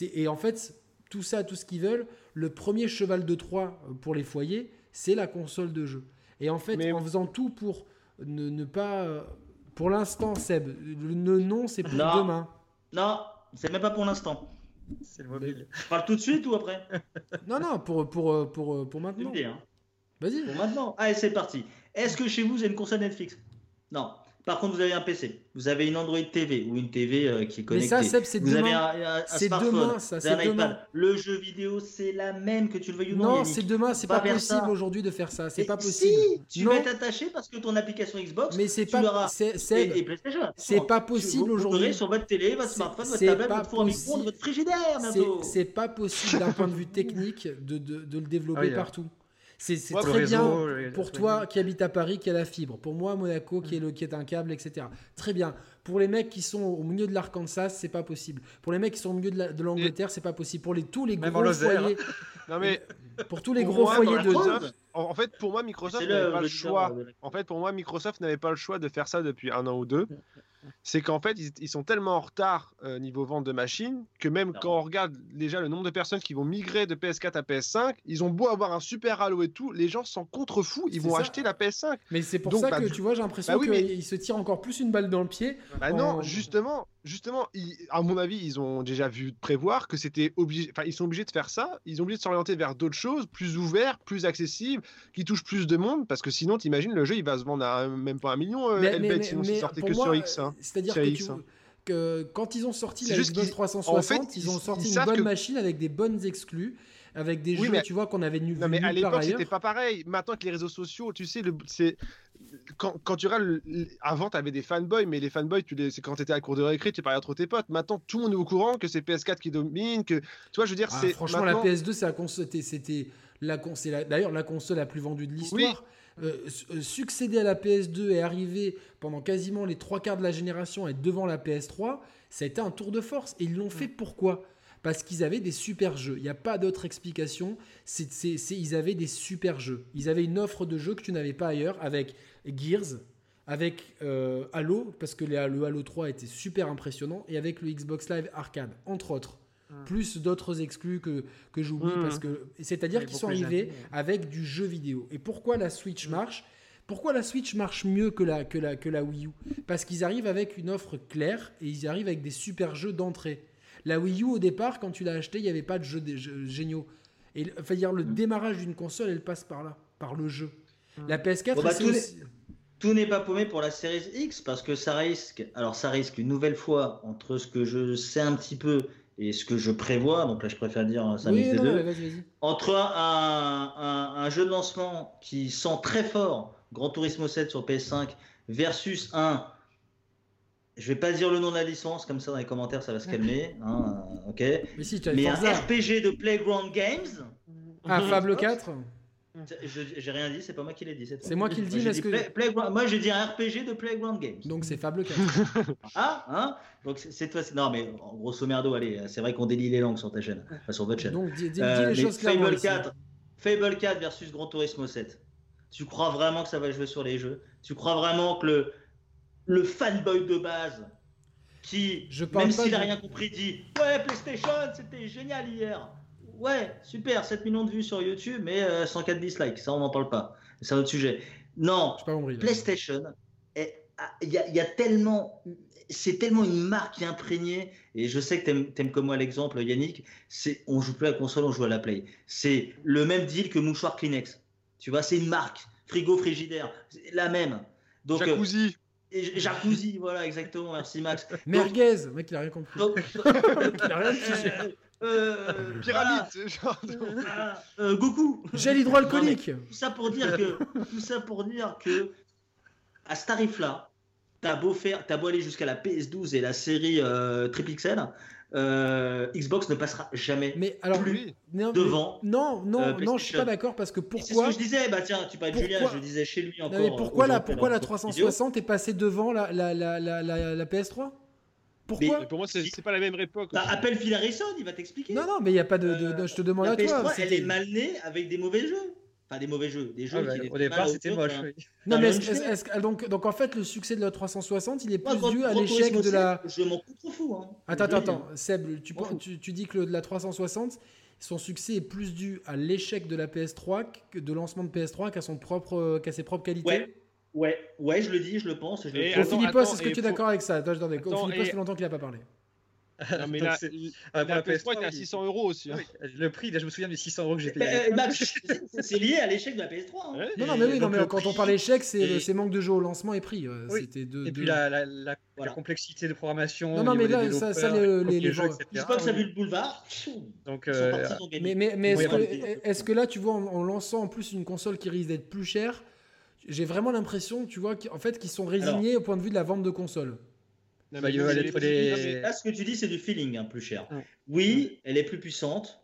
Et en fait, tout ça, tout ce qu'ils veulent, le premier cheval de Troie pour les foyers, c'est la console de jeu. Et en fait, en faisant tout pour ne, pas... Pour l'instant, Seb, le non, c'est pour demain. Non, c'est même pas pour l'instant. C'est le mobile. Je parle tout de suite ou après Non, non, pour, pour, pour, pour maintenant. Hein. Vas-y. Pour maintenant. Allez, c'est parti. Est-ce que chez vous, vous avez une console Netflix? Non. Par contre, vous avez un PC, vous avez une Android TV ou une TV euh, qui est connectée. Mais ça, c'est vous demain. Avez un, c'est demain, ça. C'est demain. Le jeu vidéo, c'est la même que tu le veuilles ou non. Non, c'est demain. C'est pas, possible aujourd'hui de faire ça. C'est pas possible. Si, tu vas t'attacher parce que ton application Xbox, mais c'est pas. C'est, et, PlayStation. C'est pas possible aujourd'hui. sur votre télé, votre smartphone, votre tablette, votre four à micro-ondes, votre frigidaire. C'est pas possible d'un point de vue technique de, de, de le développer ah partout. C'est très bien pour toi qui habites à Paris, qui a la fibre. Pour moi, Monaco, qui est, le, qui est un câble, etc. Très bien. Pour les mecs qui sont au milieu de l'Arkansas, c'est pas possible. Pour les mecs qui sont au milieu de l'Angleterre, c'est pas possible. Pour les, tous les gros foyers. non mais pour tous les gros foyers de. En fait, pour moi, Microsoft n'avait pas le choix. En fait, pour moi, Microsoft n'avait pas le choix de faire ça depuis un an ou deux c'est qu'en fait, ils, sont tellement en retard euh, niveau vente de machines que même quand on regarde déjà le nombre de personnes qui vont migrer de PS4 à PS5, ils ont beau avoir un super Halo et tout, les gens s'en contrefous, ils vont acheter la PS5. Mais c'est pour ça bah, que tu vois, j'ai l'impression bah qu'ils se tirent encore plus une balle dans le pied. Bah non, justement, justement, à mon avis, ils ont déjà vu prévoir que c'était obligé. Enfin, ils sont obligés de faire ça. Ils ont obligé de s'orienter vers d'autres choses, plus ouverts, plus accessibles, qui touchent plus de monde, parce que sinon, t'imagines, le jeu, il va se vendre à même pas un million. Euh, mais, sinon, c'est sorti que sur X. Hein. C'est-à-dire que, hein. que, quand ils ont sorti la Xbox 360, ils, ont sorti une bonne machine avec des bonnes exclus avec des jeux, tu vois, qu'on avait nu. Non, mais à l'époque, c'était pas pareil. Maintenant que les réseaux sociaux, tu sais, c'est quand, quand, tu regardes, avant, tu avais des fanboys, mais les fanboys, tu les, c'est quand tu étais à cour de récré, tu parlais trop tes potes. Maintenant, tout le monde est au courant que c'est PS4 qui domine, que tu vois, je veux dire, ah, c'est. Franchement, la PS2, c'est la console, c'était la, c'est d'ailleurs la console la plus vendue de l'histoire. Euh, euh, succéder à la PS2 et arriver pendant quasiment les trois quarts de la génération et devant la PS3, ça a été un tour de force. Et ils l'ont fait pourquoi? Parce qu'ils avaient des super jeux. Il n'y a pas d'autre explication. C'est, ils avaient des super jeux. Ils avaient une offre de jeux que tu n'avais pas ailleurs avec Gears, avec euh, Halo, parce que le Halo 3 était super impressionnant, et avec le Xbox Live Arcade, entre autres. Hum. Plus d'autres exclus que, que j'oublie, hum. parce que c'est-à-dire qu'ils sont arrivés avec du jeu vidéo. Et pourquoi la Switch hum. marche? Pourquoi la Switch marche mieux que la, que la, que la Wii U? Parce qu'ils arrivent avec une offre claire et ils arrivent avec des super jeux d'entrée. La Wii U, au départ, quand tu l'as acheté, il n'y avait pas de jeux, géniaux. Et enfin, dire, le démarrage d'une console, elle passe par là, par le jeu. La PS4, bah, tout n'est pas paumé pour la série X parce que ça risque, alors ça risque une nouvelle fois entre ce que je sais un petit peu et ce que je prévois, donc là je préfère dire ça oui, entre un, un, jeu de lancement qui sent très fort Grand Turismo 7 sur PS5 versus un. Je vais pas dire le nom de la licence, comme ça dans les commentaires ça va se calmer. Hein, ok. Mais, si, Mais un RPG de Playground Games. Un Fable 4 j'ai rien dit, c'est pas moi qui l'ai dit. C'est moi qui le dis, parce que. moi, j'ai dit un RPG de Playground Games. Donc c'est Fable 4. ah, hein? Donc c'est toi. Non, mais grosso merdo, allez, c'est vrai qu'on délie les langues sur ta chaîne, enfin, sur votre chaîne. Donc dis, dis, euh, les choses Fable 4, Fable 4 versus Gran Turismo 7. Tu crois vraiment que ça va jouer sur les jeux? Tu crois vraiment que le, le fanboy de base, qui, je même s'il n'a rien compris, dit Ouais, PlayStation, c'était génial hier ouais, super, 7 millions de vues sur YouTube, mais 104 euh, dislikes, ça on n'en parle pas. C'est un autre sujet. Non, PlayStation, ah, il y, a tellement, c'est tellement une marque imprégnée, et je sais que tu aimes comme moi l'exemple, Yannick, c'est on joue plus à la console, on joue à la Play. C'est le même deal que mouchoir Kleenex. Tu vois, c'est une marque, frigo, frigidaire, la même. Donc, euh, Jacuzzi. jacuzzi, voilà, exactement, merci Max. Merguez, mec, il a rien compris. il a rien euh, Pyramide, euh, Goku. Gel hydroalcoolique. tout ça pour dire que, tout ça pour dire que, à ce tarif-là, t'as beau faire, t'as beau aller jusqu'à la PS12 et la série euh, Tripixel, euh, Xbox ne passera jamais mais alors, plus devant. Non, non, non, je suis pas d'accord parce que pourquoi C'est ce que je disais. Bah tiens, tu parles de Julien, je disais chez lui encore. mais pourquoi la, pourquoi la 360 est passée devant la, la, la, la, la PS3 pourquoi mais Pour moi, c'est pas la même époque. Bah, appelle Phil Harrison, il va t'expliquer. Non, non, mais il n'y a pas de, de, Je te demande à toi. Elle est mal née avec des mauvais jeux. Enfin, des mauvais jeux. Des jeux ah, qui au départ, c'était moche. Hein. Non, mais donc, donc, en fait, le succès de la 360, il est plus dû à l'échec de la. Je m'en fou. Hein. Attends, attends, attends. Seb, tu, tu, tu, dis que le, de la 360, son succès est plus dû à l'échec de la PS3, de lancement de PS3, qu'à son propre, qu'à ses propres qualités? Ouais. Ouais, ouais, je le dis, je le pense. Je le Philippos, est-ce que tu es d'accord avec ça? Attends, Philippos, ça fait longtemps qu'il n'a pas parlé. Non, mais là, la, la PS3 est à 600 euros aussi. Hein. Le prix, là, je me souviens des 600 euros que j'ai payé. c'est lié à l'échec de la PS3. Hein. non, non, mais oui, non, mais quand on parle d'échec, c'est manque de jeu au lancement et prix. C'était de, et puis la, la, la, complexité de programmation. Non, non, mais là, ça, ça les, les, jeux. Xbox a vu le boulevard. Donc, euh, mais, mais, mais est-ce que, est que, là, tu vois, en, lançant en plus une console qui risque d'être plus chère, j'ai vraiment l'impression, tu vois, en fait, qu'ils sont résignés au point de vue de la vente de consoles. Bah, là, ce que tu dis, c'est du feeling hein, plus cher. Oui, elle est plus puissante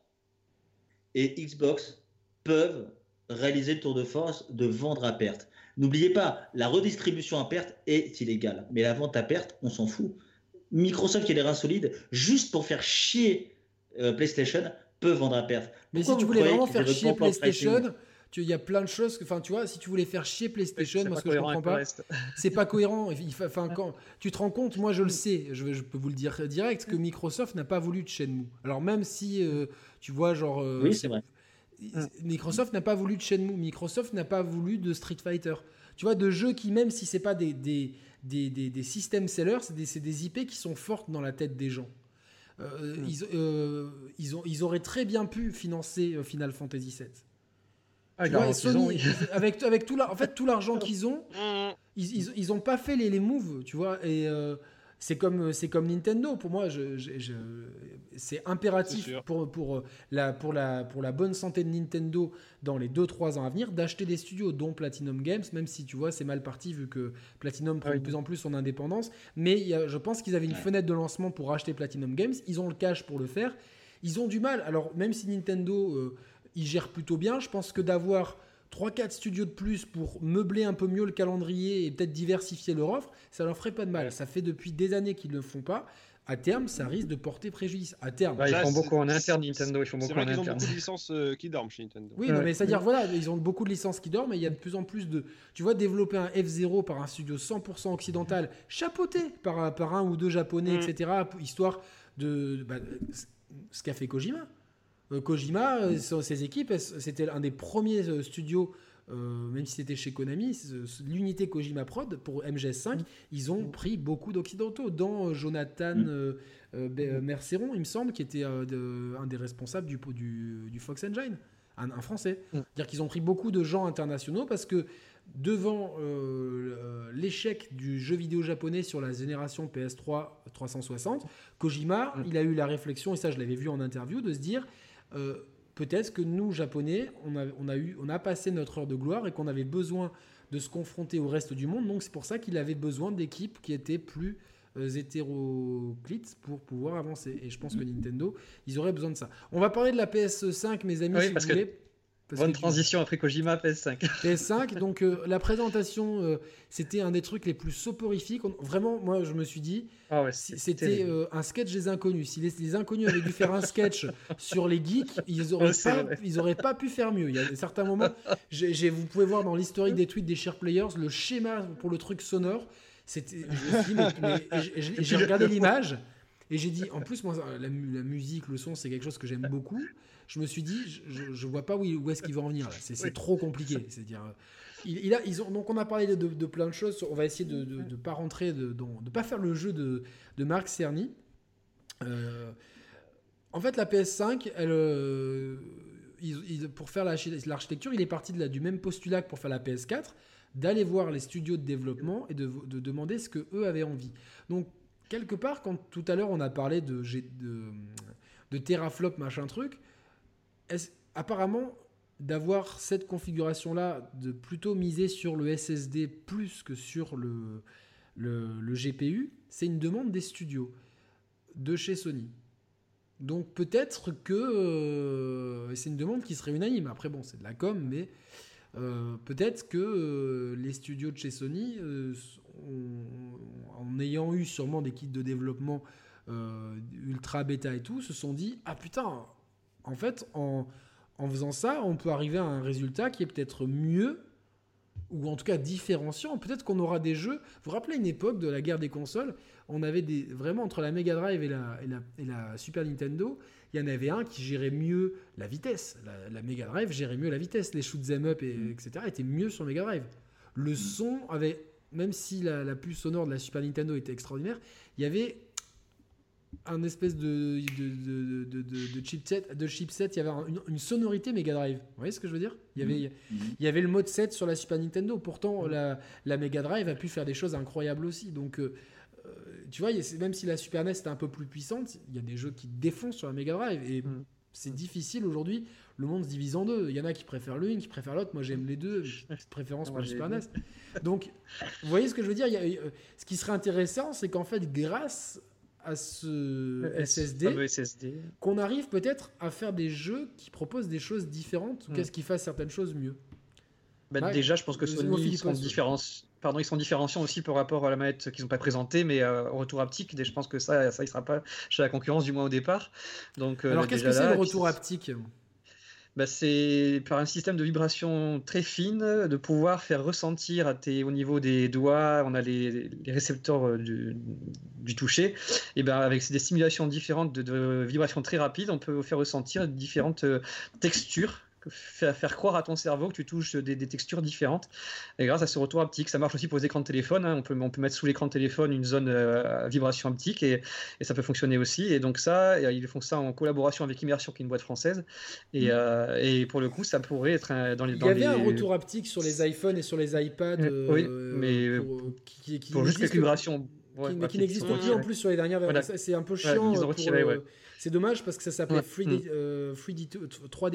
et Xbox peuvent réaliser le tour de force de vendre à perte. N'oubliez pas, la redistribution à perte est illégale, mais la vente à perte, on s'en fout. Microsoft qui a les reins solides, juste pour faire chier euh, PlayStation, peut vendre à perte. Mais si tu voulais vraiment faire chier PlayStation, il y a plein de choses. Enfin, tu vois, si tu voulais faire chier PlayStation, moi, ce que je comprends pas, c'est pas cohérent. Enfin, quand tu te rends compte, moi, je le sais, je, je peux vous le dire direct, que Microsoft n'a pas voulu de Shenmue. Alors, même si, euh, tu vois, genre. Euh, oui, c'est vrai. Microsoft n'a pas voulu de Shenmue. Microsoft n'a pas voulu de Street Fighter. Tu vois, de jeux qui, même si c'est pas des, des, des, des, des system sellers, c'est des, des IP qui sont fortes dans la tête des gens. Euh, mm. ils, ils, ont, ils auraient très bien pu financer Final Fantasy VII. Ah, avec, avec tout, la, en fait, tout l'argent qu'ils ont, mm. ils, ils, ont pas fait les, les moves, tu vois. Et euh, c'est comme, c'est comme Nintendo. Pour moi, je, c'est impératif pour, pour, la, pour, la, pour la bonne santé de Nintendo dans les 2-3 ans à venir d'acheter des studios, dont Platinum Games, même si tu vois, c'est mal parti vu que Platinum prend de plus en plus son indépendance. Mais je pense qu'ils avaient une fenêtre de lancement pour acheter Platinum Games. Ils ont le cash pour le faire. Ils ont du mal. Alors, même si Nintendo. Euh, ils gèrent plutôt bien. Je pense que d'avoir 3-4 studios de plus pour meubler un peu mieux le calendrier et peut-être diversifier leur offre, ça leur ferait pas de mal. Ça fait depuis des années qu'ils ne le font pas. À terme, ça risque de porter préjudice. À terme. ils font beaucoup en interne, Nintendo. Ils font beaucoup en interne. Ils ont beaucoup de licences euh, qui dorment chez Nintendo. Oui, mais c'est-à-dire, voilà, ils ont beaucoup de licences qui dorment, mais il y a de plus en plus de. Tu vois, développer un F0 par un studio 100% occidental, chapeauté par, par un ou deux japonais, mm. etc., histoire de. Bah, ce qu'a fait Kojima. Euh, Kojima, euh, ses équipes, c'était un des premiers euh, studios même si c'était chez Konami, l'unité Kojima Prod pour MGS5, ils ont pris beaucoup d'occidentaux, dans Jonathan Merceron, il me semble, qui était un des responsables du, du, du Fox Engine, un, français. C'est-à-dire qu'ils ont pris beaucoup de gens internationaux parce que devant l'échec du jeu vidéo japonais sur la génération PS3 360, Kojima, il a eu la réflexion, et ça je l'avais vu en interview, de se dire euh, peut-être que nous, Japonais, on a, on, a eu, on a passé notre heure de gloire et qu'on avait besoin de se confronter au reste du monde. Donc c'est pour ça qu'il avait besoin d'équipes qui étaient plus euh, hétéroclites pour pouvoir avancer. Et je pense que Nintendo, ils auraient besoin de ça. On va parler de la PS5, mes amis, si vous voulez. Bonne transition après Kojima PS5. PS5, donc euh, la présentation, euh, c'était un des trucs les plus soporifiques. vraiment, moi, je me suis dit, ah c'était euh, un sketch des inconnus. Si les, inconnus avaient dû faire un sketch sur les geeks, ils auraient, pas, ils auraient pas pu faire mieux. Il y a certains moments, vous pouvez voir dans l'historique des tweets des Share Players le schéma pour le truc sonore. C'était, j'ai regardé l'image. Et j'ai dit, en plus, moi, la, musique, le son, c'est quelque chose que j'aime beaucoup. Je me suis dit, je, je vois pas où, où est-ce qu'il va en venir. C'est trop compliqué. C'est-à-dire, il, il, a, ils ont, donc on a parlé de, de, plein de choses. On va essayer de ne pas rentrer, de ne pas faire le jeu de, de Marc Cerny. Euh, en fait, la PS5, elle, euh, pour faire l'architecture, il est parti de la, du même postulat que pour faire la PS4, d'aller voir les studios de développement et de, de demander ce que eux avaient envie. Donc, quelque part, quand tout à l'heure on a parlé de, de, de teraflop, machin truc, apparemment, d'avoir cette configuration-là, de plutôt miser sur le SSD plus que sur le, GPU, c'est une demande des studios de chez Sony. Donc peut-être que euh, c'est une demande qui serait unanime. Après bon, c'est de la com, mais euh, peut-être que euh, les studios de chez Sony en ayant eu sûrement des kits de développement ultra bêta et tout, se sont dit ah putain, en fait, en, en faisant ça, on peut arriver à un résultat qui est peut-être mieux ou en tout cas différenciant. Peut-être qu'on aura des jeux. Vous vous rappelez une époque de la guerre des consoles On avait des vraiment entre la Mega Drive et la, et la, Super Nintendo, il y en avait un qui gérait mieux la vitesse. La, Mega Drive gérait mieux la vitesse. Les shoot them up et, mm. etc. étaient mieux sur Mega Drive. Le mm. son avait même si la, puce sonore de la Super Nintendo était extraordinaire, il y avait un espèce de, de, de, de, chipset, de chipset, il y avait une, sonorité Mega Drive. Vous voyez ce que je veux dire? Il y, avait, mhm. il y avait le mode 7 sur la Super Nintendo. Pourtant, mhm. la, la, Mega Drive a pu faire des choses incroyables aussi. Donc, euh, euh, tu vois, même si la Super NES était un peu plus puissante, il y a des jeux qui défoncent sur la Mega Drive. Et mhm. c'est difficile aujourd'hui le monde se divise en deux. Il y en a qui préfèrent l'une, qui préfèrent l'autre. Moi, j'aime les deux. préférence pour le Super NES. Donc, vous voyez ce que je veux dire? Euh, Ce qui serait intéressant, c'est qu'en fait, grâce à ce SSD, qu'on arrive peut-être à faire des jeux qui proposent des choses différentes ou mm. qu'est-ce qui fasse certaines choses mieux? Bah, déjà, je pense que Sony, ils sont, Pardon, ils sont différenciants aussi par rapport à la manette qu'ils n'ont pas présentée, mais euh, au retour haptique, je pense que ça, ça, il sera pas chez la concurrence, du moins au départ. Donc, euh, Alors, qu'est-ce que c'est le retour haptique? Bah, c'est par un système de vibration très fine, de pouvoir faire ressentir à tes, au niveau des doigts, on a les, récepteurs euh, du, du, toucher, et ben avec des stimulations différentes de, de vibrations très rapides, on peut faire ressentir différentes euh, textures faire, croire à ton cerveau que tu touches des, textures différentes. Et grâce à ce retour haptique, ça marche aussi pour les écrans de téléphone. Hein. On, peut, on peut mettre sous l'écran de téléphone une zone euh, à vibration haptique et, et, ça peut fonctionner aussi. Et donc ça, ils font ça en collaboration avec Immersion, qui est une boîte française. Et, mm. euh, et pour le coup, ça pourrait être dans les. Il y avait un retour haptique sur les iPhones et sur les iPads. oui, euh, mais pour, qui, qui pour juste quelques vibrations. mais qui n'existe plus en plus sur les dernières versions. C'est un peu chiant. Ils ont retiré, pour, c'est dommage parce que ça s'appelait 3D, euh,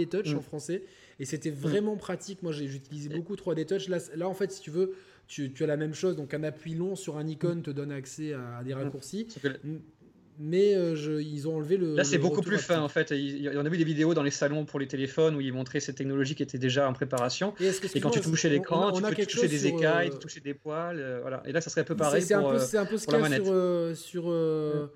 Touch en mm. français et c'était mm. vraiment pratique. Moi, j'ai utilisé beaucoup 3D Touch. Là, là, en fait, si tu veux, tu, as la même chose. Donc, un appui long sur un icône te donne accès à, des raccourcis. Mais euh, ils ont enlevé le. Là, c'est beaucoup plus fin en fait. Il y en a vu des vidéos dans les salons pour les téléphones où ils montraient cette technologie qui était déjà en préparation. Et, quand tu touchais l'écran, tu peux toucher des écailles, euh, toucher des poils. voilà. Et là, ça serait un peu pareil. C'est un, peu, un peu ce qu'il y a sur. sur mm.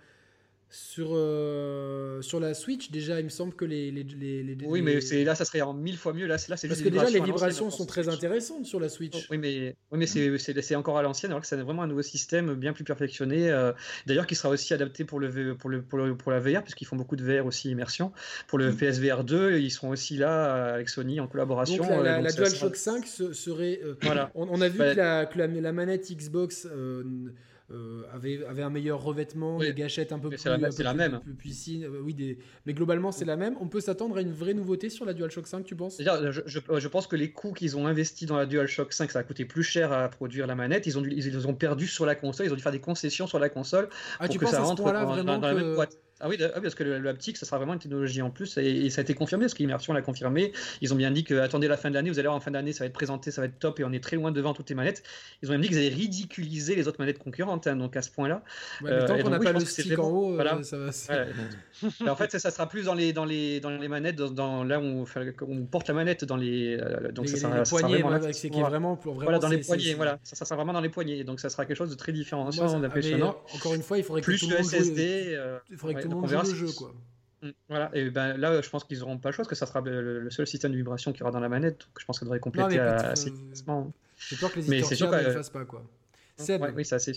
Sur, euh, sur la Switch, déjà, il me semble que les. les, les, oui, mais là, ça serait en mille fois mieux. Là, là c'est Parce que déjà, les vibrations sont très intéressantes sur la Switch. oui, mais, oui, mais c'est encore à l'ancienne, alors que c'est vraiment un nouveau système bien plus perfectionné. Euh, d'ailleurs, qui sera aussi adapté pour, le, pour, le, pour, pour la VR, puisqu'ils font beaucoup de VR aussi immersion. Pour le mm. PSVR 2, ils seront aussi là euh, avec Sony en collaboration. Donc, la, DualShock 5 serait. voilà. On, a vu bah, que, la, que la, manette Xbox. Euh, avait, avait un meilleur revêtement, des gâchettes un peu plus, la, la même. Euh, oui, des... mais globalement c'est la même. On peut s'attendre à une vraie nouveauté sur la DualShock 5, tu penses? Je, je, pense que les coûts qu'ils ont investis dans la DualShock 5, ça a coûté plus cher à produire la manette. Ils ont, dû, ils, ont perdu sur la console, ils ont dû faire des concessions sur la console ah, pour que ça rentre dans, la même boîte. Ah oui, ah parce que le, haptique, ça sera vraiment une technologie en plus et, ça a été confirmé parce qu'Immersion l'a confirmé. Ils ont bien dit que attendez la fin de l'année, vous allez voir en fin d'année, ça va être présenté, ça va être top et on est très loin devant toutes les manettes. Ils ont même dit qu'ils allaient ridiculiser les autres manettes concurrentes, hein, donc à ce point-là. Ouais, tant qu'on n'a pas le stick en haut, voilà. ça va. en fait, ça, sera plus dans les, dans les, dans les manettes, dans, là où on, porte la manette dans les. donc ça sera, poignets, c'est qui est vraiment, pour, vraiment Voilà, dans les poignets, voilà. Ça, sera vraiment dans les poignets. Donc ça sera quelque chose de très différent. Encore une fois, il faudrait que tout le monde SSD. Le monde joue le jeu, quoi. Mm, voilà, et ben là, je pense qu'ils n'auront pas le choix parce que ça sera le, seul système de vibration qu'il y aura dans la manette. Donc je pense que ça devrait compléter assez facilement. J'ai peur que les éditeurs ne le fassent pas, quoi. Ouais, oui, ça c'est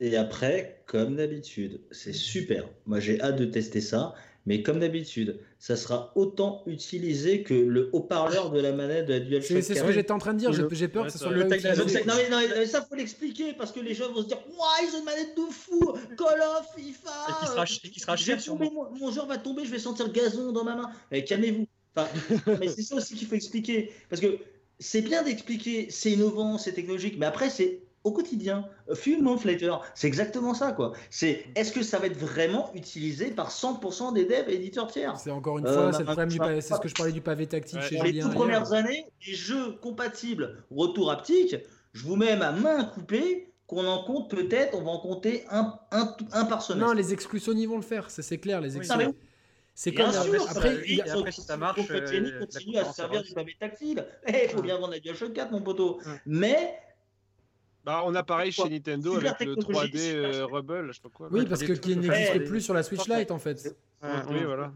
Et après, comme d'habitude, c'est super. Moi, j'ai hâte de tester ça. Mais comme d'habitude, ça sera autant utilisé que le haut-parleur de la manette de la DualShock. C'est ce que j'étais en train de dire, j'ai peur que ce soit le texte. Non, mais, non, mais ça faut l'expliquer parce que les gens vont se dire Waouh, ils ont une manette de fou? Call of, FIFA Et qui sera, qui sera cher mon, mon joueur va tomber, je vais sentir gazon dans ma main. Eh, calmez-vous. Enfin, mais c'est ça aussi qu'il faut expliquer. Parce que c'est bien d'expliquer, c'est innovant, c'est technologique, mais après, c'est au quotidien. Few months later, c'est exactement ça, quoi. C'est est-ce que ça va être vraiment utilisé par 100% des devs et éditeurs tiers? C'est encore une fois, c'est ce que je parlais du pavé tactile chez Pour les toutes premières années, les jeux compatibles retour haptique, je vous mets ma main coupée. Qu'on en compte peut-être, on va en compter un, un, un par semaine. Non, les exclus Sony vont le faire, c'est clair, les exclus. C'est comme sûr, après, il après, si ça marche, euh, continue à se servir du pavé tactile. Il eh, faut bien vendre la DualShock 4, mon poteau. Mais bah, on a pareil chez Nintendo avec le 3D euh, Rebel, je sais pas quoi. Oui, parce que qui n'existe plus sur la Switch Lite en fait. oui, voilà.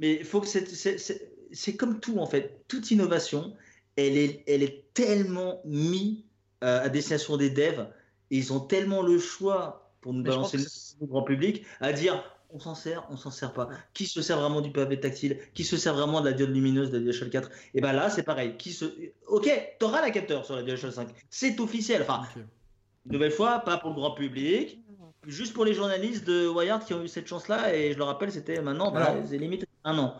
Mais faut que c'est comme tout en fait, toute innovation, elle est, elle est tellement mise euh, à destination des devs et ils ont tellement le choix pour nous balancer le grand public à dire on s'en sert, on s'en sert pas. Qui se sert vraiment du pavé tactile? Qui se sert vraiment de la diode lumineuse de la DualShock 4 Et ben là, c'est pareil. Qui se... Ok, t'auras la capteur sur la DualShock 5. C'est officiel. Enfin, une nouvelle fois, pas pour le grand public, juste pour les journalistes de Wired qui ont eu cette chance-là. Et je le rappelle, c'était maintenant, c'est limite un an.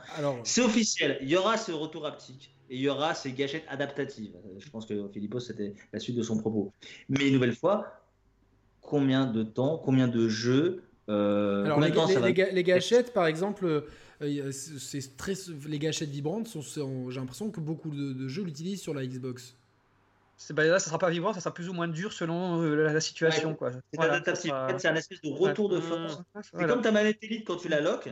C'est officiel. Il y aura ce retour haptique. Et il y aura ces gâchettes adaptatives. Je pense que Philippos, c'était la suite de son propos. Mais une nouvelle fois, combien de temps, combien de jeux euh, Alors, les, gâchettes, par exemple, euh, c'est très, les gâchettes vibrantes, sont, j'ai l'impression que beaucoup de, jeux l'utilisent sur la Xbox. Bah, là, ça sera pas vibrant, ça sera plus ou moins dur selon euh, la, situation. C'est un espèce de retour de force. C'est comme ta manette Elite quand tu la loques.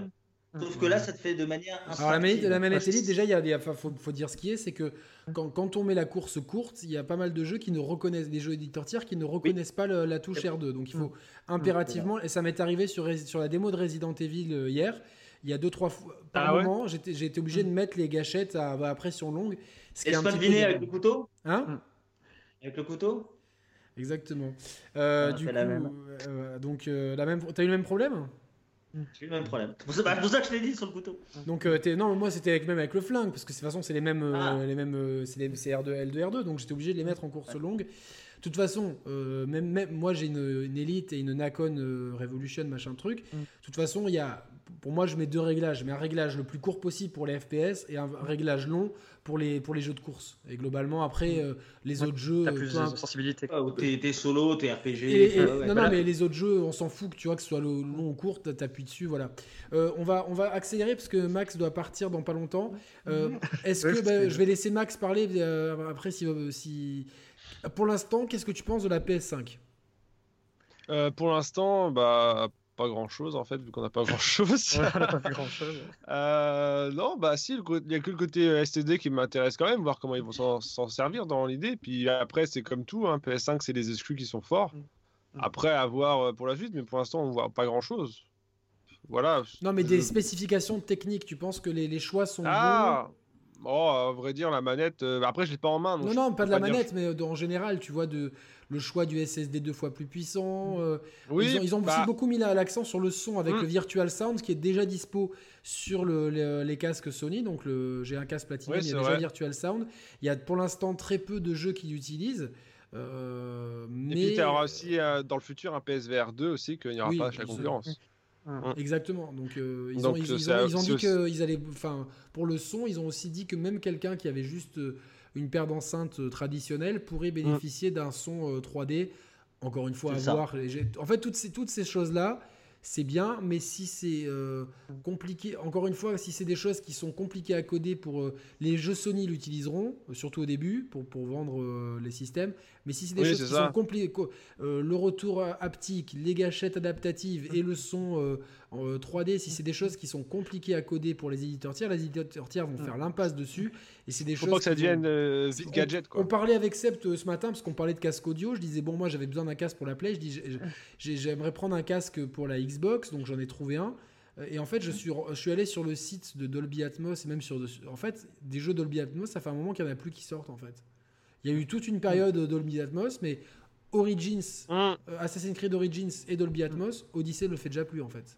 Sauf que là, ça te fait de manière. Alors la manette, la manette Elite, déjà, il y a, faut, faut, dire ce qui est, c'est que quand, quand, on met la course courte, il y a pas mal de jeux qui ne reconnaissent, des jeux éditeurs tiers qui ne reconnaissent pas la touche R2. Donc il faut mm. impérativement, et ça m'est arrivé sur, sur la démo de Resident Evil euh, hier, il y a deux trois fois par ah moment, j'ai été obligé de mettre les gâchettes à, pression longue. Est-ce qu'on deviner avec le couteau Hein. Avec le couteau Exactement. Euh, ah, du coup, euh, donc la même, t'as eu le même problème? J'ai eu le même problème. C'est pour ça que je l'ai dit sur le couteau. Donc, euh, non, moi c'était avec, même avec le flingue, parce que de toute façon, c'est les mêmes. Euh, ah. les mêmes euh, c'est R2, L2, R2, donc j'étais obligé de les mettre en course longue. De toute façon, même, même, moi j'ai une, une, Elite et une Nacon Revolution, machin truc. Mm. De toute façon, il y a. Pour moi, je mets deux réglages. Mais un réglage le plus court possible pour les FPS et un réglage long pour les, pour les jeux de course. Et globalement, après, euh, les autres jeux. T'as plus de sensibilité. Ah, t'es solo, t'es RPG. non, non, mais les autres jeux, on s'en fout que tu vois que ce soit le long ou court, t'appuies dessus, voilà. Euh, on, va, on va accélérer parce que Max doit partir dans pas longtemps. Euh, est-ce que bah, je vais laisser Max parler après si, si. Pour l'instant, qu'est-ce que tu penses de la PS5 Pour l'instant, bah pas grand chose en fait, vu qu'on n'a pas grand chose. on n'a pas grand chose. Euh, non, bah si, il n'y a que le côté euh, STD qui m'intéresse quand même, voir comment ils vont s'en servir dans l'idée. Puis après, c'est comme tout, hein, PS5, c'est des exclus qui sont forts. Mm. Mm. Après, à voir euh, pour la suite, mais pour l'instant, on voit pas grand chose. Voilà. Non, mais des spécifications techniques, tu penses que les, les choix sont ah bons? Oh, à vrai dire, la manette. après, je l'ai pas en main. non, non, pas de la manette, mais en général, tu vois, de, le choix du SSD deux fois plus puissant. Euh, oui, ils ont, aussi bah. beaucoup mis l'accent sur le son avec mm. le Virtual Sound qui est déjà dispo sur les, casques Sony. Donc j'ai un casque Platinum, il y a déjà Virtual Sound. Il y a pour l'instant très peu de jeux qui l'utilisent. Euh, mais... Et puis tu auras aussi euh, dans le futur un PSVR 2 aussi qu'il n'y aura pas à la concurrence. Mm. Exactement. Donc, ils, ont, ils, ont, dit qu'ils allaient. Enfin, pour le son, ils ont aussi dit que même quelqu'un qui avait juste une paire d'enceintes euh, traditionnelles pourrait bénéficier d'un son 3D. Euh, Encore une fois, à voir. En fait, toutes ces, toutes ces choses-là, c'est bien, mais si c'est euh, compliqué, encore une fois, si c'est des choses qui sont compliquées à coder pour euh, les jeux Sony l'utiliseront, surtout au début, pour, pour vendre les systèmes. Mais si c'est des choses qui sont compliquées, le retour haptique, les gâchettes adaptatives et le son en 3D, si c'est des choses qui sont compliquées à coder pour les éditeurs tiers, les éditeurs tiers vont faire l'impasse dessus. Et c'est des Faut choses. pas que ça devienne vite gadget. Quoi. On parlait avec Sept ce matin parce qu'on parlait de casque audio. Je disais bon moi j'avais besoin d'un casque pour la Play. Je dis j'aimerais prendre un casque pour la Xbox, donc j'en ai trouvé un. Euh, et en fait, je suis, je suis allé sur le site de Dolby Atmos et même sur. En fait, des jeux Dolby Atmos, ça fait un moment qu'il n'y en a plus qui sortent en fait. Il y a eu toute une période Dolby Atmos, mais Origins, mm. euh, Assassin's Creed Origins et Dolby Atmos, Odyssey ne le fait déjà plus en fait.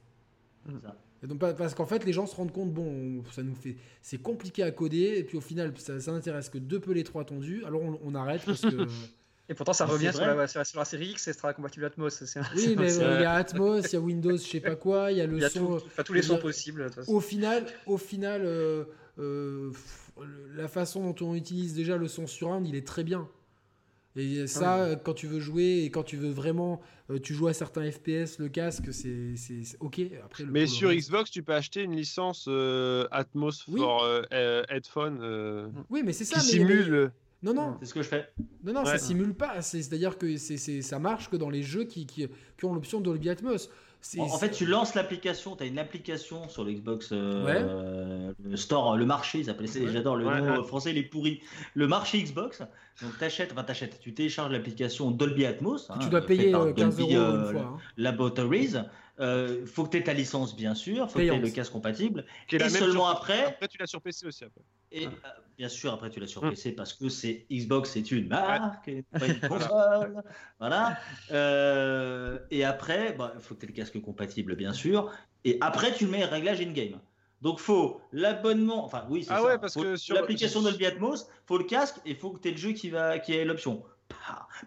Et donc, parce qu'en fait, les gens se rendent compte, bon, ça nous fait. C'est compliqué à coder, et puis au final, ça, ça n'intéresse que deux peu les trois tondus, alors on, on arrête parce que. Et pourtant, ça revient sur la, sur, la, série X et sera compatible Atmos. Oui, mais il y a Atmos, il y a Windows, je sais pas quoi, il y a le son. tous les sons possibles. Au final, au final euh, euh, la façon dont on utilise déjà le son surround, il est très bien. Et ça, ah quand tu veux jouer et quand tu veux vraiment, euh, tu joues à certains FPS, le casque, c'est ok. Après, mais sur Xbox, tu peux acheter une licence Atmos pour headphone. oui, mais c'est ça. Qui simule. Non, non. C'est ce que je fais. Non, non, ça simule pas. C'est-à-dire que c'est, ça marche que dans les jeux qui, qui, qui ont l'option Dolby Atmos. En, fait, tu lances l'application, tu as une application sur l'Xbox euh, le Store, le marché, ça, j'adore le nom français, il est pourri. Le marché Xbox, donc t'achètes, enfin t'achètes, tu télécharges l'application Dolby Atmos. tu hein, dois payer 15 euh, euros une euh, fois. Hein. Laboratories. Euh, faut que tu aies ta licence, bien sûr. faut que tu aies le casque compatible. Et seulement après. Après, tu l'as sur PC aussi. Après. Et euh, bien sûr, après, tu l'as sur hum. PC parce que c'est Xbox, c'est une marque, pas une console. voilà. Euh, et après, il bah, faut que tu aies le casque compatible, bien sûr. Et après, tu mets réglage in-game. Donc, faut l'abonnement. Enfin, oui, c'est ah Ouais, parce que sur l'application Dolby Atmos, faut le casque et faut que tu aies le jeu qui, va, qui ait l'option.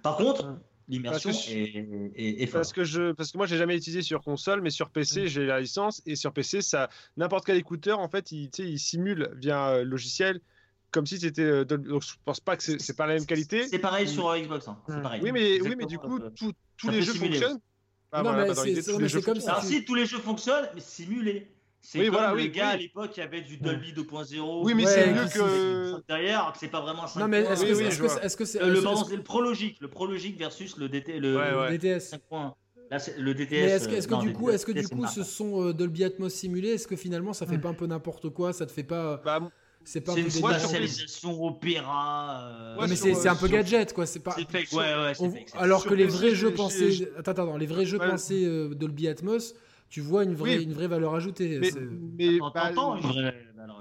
Par contre. L'immersion est, parce que je parce que moi j'ai jamais utilisé sur console mais sur PC mm. j'ai la licence et sur PC ça n'importe quel écouteur en fait il, il simule via euh, logiciel comme si c'était euh, donc je pense pas que c'est pas la même qualité c'est pareil sur euh, Xbox hein. pareil. oui mais oui mais du coup tous les jeux fonctionnent ah, non, mais c'est comme ça. si tous les jeux fonctionnent, mais simulés. C'est oui, comme voilà, le gars à l'époque qui avait du Dolby 2.0. Oui, mais c'est mieux que derrière, c'est pas vraiment ça. Non, mais est-ce que c'est le, le prologique, le prologique versus le, DT, le, ouais, DTS. Là, le DTS. Mais est-ce que, est que du coup, est-ce que du coup, ce sont euh, Dolby Atmos simulé Est-ce que finalement, ça fait hmm. pas un peu n'importe quoi Ça te fait pas bah, c'est pas une spatialisation opéra. Euh, mais c'est un peu gadget quoi. C'est pas. Fake. Ouais, ouais, Alors que les vrais jeux pensés, attends, attends, les vrais jeux pensés euh, Dolby Atmos, tu vois une vraie, une vraie valeur ajoutée. Mais, mais bah,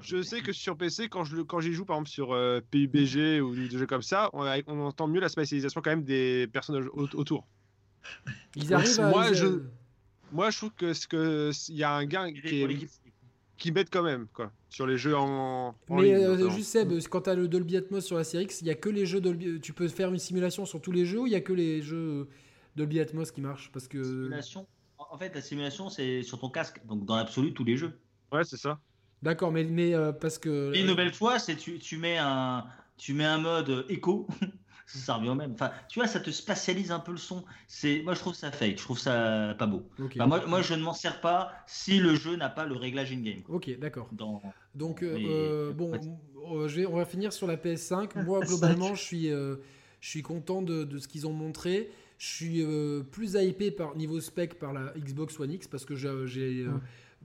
je sais que sur PC, quand je quand j'y joue par exemple sur euh, PUBG ou des jeux comme ça, on, on, entend mieux la spatialisation quand même des personnages autour. Ils arrivent moi, à... je, moi, je trouve que ce que il y a un gain qui est, qui bête quand même quoi sur les jeux en, mais euh, juste Seb quand tu as le Dolby Atmos sur la série X il y a que les jeux Dolby tu peux faire une simulation sur tous les jeux ou il y a que les jeux Dolby Atmos qui marchent? Parce que simulation en fait, la simulation, c'est sur ton casque, donc dans l'absolu, tous les jeux. Ouais, c'est ça. D'accord, mais, mais euh, parce que. une nouvelle fois, c'est tu, tu, mets un, tu mets un mode écho. ça revient au même. Enfin, tu vois, ça te spatialise un peu le son. C'est, moi, je trouve ça fake. Je trouve ça pas beau. moi, moi, je ne m'en sers pas si le jeu n'a pas le réglage in-game. Ok, d'accord. Donc, euh, euh, bon, on va finir sur la PS5. Moi, globalement, je suis, je suis content de, de ce qu'ils ont montré. Je suis euh, plus hypé par niveau spec par la Xbox One X parce que j'ai, euh,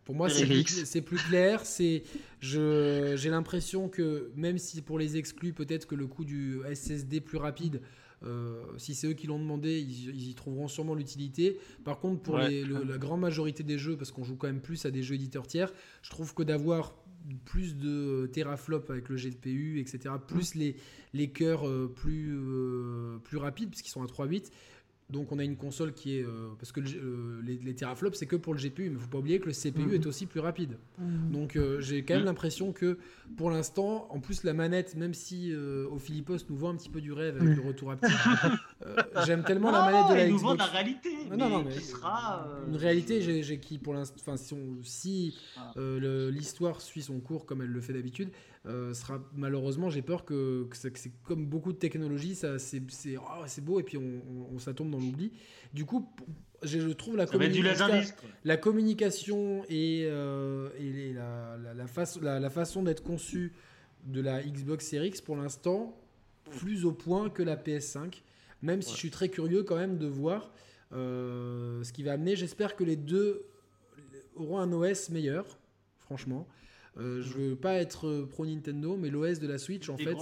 pour moi c'est plus, plus, clair. C'est, j'ai l'impression que même si pour les exclus peut-être que le coût du SSD plus rapide, euh, si c'est eux qui l'ont demandé, ils, y trouveront sûrement l'utilité. Par contre, pour la grande majorité des jeux, parce qu'on joue quand même plus à des jeux éditeurs tiers, je trouve que d'avoir plus de teraflops avec le GPU, etc., plus les, les cœurs plus, plus rapides, puisqu'ils sont à 3.8, donc on a une console qui est euh, parce que euh, les, teraflops c'est que pour le GPU, mais faut pas oublier que le CPU mhm. est aussi plus rapide. Mhm. Donc euh, j'ai quand même mhm. l'impression que pour l'instant, en plus la manette, même si au Philippos nous vend un petit peu du rêve avec le retour haptique, j'aime tellement la manette de la nous Xbox. la réalité. Non, non, mais sera une réalité j'ai qui pour l'instant, enfin si, si ah. l'histoire suit son cours comme elle le fait d'habitude, euh, sera malheureusement j'ai peur que, c'est comme beaucoup de technologies ça c'est oh, beau et puis on, ça tombe dans l'oubli du coup je trouve la, communication, la communication et, euh, et la, la, la, façon d'être conçue de la Xbox Series X pour l'instant plus au point que la PS5. Même si je suis très curieux quand même de voir euh, ce qui va amener. J'espère que les deux auront un OS meilleur, franchement. Euh, je veux pas être pro Nintendo, mais l'OS de la Switch, en fait.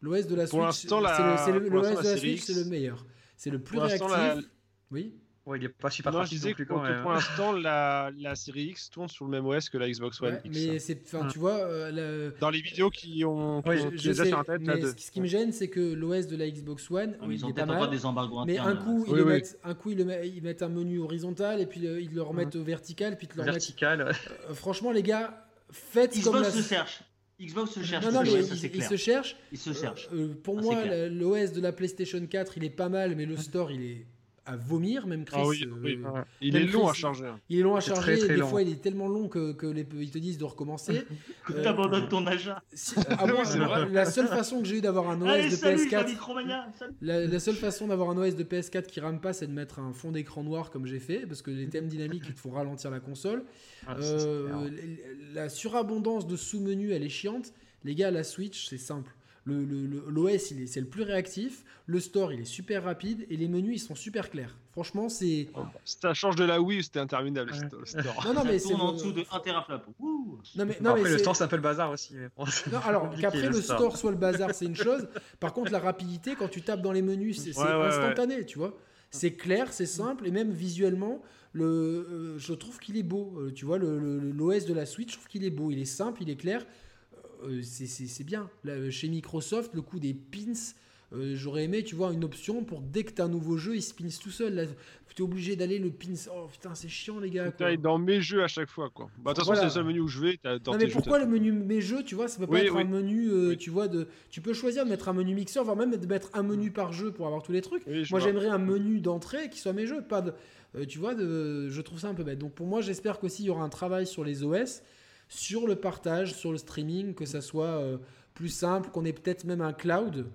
L'OS de la Switch, c'est le, l'OS de la Switch, c'est le meilleur. C'est le plus réactif. Oui. Ouais, il est pas super non, je disais que, pour, hein. l'instant, la, la, série X tourne sur le même OS que la Xbox One X. Mais c'est, enfin, tu vois, euh, dans les vidéos qui ont, ouais, je, sais, sur tête, mais ce, qui me gêne, c'est que l'OS de la Xbox One, oui, ils ont pas mal, des embargos mais un coup, ils, mettent, un coup, ils, ils mettent un menu horizontal et puis euh, ils le remettent au vertical, puis ils le vertical. Euh, franchement, les gars, faites Xbox comme la... se cherche. Xbox se cherche. Non, non, mais il, se cherche. Il se cherche. pour moi, l'OS de la PlayStation 4, il est pas mal, mais le store, il est à vomir, même Chris. Ah oui, euh, Il est long à charger. Il est long à charger. Très, des fois, il est tellement long que, que les, ils te disent de recommencer. que euh, abandonnes ton agent. la seule façon que j'ai eu d'avoir un OS de PS4. La, seule façon d'avoir un OS de PS4 qui rame pas, c'est de mettre un fond d'écran noir comme j'ai fait, parce que les thèmes dynamiques ils te font ralentir la console. Ah, euh, la surabondance de sous-menus, elle est chiante. Les gars, la Switch, c'est simple. L'OS, le, c'est le plus réactif. Le store, il est super rapide. Et les menus, ils sont super clairs. Franchement, c'est. ça change de la Wii, c'était interminable le store. Non, non, mais c'est en dessous de 1 teraflop. Non, mais, non, après, le store, c'est un peu le bazar aussi. Non, alors qu'après le store soit le bazar, c'est une chose. Par contre, la rapidité, quand tu tapes dans les menus, c'est instantané, tu vois. C'est clair, c'est simple, et même visuellement, le, euh, je trouve qu'il est beau. Euh, tu vois, l'OS de la Switch, je trouve qu'il est beau. Il est simple, il est clair. Euh, c'est bien. chez Microsoft, le coup des pins, euh, j'aurais aimé, tu vois, une option pour dès que tu as un nouveau jeu, il se pins tout seul. tu es obligé d'aller le pins. Oh putain, c'est chiant, les gars. Quoi. dans mes jeux à chaque fois, quoi. Bah, de toute façon, c'est le seul menu où je vais. non, mais pourquoi le menu mes jeux, tu vois, ça peut pas être un menu, euh, tu vois, de. Tu peux choisir de mettre un menu mixeur, voire même de mettre un menu par jeu pour avoir tous les trucs. moi, j'aimerais un menu d'entrée qui soit mes jeux, pas de. tu vois, de... je trouve ça un peu bête. Donc pour moi, j'espère qu'aussi il y aura un travail sur les OS sur le partage, sur le streaming, que ça soit euh, plus simple, qu'on ait peut-être même un cloud,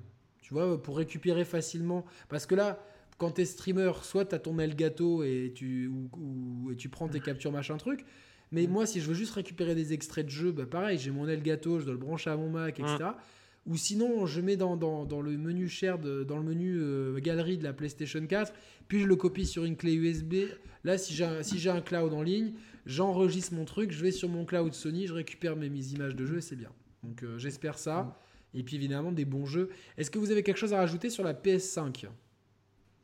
tu vois, pour récupérer facilement. Parce que là, quand tu es streamer, soit tu as ton Elgato et tu, ou, et tu prends tes captures, machin truc. Mais moi, si je veux juste récupérer des extraits de jeu, bah pareil, j'ai mon Elgato, je dois le brancher à mon Mac, etc. Ou sinon, je mets dans, dans, le menu share, dans le menu euh, galerie de la PlayStation 4, puis je le copie sur une clé USB. Là, si j'ai si un cloud en ligne, j'enregistre mon truc, je vais sur mon cloud Sony, je récupère mes, images de jeu et c'est bien. Donc euh, j'espère ça. Et puis évidemment des bons jeux. Est-ce que vous avez quelque chose à rajouter sur la PS5 ah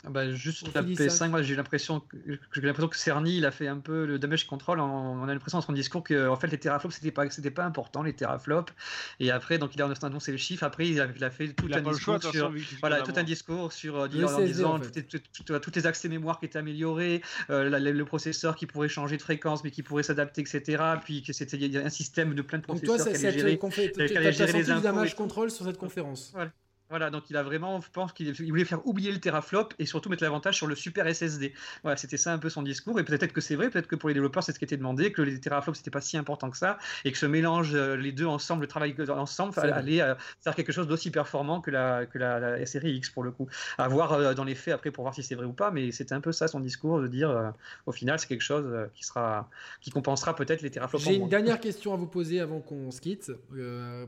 bah, juste la PS5, moi j'ai l'impression que j'ai l'impression que Cerny il a fait un peu le damage control. On, a l'impression dans son discours que en fait les teraflops c'était pas c'était pas important les teraflops. Et après donc il a annoncé le chiffre. Après il a, il a fait tout un discours sur voilà tout un discours sur euh, en disant tous les accès mémoire qui étaient améliorés, euh, le, processeur qui pourrait changer de fréquence mais qui pourrait s'adapter etc. Puis que c'était un système de plein de processeurs qui allait gérer, les damage control sur cette conférence. Voilà. Voilà, donc il a vraiment, je pense qu'il voulait faire oublier le teraflop et surtout mettre l'avantage sur le super SSD. Voilà, c'était ça un peu son discours. Et peut-être que c'est vrai, peut-être que pour les développeurs, c'est ce qui était demandé, que les teraflops, c'était pas si important que ça, et que ce mélange, euh, les deux ensemble, le travail ensemble, allait euh, faire quelque chose d'aussi performant que la, que la, série X pour le coup. À voir euh, dans les faits après pour voir si c'est vrai ou pas, mais c'était un peu ça son discours de dire, au final, c'est quelque chose qui sera, qui compensera peut-être les teraflops. J'ai une dernière question à vous poser avant qu'on se quitte,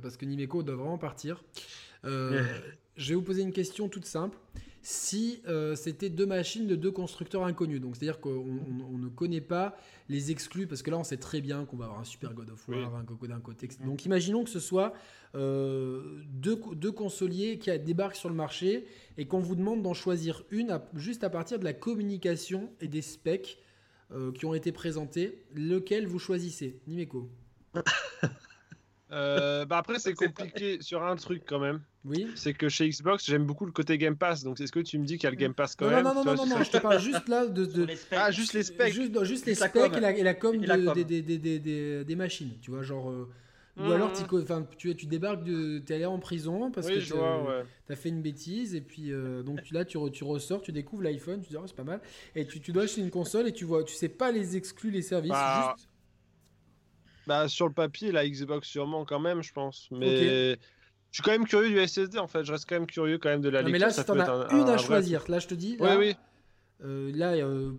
parce que Nimeco doit vraiment partir. Euh, je vais vous poser une question toute simple. Si euh, c'était deux machines de deux constructeurs inconnus, donc c'est-à-dire qu'on ne connaît pas les exclus, parce que là on sait très bien qu'on va avoir un Super God of War, un Coco d'un côté. Donc imaginons que ce soit euh, deux, deux, consoliers qui débarquent sur le marché et qu'on vous demande d'en choisir une juste à partir de la communication et des specs qui ont été présentés. Lequel vous choisissez? Nimeco Euh, bah après, c'est compliqué sur un truc quand même. Oui. C'est que chez Xbox, j'aime beaucoup le côté Game Pass. Donc, est-ce que tu me dis qu'il y a le Game Pass quand même Non, non, non, non, non, je te parle juste là de. de... Ah, juste les specs. Juste, juste les specs et la, et la com, de, Des, des, des, des, machines. Tu vois, genre. Euh, ou alors mmh. tu, tu débarques, de, es allé en prison parce que tu as fait une bêtise et puis euh, donc là tu, tu ressors, tu découvres l'iPhone, tu dis oh, c'est pas mal et tu, tu dois acheter une console et tu vois, tu sais pas les exclus, les services, bah, juste bah, sur le papier, la Xbox sûrement quand même, je pense. Mais je suis quand même curieux du SSD en fait. Je reste quand même curieux quand même de la non, Mais là, si t'en as une à choisir, là je te dis. oui, oui. là,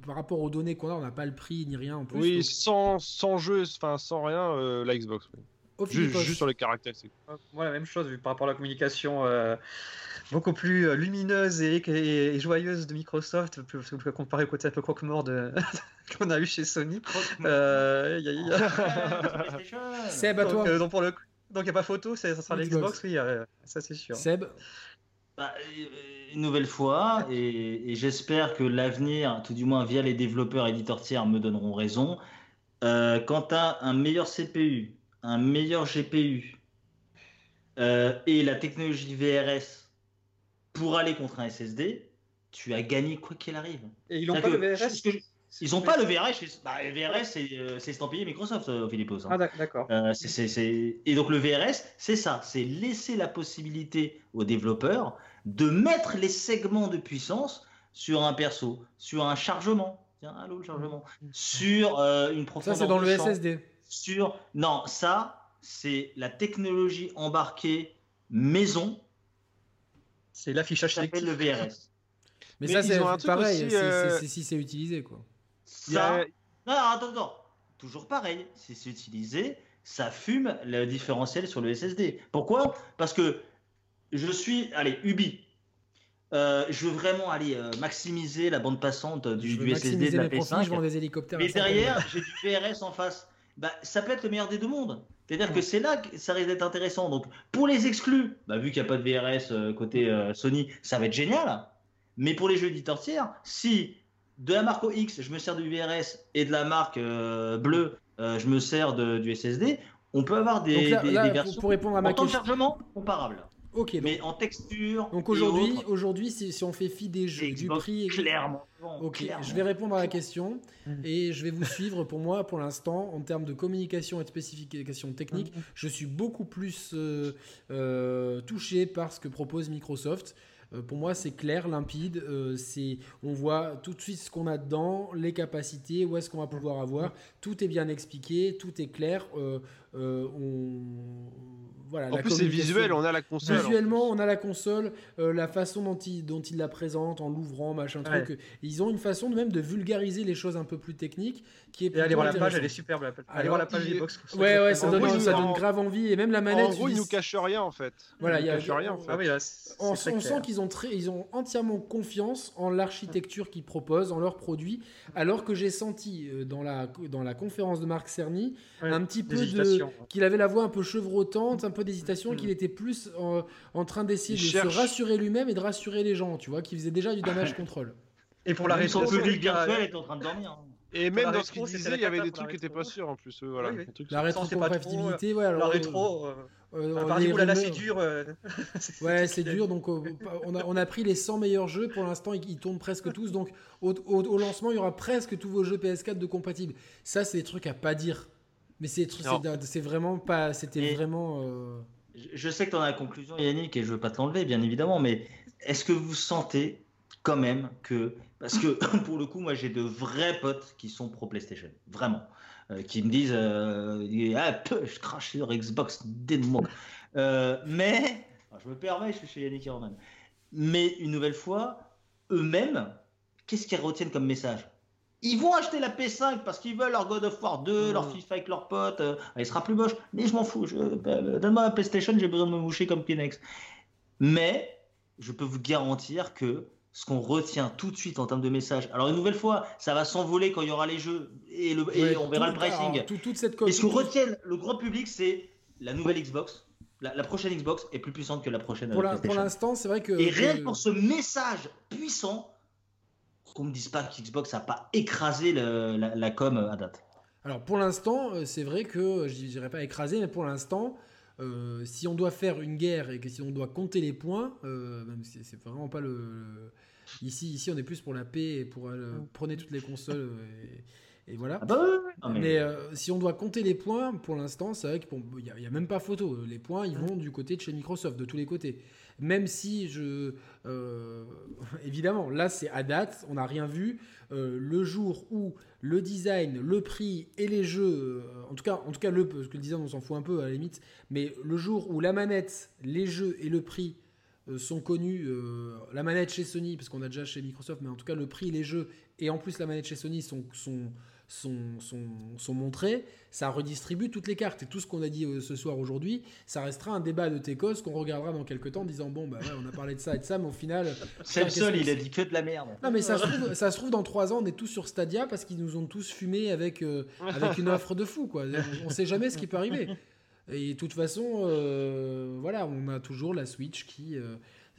par rapport aux données qu'on a, on n'a pas le prix ni rien en plus. Oui, sans, sans jeu, enfin sans rien, la Xbox. Juste, juste, sur les caractéristiques. Moi, la même chose, vu par rapport à la communication beaucoup plus lumineuse et, joyeuse de Microsoft, comparé au côté un peu croque-mort qu'on a eu chez Sony. Euh, y a, Seb, à toi. donc, pour le donc il n'y a pas photo, ça sera l'Xbox, oui, ça c'est sûr. Seb bah, Une nouvelle fois, et, j'espère que l'avenir, tout du moins via les développeurs éditeurs tiers, me donneront raison. Euh, quand tu as un meilleur CPU, un meilleur GPU euh, et la technologie VRS pour aller contre un SSD, tu as gagné quoi qu'il arrive. Et ils n'ont pas le VRS ils n'ont pas le VRS. Bah, le VRS, euh, c'est estampillé Microsoft, euh, Philippos. Hein. Ah, d'accord. Euh, et donc, le VRS, c'est ça c'est laisser la possibilité aux développeurs de mettre les segments de puissance sur un perso, sur un chargement. Tiens, allô, le chargement. Sur une profondeur. Ça, c'est dans le SSD. Sur. Non, ça, c'est la technologie embarquée maison. C'est l'affichage sélectif. le VRS. Mais, ça, c'est pareil, c'est si c'est utilisé, quoi. Ça. Non, attends, attends. Toujours pareil. Si c'est utilisé, ça fume le différentiel sur le SSD. Pourquoi? Parce que je suis. Allez, Ubi. Euh, je veux vraiment aller euh, maximiser la bande passante du, du SSD de la PS5. des hélicoptères mais derrière, j'ai du VRS en face. Bah, ça peut être le meilleur des deux mondes. C'est-à-dire que c'est là que ça risque d'être intéressant. Donc, pour les exclus, bah, vu qu'il n'y a pas de VRS euh, côté Sony, ça va être génial. Mais pour les jeux éditeurs tiers, si de la marque X, je me sers du VRS et de la marque euh, bleue, euh, je me sers du SSD. On peut avoir des, versions pour, répondre à ma en temps de chargement comparable. Ok. mais en texture. Donc aujourd'hui, aujourd'hui, si, on fait fi des jeux, du prix, clairement. Ok. Je vais répondre à la question et je vais vous suivre. Pour moi, pour l'instant, en termes de communication et de spécification technique, mmh. je suis beaucoup plus euh, touché par ce que propose Microsoft. Euh, pour moi, c'est clair, limpide. Euh, c'est, on voit tout de suite ce qu'on a dedans, les capacités, où est-ce qu'on va pouvoir avoir. Tout est bien expliqué, tout est clair. Euh, on voilà, en plus, c'est visuel, on a la console. Visuellement, on a la console, la façon dont il, dont il la présente, en l'ouvrant, machin truc. Ils ont une façon de même de vulgariser les choses un peu plus techniques. Qui est et aller voir la page, elle est superbe. Allez voir la page il... Xbox. Ouais, ouais, ça, donne, ça donne, grave envie. Et même la manette. En gros, ils nous cachent rien en fait. Voilà, il y a. rien en fait. Ah on, sent qu'ils ont, très, ils ont entièrement confiance en l'architecture qu'ils proposent, en leurs produits. Alors que j'ai senti euh, dans la, dans la conférence de Marc Cerny un petit peu de. Qu'il avait la voix un peu chevrotante, un peu d'hésitation, mm. qu'il était plus en, train d'essayer de se rassurer lui-même et de rassurer les gens, tu vois, qu'il faisait déjà du damage control. Et pour la réponse public virtuel est en train de dormir. Hein. Et même dans ce qu'il disait, il y avait des trucs qui n'étaient pas sûrs en plus. voilà, La rétrocompatibilité, ouais. Alors, la rétro. Euh, euh, euh là, c'est dur. Euh, ouais, c'est dur. Donc, on, a, on a pris les 100 meilleurs jeux. Pour l'instant, ils, tournent presque tous. Donc, au, au, lancement, il y aura presque tous vos jeux PS4 de compatibles. Ça, c'est des trucs à pas dire. Mais c'est c'est vraiment pas. C'était vraiment. Je sais que tu en as la conclusion, Yannick, et je veux pas te l'enlever, bien évidemment. Mais est-ce que vous sentez quand même que parce que pour le coup, moi j'ai de vrais potes qui sont pro PlayStation, vraiment, euh, qui me disent euh, ah, je crache sur Xbox dès le euh, mais je me permets, je suis chez Yannick Herman. Mais une nouvelle fois, eux-mêmes, qu'est-ce qu'ils retiennent comme message? Ils vont acheter la P5 parce qu'ils veulent leur God of War 2, leur FIFA avec leurs potes. Euh, il sera plus moche, mais je m'en fous. Donne-moi la PlayStation, j'ai besoin de me moucher comme Kleenex. Mais je peux vous garantir que ce qu'on retient tout de suite en termes de message. Alors une nouvelle fois, ça va s'envoler quand il y aura les jeux et, le, on verra le pricing. tout, toute cette et ce qu'on retient le grand public, c'est la nouvelle Xbox. La, prochaine Xbox est plus puissante que la prochaine. Pour l'instant, c'est vrai que. Et rien que pour ce message puissant, qu'on me dise pas que Xbox n'a pas écrasé la, la, com à date. Alors pour l'instant, euh, c'est vrai que je dirais pas écrasé, mais pour l'instant, euh, si on doit faire une guerre et que si on doit compter les points, euh, même si c'est vraiment pas le, Ici, ici, on est plus pour la paix et pour euh, prenez toutes les consoles et, voilà. Ah bah mais, si on doit compter les points, pour l'instant, c'est vrai qu'il n'y a, même pas photo. Les points, ils vont du côté de chez Microsoft, de tous les côtés. Même si je, évidemment, là, c'est à date, on n'a rien vu. le jour où le design, le prix et les jeux, en tout cas, en tout cas le, parce que le design on s'en fout un peu à la limite, mais le jour où la manette, les jeux et le prix sont connus. la manette chez Sony, parce qu'on a déjà chez Microsoft, mais en tout cas le prix, les jeux, et en plus la manette chez Sony sont, sont, sont, montrés, ça redistribue toutes les cartes. Et tout ce qu'on a dit euh, ce soir aujourd'hui, ça restera un débat de Tecos qu'on regardera dans quelques temps en disant Bon, bah ouais, on a parlé de ça et de ça, mais au final. C'est seul, il a dit que de la merde. Non, mais ça se trouve, ça se trouve dans trois ans, on est tous sur Stadia parce qu'ils nous ont tous fumé avec, euh, avec une offre de fou. Quoi. On, sait jamais ce qui peut arriver. Et de toute façon, euh, voilà, on a toujours la Switch qui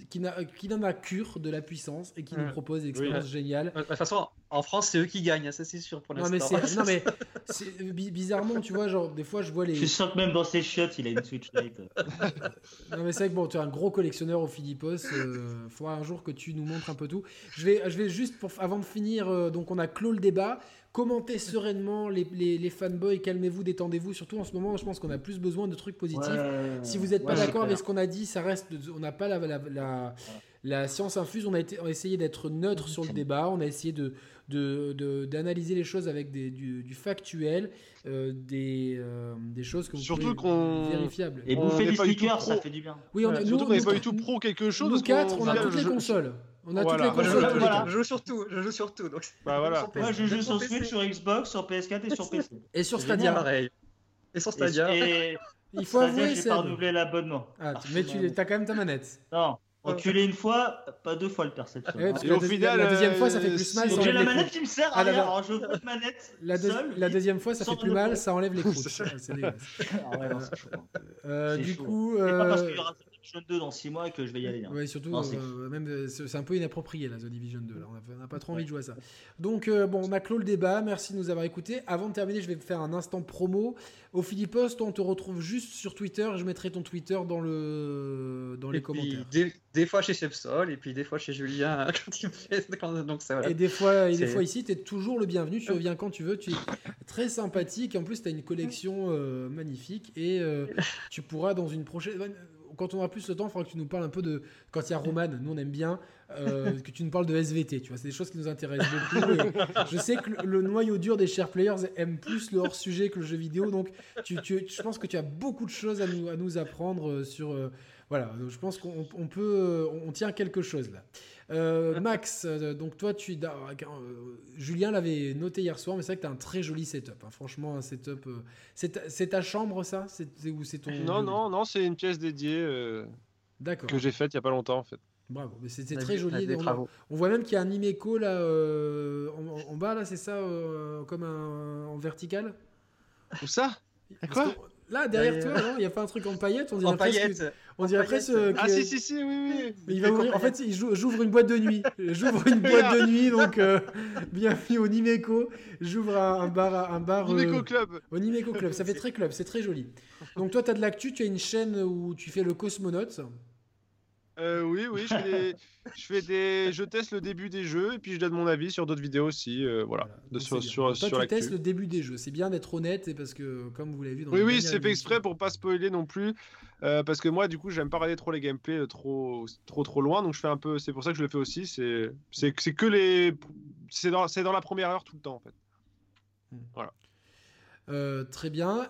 qui, qui donne la cure de la puissance et qui nous propose des expériences géniales. De toute façon, en France, c'est eux qui gagnent, ça c'est sûr pour l'instant. Non mais, non, mais bizarrement, tu vois, genre des fois je vois les. Je sens que même dans ses chiottes, il a une Switch Lite. non mais c'est vrai que bon, tu es un gros collectionneur au Philippos. Il euh, faudra un jour que tu nous montres un peu tout. Je vais, je vais juste pour avant de finir, euh, donc on a clos le débat. Commentez sereinement les, les, les fanboys, calmez-vous, détendez-vous. Surtout en ce moment, je pense qu'on a plus besoin de trucs positifs. si vous n'êtes pas d'accord avec ce qu'on a dit, ça reste, on n'a pas la, la, la, science infuse. On a, été, on a essayé d'être neutre sur le débat. On a essayé de d'analyser de, les choses avec des, du, factuel, euh, des, euh, des choses que vous Surtout qu'on vérifiables. Et bouffer des stickers, ça fait du bien. Oui, on, Surtout qu'on n'est pas du tout pro quelque chose. Nous quatre, on a toutes les consoles. On a toutes les consoles. Je, joue sur tout, je joue sur tout. Donc... Bah voilà. Moi, je joue sur Switch, sur Xbox, sur PS4 et sur PC. Et sur Stadia. Pareil. Et sur Stadia. Et... Il faut avouer, c'est. pas renouvelé l'abonnement. Ah, mais tu as quand même ta manette. Non. Reculer une fois, pas deux fois le perception. et au final, la deuxième fois, ça fait plus mal. J'ai la manette qui me sert à ah, rien. Alors, je veux pas de manette. La, la deuxième fois, ça fait plus mal, ça enlève les croûtes. c'est dégueulasse. Ah ouais, non, c'est chaud. Euh, du coup. C'est pas parce qu'il y aura Division 2 dans 6 mois que je vais y aller. Hein. Ouais, surtout, euh, même euh, c'est un peu inapproprié la The Division 2. Là. On n'a pas trop envie de jouer à ça. Donc, euh, bon, on a clos le débat. Merci de nous avoir écoutés. Avant de terminer, je vais faire un instant promo. Au Philippos, on te retrouve juste sur Twitter. Je mettrai ton Twitter dans, le... dans les commentaires. Des, fois chez Sepsol et puis des fois chez Julien Donc, ça, Et des fois, et des fois ici, tu es toujours le bienvenu. Tu reviens quand tu veux. Tu es très sympathique. En plus, tu as une collection magnifique et tu pourras dans une prochaine quand on aura plus le temps, il faudra que tu nous parles un peu de. Quand il y a Roman, nous on aime bien, euh, que tu nous parles de SVT. Tu vois, c'est des choses qui nous intéressent beaucoup. je sais que le, noyau dur des chers players aime plus le hors-sujet que le jeu vidéo. Donc, je pense que tu as beaucoup de choses à nous, apprendre euh, sur. Voilà, je pense qu'on peut. On tient quelque chose là. Euh, Max, euh, donc toi, tu, euh, Julien l'avait noté hier soir, mais c'est vrai que tu as un très joli setup. Hein. Franchement, un setup. c'est ta chambre, ça? C'est c'est ton Non, non, non, c'est une pièce dédiée. D'accord. Que j'ai faite il y a pas longtemps, en fait. Bravo, mais c'était très joli. On, on, voit même qu'il y a un Imeco là en, bas là, c'est ça, comme un en vertical? Où ça? Quoi? Là, derrière toi, il n'y a pas un truc en paillettes On dirait en presque. On dirait presque. Ah, si, si, si, oui, oui. il va ouvrir. En fait, j'ouvre une boîte de nuit. J'ouvre une boîte de nuit, donc euh, bienvenue au Nimeco. J'ouvre un, bar. Un bar Nimeco euh, Club. Au Nimeco Club. Ça fait très club, c'est très joli. Donc, toi, tu as de l'actu, tu as une chaîne où tu fais le cosmonaute. Euh, oui, oui, je fais, des... je teste le début des jeux et puis je donne mon avis sur d'autres vidéos aussi, euh, voilà. De, sur, sur, Toi, tu testes le début des jeux. C'est bien d'être honnête et parce que, comme vous l'avez vu, dans oui, oui, c'est fait exprès pour pas spoiler non plus, euh, parce que moi, du coup, j'aime pas regarder trop les gameplays trop, trop, trop loin, donc je fais un peu. C'est pour ça que je le fais aussi. C'est, c'est, que les, c'est dans, c'est dans la première heure tout le temps en fait. Hmm. Voilà. très bien.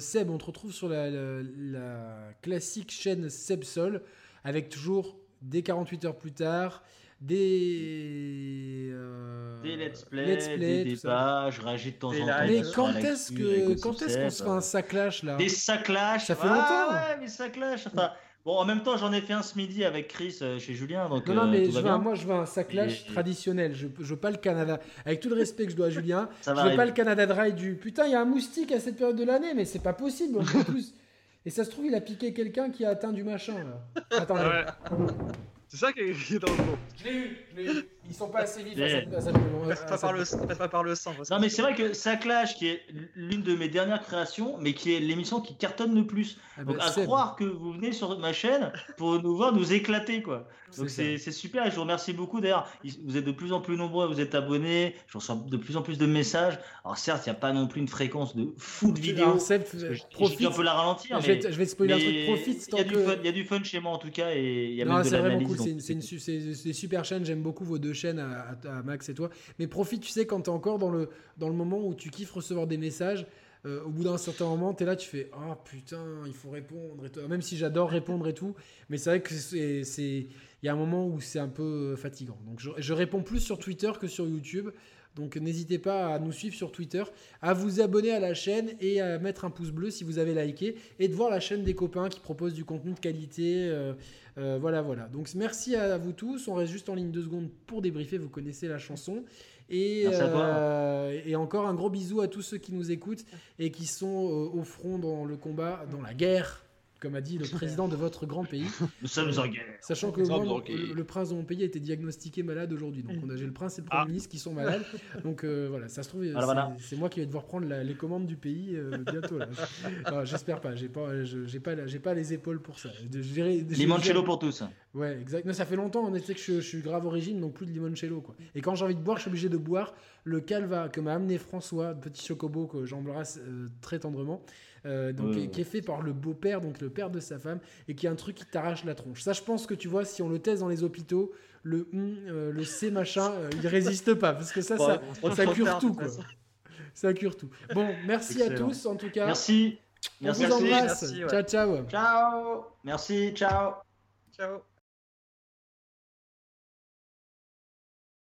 Seb, on te retrouve sur la, la classique chaîne Seb Sol avec toujours des 48 heures plus tard, des, euh, des let's play, des débats, je réagis de temps en temps. Mais quand est-ce que quand est-ce qu'on se fait un saclash là Des saclash Ça fait longtemps. Ouais, mais saclash. Enfin, bon, en même temps, j'en ai fait un ce midi avec Chris euh, chez Julien. Donc, non, non, mais je veux moi, je veux un saclash traditionnel. Je, je veux pas le Canada. Avec tout le respect que je dois à Julien, je veux pas le Canada Dry du putain. Il y a un moustique à cette période de l'année, mais c'est pas possible. En plus. Et ça se trouve, il a piqué quelqu'un qui a atteint du machin. Là. Attendez. Ouais. C'est ça qui est dans le fond. Je l'ai eu, je l'ai eu. Ils sont pas assez vifs à cette, pas, par le, pas par le sang. Non, mais c'est vrai que Saclash, qui est l'une de mes dernières créations, mais qui est l'émission qui cartonne le plus. Ah Donc, bah, à croire que vous venez sur ma chaîne pour nous voir nous éclater, quoi. Donc, c'est super. Je vous remercie beaucoup. D'ailleurs, vous êtes de plus en plus nombreux, vous êtes abonnés. Je reçois de plus en plus de messages. Alors, certes, il n'y a pas non plus une fréquence de fou de vidéos. Je un peu la ralentir. Je vais, te, je vais te spoiler un truc. Profite. Il y, a du fun chez moi, en tout cas. Et il y a même de l'analyse. C'est une super chaîne. J'aime beaucoup vos deux chaîne à, Max et toi. Mais profite, tu sais, quand tu es encore dans le, dans le moment où tu kiffes recevoir des messages. au bout d'un certain moment, tu es là, tu fais Ah putain, il faut répondre. Et Même si j'adore répondre et tout, mais c'est vrai que c'est. Il y a un moment où c'est un peu fatigant. Donc je, réponds plus sur Twitter que sur YouTube. Donc n'hésitez pas à nous suivre sur Twitter, à vous abonner à la chaîne et à mettre un pouce bleu si vous avez liké et de voir la chaîne des copains qui proposent du contenu de qualité. Euh, euh, voilà, voilà. Donc merci à vous tous. On reste juste en ligne deux secondes pour débriefer. Vous connaissez la chanson. Et, euh, et, encore un gros bisou à tous ceux qui nous écoutent et qui sont au front dans le combat, dans la guerre comme a dit le président de votre grand pays. Nous sommes en guerre. Sachant que le, prince de mon pays a été diagnostiqué malade aujourd'hui. Donc j'ai le prince et le premier ah. ministre qui sont malades. Donc euh, voilà, ça se trouve, c'est moi qui vais devoir prendre les commandes du pays euh, bientôt. J'espère pas. J'ai pas, j'ai pas, j'ai pas les épaules pour ça. Limoncello pour tous. Ouais, exact. Mais ça fait longtemps en effet que je, suis grave origine, donc plus de limoncello quoi. Et quand j'ai envie de boire, je suis obligé de boire le calva que m'a amené François, petit chocobo que j'embrasse euh, très tendrement. Euh, donc, qui est fait par le beau-père, donc le père de sa femme, et qui est un truc qui t'arrache la tronche. Ça, je pense que tu vois, si on le teste dans les hôpitaux, le, euh, le C machin, euh, il résiste pas, parce que ça, ça, ça, cure tout, quoi. Ça cure tout. Bon, merci à tous, en tout cas. Merci. On merci, vous embrasse. ciao, ciao. Ciao. Merci, ciao. Ciao.